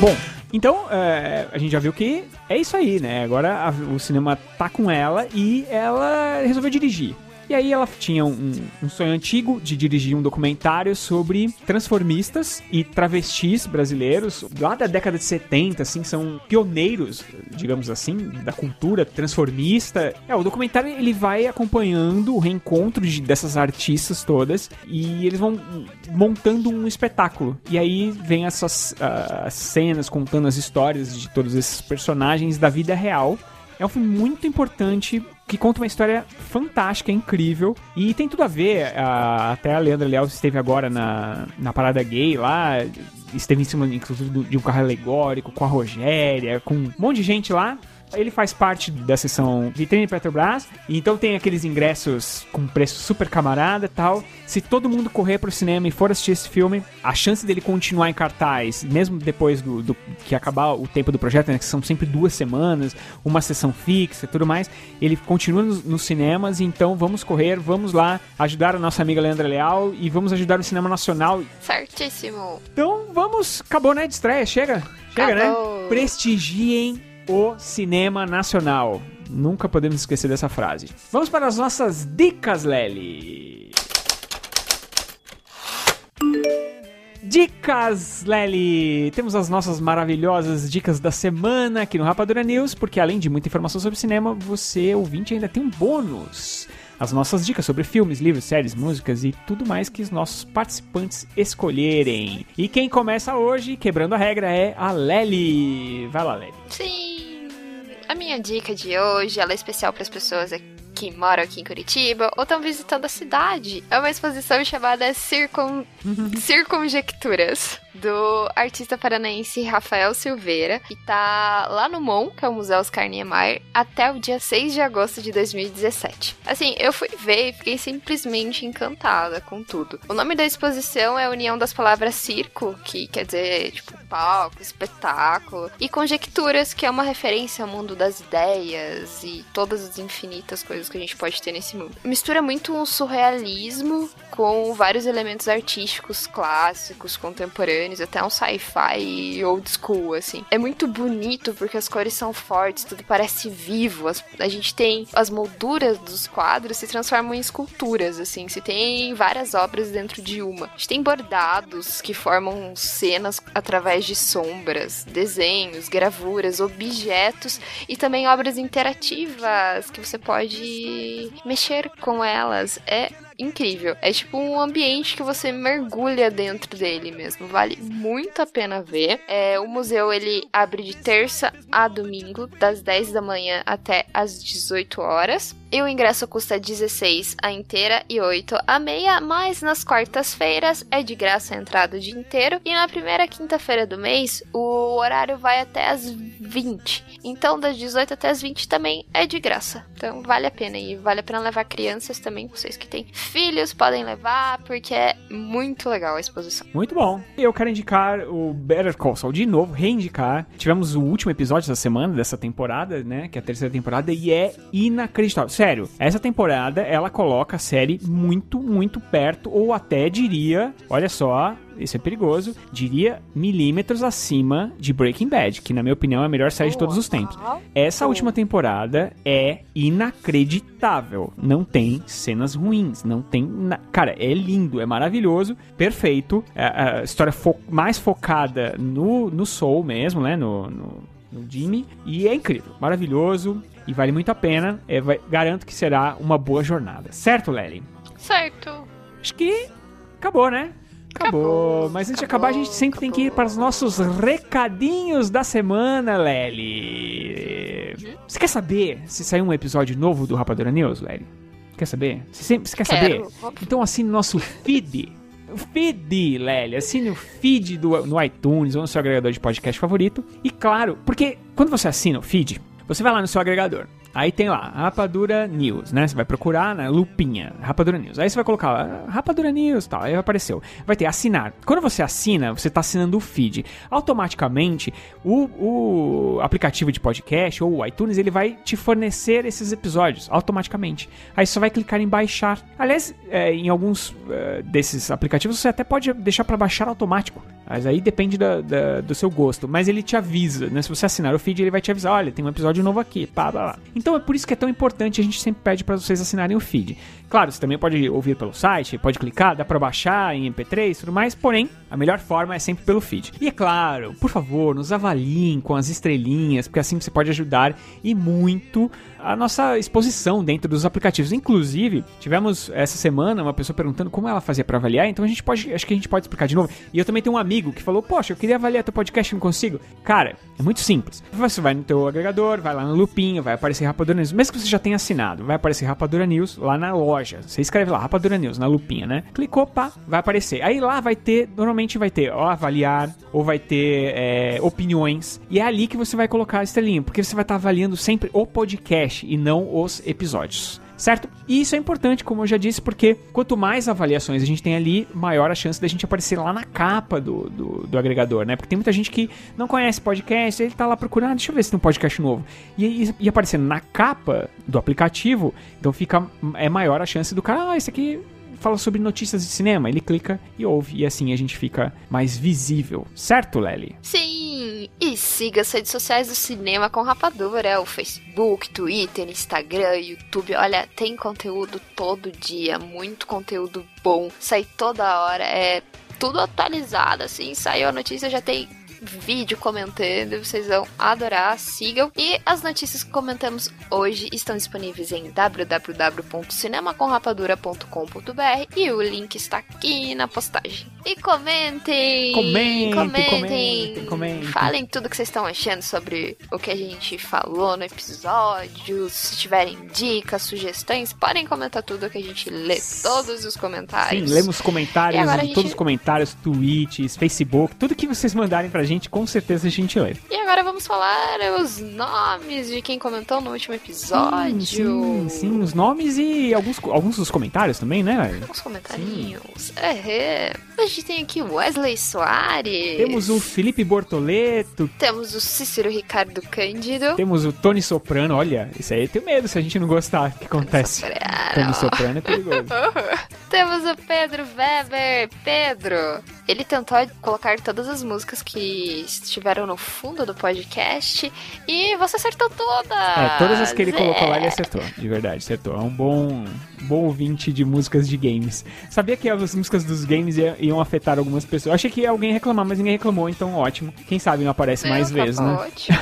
Bom, então é, a gente já viu que é isso aí, né? Agora a- o cinema tá com ela e ela resolveu dirigir. E aí ela tinha um, um sonho antigo de dirigir um documentário sobre transformistas e travestis brasileiros lá da década de 70, assim, são pioneiros, digamos assim, da cultura transformista. É, o documentário ele vai acompanhando o reencontro de- dessas artistas todas e eles vão montando um espetáculo. E aí vem essas ah, cenas contando as histórias de todos esses personagens da vida real. É um filme muito importante que conta uma história fantástica, incrível e tem tudo a ver. ah, até a Leandra Leal esteve agora na, na parada gay lá, esteve em cima, inclusive, de um carro alegórico com a Rogéria, com um monte de gente lá. Ele faz parte da sessão Vitrine Petrobras, e então tem aqueles ingressos com preço super camarada e tal. Se todo mundo correr pro cinema e for assistir esse filme, a chance dele continuar em cartaz, mesmo depois do, do- que acabar o tempo do projeto, né, que são sempre duas semanas, uma sessão fixa e tudo mais, ele continua nos, nos cinemas, então vamos correr, vamos lá ajudar a nossa amiga Leandra Leal e vamos ajudar o cinema nacional. Certíssimo. Então vamos, acabou né, de estreia, chega, chega Acabou. né? Prestigiem o cinema nacional. Nunca podemos esquecer dessa frase. Vamos para as nossas dicas, Lely. Dicas, Lely! Temos as nossas maravilhosas dicas da semana aqui no Rapadura News, porque além de muita informação sobre cinema, você, ouvinte, ainda tem um bônus. as nossas dicas sobre filmes, livros, séries, músicas e tudo mais que os nossos participantes escolherem. E quem começa hoje, quebrando a regra, é a Lely. Vai lá, Lely. Sim! A minha dica de hoje, ela é especial para as pessoas que moram aqui em Curitiba ou estão visitando a cidade. É uma exposição chamada Circun... Circunjecturas, do artista paranaense Rafael Silveira, que tá lá no MON, que é o Museu Oscar Niemeyer, até o dia 6 de agosto de 2017. Assim, eu fui ver e fiquei simplesmente encantada com tudo. O nome da exposição é a união das palavras circo, que quer dizer, tipo, palco, espetáculo, e conjecturas, que é uma referência ao mundo das ideias e todas as infinitas coisas que a gente pode ter nesse mundo. Mistura muito um surrealismo com vários elementos artísticos clássicos, contemporâneos, até um sci-fi old school, assim. É muito bonito porque as cores são fortes, tudo parece vivo. As- a gente tem as molduras dos quadros se transformam em esculturas, assim. Se tem várias obras dentro de uma. A gente tem bordados que formam cenas através de sombras, desenhos, gravuras, objetos e também obras interativas que você pode mexer com elas. É incrível. É tipo um ambiente que você mergulha dentro dele mesmo. Vale muito a pena ver. É, o museu ele abre de terça a domingo, das 10 da manhã até as 18 horas. E o ingresso custa 16 a inteira e 8 a meia, mas nas quartas-feiras é de graça a entrada o dia inteiro. E na primeira quinta-feira do mês, o horário vai até as 20. Então, das 18 até as 20 também é de graça. Então, vale a pena. E vale a pena levar crianças também, vocês que têm filhos podem levar, porque é muito legal a exposição. Muito bom. Eu quero indicar o Better Call Saul de novo, reindicar. Tivemos o último episódio dessa semana, dessa temporada, né? Que é a terceira temporada, e é inacreditável. Sério, essa temporada ela coloca a série muito, muito perto, ou até diria, olha só. Isso é perigoso. Diria milímetros acima de Breaking Bad, que na minha opinião é a melhor série de todos os tempos. Essa última temporada é inacreditável. Não tem cenas ruins, não tem. na- Cara, é lindo, é maravilhoso, perfeito. É a história fo- mais focada no, no Soul mesmo, né? No, no, no Jimmy. E é incrível, maravilhoso e vale muito a pena. É, vai- garanto que será uma boa jornada. Certo, Lely? Certo. Acho que acabou, né? Acabou. Mas antes de acabar, a gente sempre tem que ir para os nossos recadinhos da semana, Lely. Você quer saber se saiu um episódio novo do Rapadura News, Lely? Quer saber? Você, sempre, você quer Quero. saber? Então assine nosso feed. O feed, Lely. Assine o feed do, no iTunes ou no seu agregador de podcast favorito. E claro, porque quando você assina o feed, você vai lá no seu agregador. Aí tem lá, Rapadura News, né? Você vai procurar na lupinha, Rapadura News. Aí você vai colocar Rapadura News tal. Aí apareceu. Vai ter assinar. Quando você assina, você está assinando o feed. Automaticamente, o, o aplicativo de podcast ou o iTunes, ele vai te fornecer esses episódios automaticamente. Aí você só vai clicar em baixar. Aliás, é, em alguns é, desses aplicativos, você até pode deixar para baixar automático. Mas aí depende da- da- do seu gosto. Mas ele te avisa, né? Se você assinar o feed, ele vai te avisar: olha, tem um episódio novo aqui. Pá, pá, pá. Então é por isso que é tão importante. A gente sempre pede para vocês assinarem o feed. Claro, você também pode ouvir pelo site, pode clicar, dá para baixar em MP3 e tudo mais. Porém, a melhor forma é sempre pelo feed. E é claro, por favor, nos avaliem com as estrelinhas, porque assim você pode ajudar e muito a nossa exposição dentro dos aplicativos. Inclusive, tivemos essa semana uma pessoa perguntando como ela fazia para avaliar, então a gente pode, acho que a gente pode explicar de novo. E eu também tenho um amigo que falou: "Poxa, eu queria avaliar teu podcast, não consigo". Cara, é muito simples. Você vai no teu agregador, vai lá no lupinho, vai aparecer Rapadura News, mesmo que você já tenha assinado, vai aparecer Rapadura News lá na loja. Você escreve lá Rapadura News na lupinha, né? Clicou, pá, vai aparecer. Aí lá vai ter, normalmente vai ter, ó, avaliar ou vai ter é, opiniões. E é ali que você vai colocar a estrelinha, porque você vai estar avaliando sempre o podcast e não os episódios. Certo? E isso é importante, como eu já disse, porque quanto mais avaliações a gente tem ali, maior a chance da gente aparecer lá na capa do, do, do agregador, né? Porque tem muita gente que não conhece podcast, ele tá lá procurando, ah, deixa eu ver se tem um podcast novo. E, e, e aparecendo na capa do aplicativo, então fica é maior a chance do cara, ah, esse aqui fala sobre notícias de cinema. Ele clica e ouve, e assim a gente fica mais visível. Certo, Lely? Sim! E siga as redes sociais do Cinema com Rapadura, o Facebook, Twitter, Instagram, YouTube. Olha, tem conteúdo todo dia, muito conteúdo bom. Sai toda hora, é tudo atualizado, assim. Saiu a notícia, já tem vídeo comentando, vocês vão adorar, sigam. E as notícias que comentamos hoje estão disponíveis em www.cinemacomrapadura.com.br e o link está aqui na postagem. E comentem! Comentem, comentem! comentem, comentem. Falem tudo que vocês estão achando sobre o que a gente falou no episódio. Se tiverem dicas, sugestões, podem comentar tudo que a gente lê todos os Sim, comentários. lemos comentários, gente- todos os comentários, tweets, Facebook, tudo que vocês mandarem pra gente, com certeza a gente lê. E agora vamos falar os nomes de quem comentou no último episódio. Sim, sim, os nomes e alguns, alguns dos comentários também, né? Os comentarinhos. É, é. A gente tem aqui o Wesley Soares. Temos o Felipe Bortoleto, Temos o Cícero Ricardo Cândido. temos o Tony Soprano, olha, isso aí eu tenho medo se a gente não gostar o que acontece. Tony Soprano é perigoso. Temos o Pedro Weber. Pedro, ele tentou colocar todas as músicas que estiveram no fundo do podcast e você acertou todas. É, todas as que ele colocou lá ele É. acertou, de verdade, acertou. É um bom, bom ouvinte de músicas de games. Sabia que as músicas dos games ia- iam afetar algumas pessoas. Eu achei que ia alguém reclamar, mas ninguém reclamou, então ótimo. Quem sabe não aparece mais Não, tá vezes, né? ótimo.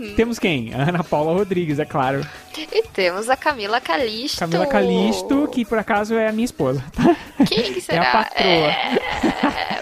Temos quem? A Ana Paula Rodrigues, é claro. E temos a Camila Calisto. Camila Calisto, que por acaso é a minha esposa. Quem que É será? a patroa.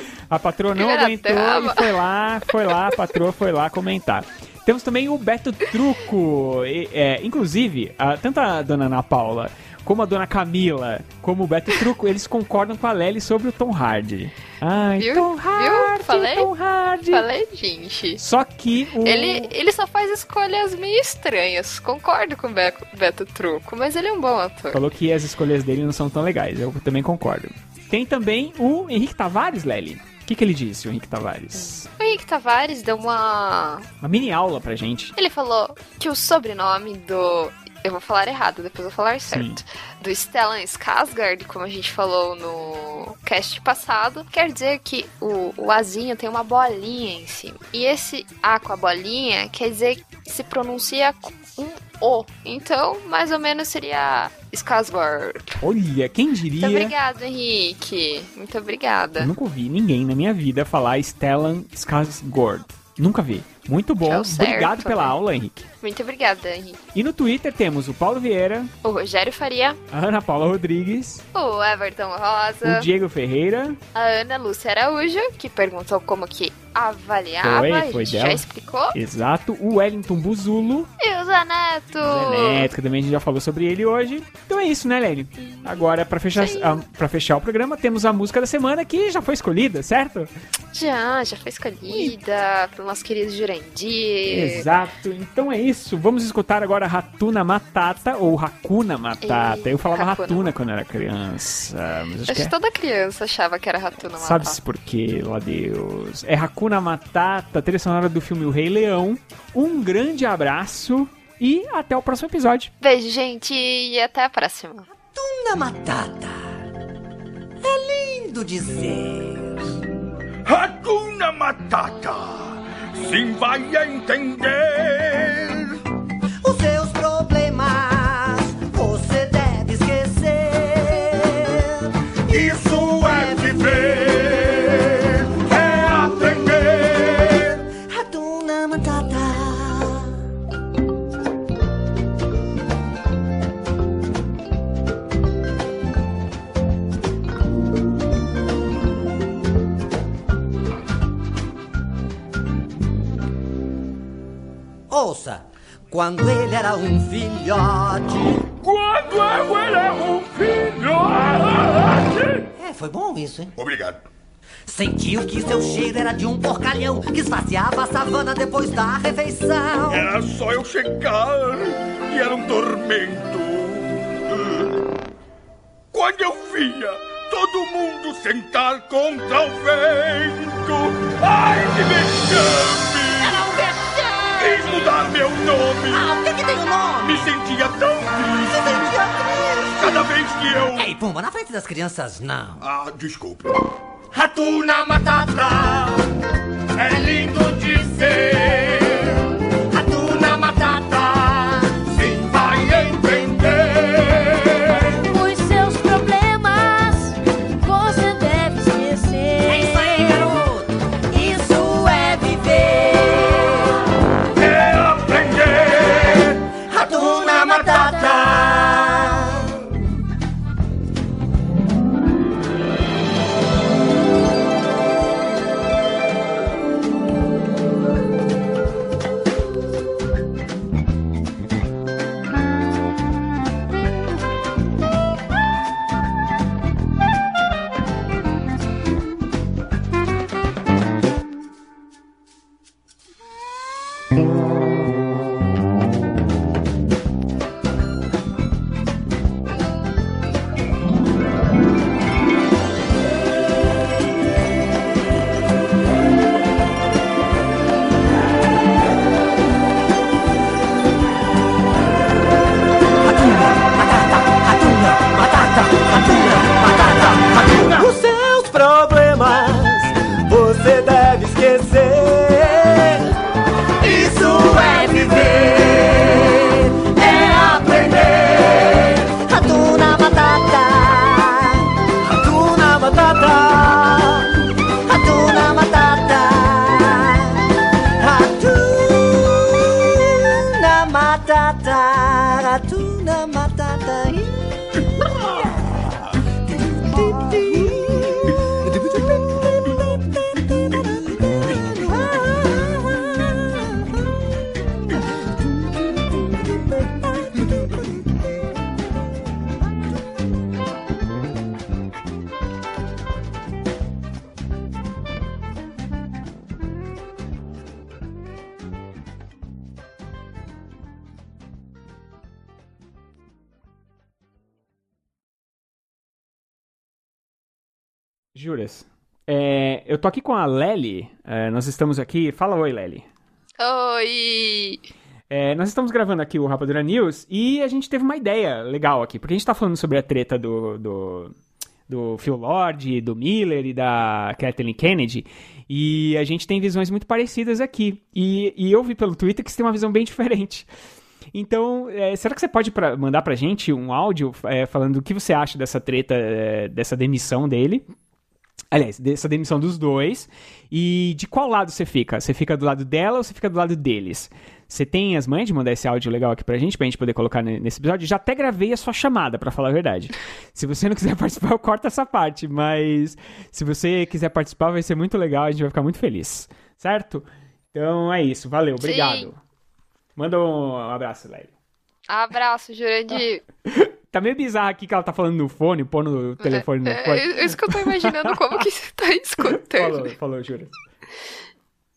A patroa não Primeira aguentou e foi lá, foi lá, a patroa foi lá comentar. Temos também o Beto Truco. e, é, inclusive, a- tanto a dona Ana Paula como a dona Camila, como o Beto Truco, eles concordam com a Lely sobre o Tom Hardy. Ai, Viu? Tom Viu? Hardy, Falei? Tom Hardy. Falei, gente. Só que o... Ele, ele só faz escolhas meio estranhas. Concordo com o Beto, Beto Truco, mas ele é um bom ator. Falou que as escolhas dele não são tão legais. Eu também concordo. Tem também o Henrique Tavares, Lely. O que, que ele disse, o Henrique Tavares? O Henrique Tavares deu uma. Uma mini aula pra gente. Ele falou que o sobrenome do. Eu vou falar errado, depois eu vou falar certo. Do Stellan Skarsgård, como a gente falou no cast passado, quer dizer que o, o Azinho tem uma bolinha em cima. E esse A com a bolinha quer dizer que se pronuncia com um O. Então, mais ou menos seria Skarsgård. Olha, quem Muito diria... obrigado, Henrique. Muito obrigada. Eu nunca ouvi ninguém na minha vida falar Stellan Skarsgård. Nunca vi. Muito bom. É o certo, Obrigado pela né? aula, Henrique. Muito obrigada, Henrique. E no Twitter temos o Paulo Vieira, O Rogério Faria, a Ana Paula Rodrigues, o Everton Rosa, o Diego Ferreira. a Ana Lúcia Araújo, que perguntou como que avaliava, Foi, a foi gente dela. já explicou. Exato. O Wellington Buzulo. E o Zaneto! Zé Neto, que também a gente já falou sobre ele hoje. Então é isso, né, Lene? Agora, pra fechar, a, pra fechar o programa, temos a música da semana que já foi escolhida, certo? Já, já foi escolhida pelo nosso querido Exato. Então é isso. Vamos escutar agora Ratuna Matata ou Hakuna Matata. Ei, eu falava Hakuna Ratuna quando era criança, mas acho Acho que que é... toda criança achava que era Ratuna Matata. Sabe-se por quê, lá Deus. É Hakuna Matata, trilha sonora do filme O Rei Leão. Um grande abraço e até o próximo episódio. Beijo, gente, e até a próxima. Hakuna Matata. É lindo dizer. Hakuna Matata. Sim, vai entender. Os seus problemas você deve esquecer. Isso Ouça, quando ele era um filhote. Quando eu era um filhote. É, foi bom isso, hein? Obrigado. Sentiu que seu cheiro era de um porcalhão que esvaziava a savana depois da refeição. Era só eu chegar e era um tormento. Quando eu via todo mundo sentar contra o vento. Ai, que vexame! Um! Quis mudar meu nome. Ah, o que que tem o nome? Me sentia tão triste. Se sentia triste. Cada vez que eu... Ei, Pumba, na frente das crianças, não. Ah, desculpe. Ratuna Matata a Lely. é, nós estamos aqui. Fala oi, Lely. Oi! É, nós estamos gravando aqui o Rapadura News e a gente teve uma ideia legal aqui, porque a gente tá falando sobre a treta do, do, do Phil Lord, do Miller e da Kathleen Kennedy, e a gente tem visões muito parecidas aqui. E, e eu vi pelo Twitter que você tem uma visão bem diferente. Então, é, será que você pode pra, mandar pra gente um áudio é, falando o que você acha dessa treta, é, dessa demissão dele? Aliás, dessa demissão dos dois. E de qual lado você fica? Você fica do lado dela ou você fica do lado deles? Você tem as manhas de mandar esse áudio legal aqui pra gente, pra gente poder colocar ne- nesse episódio? Já até gravei a sua chamada, pra falar a verdade. Se você não quiser participar, eu corto essa parte. Mas se você quiser participar, vai ser muito legal, a gente vai ficar muito feliz. Certo? Então é isso. Valeu, obrigado. Manda um abraço, Lely. Abraço, Jurandir. Tá meio bizarro aqui que ela tá falando no fone, pondo o telefone no É, fone. é isso que eu tô imaginando como que você tá escutando. Falou, falou, juro.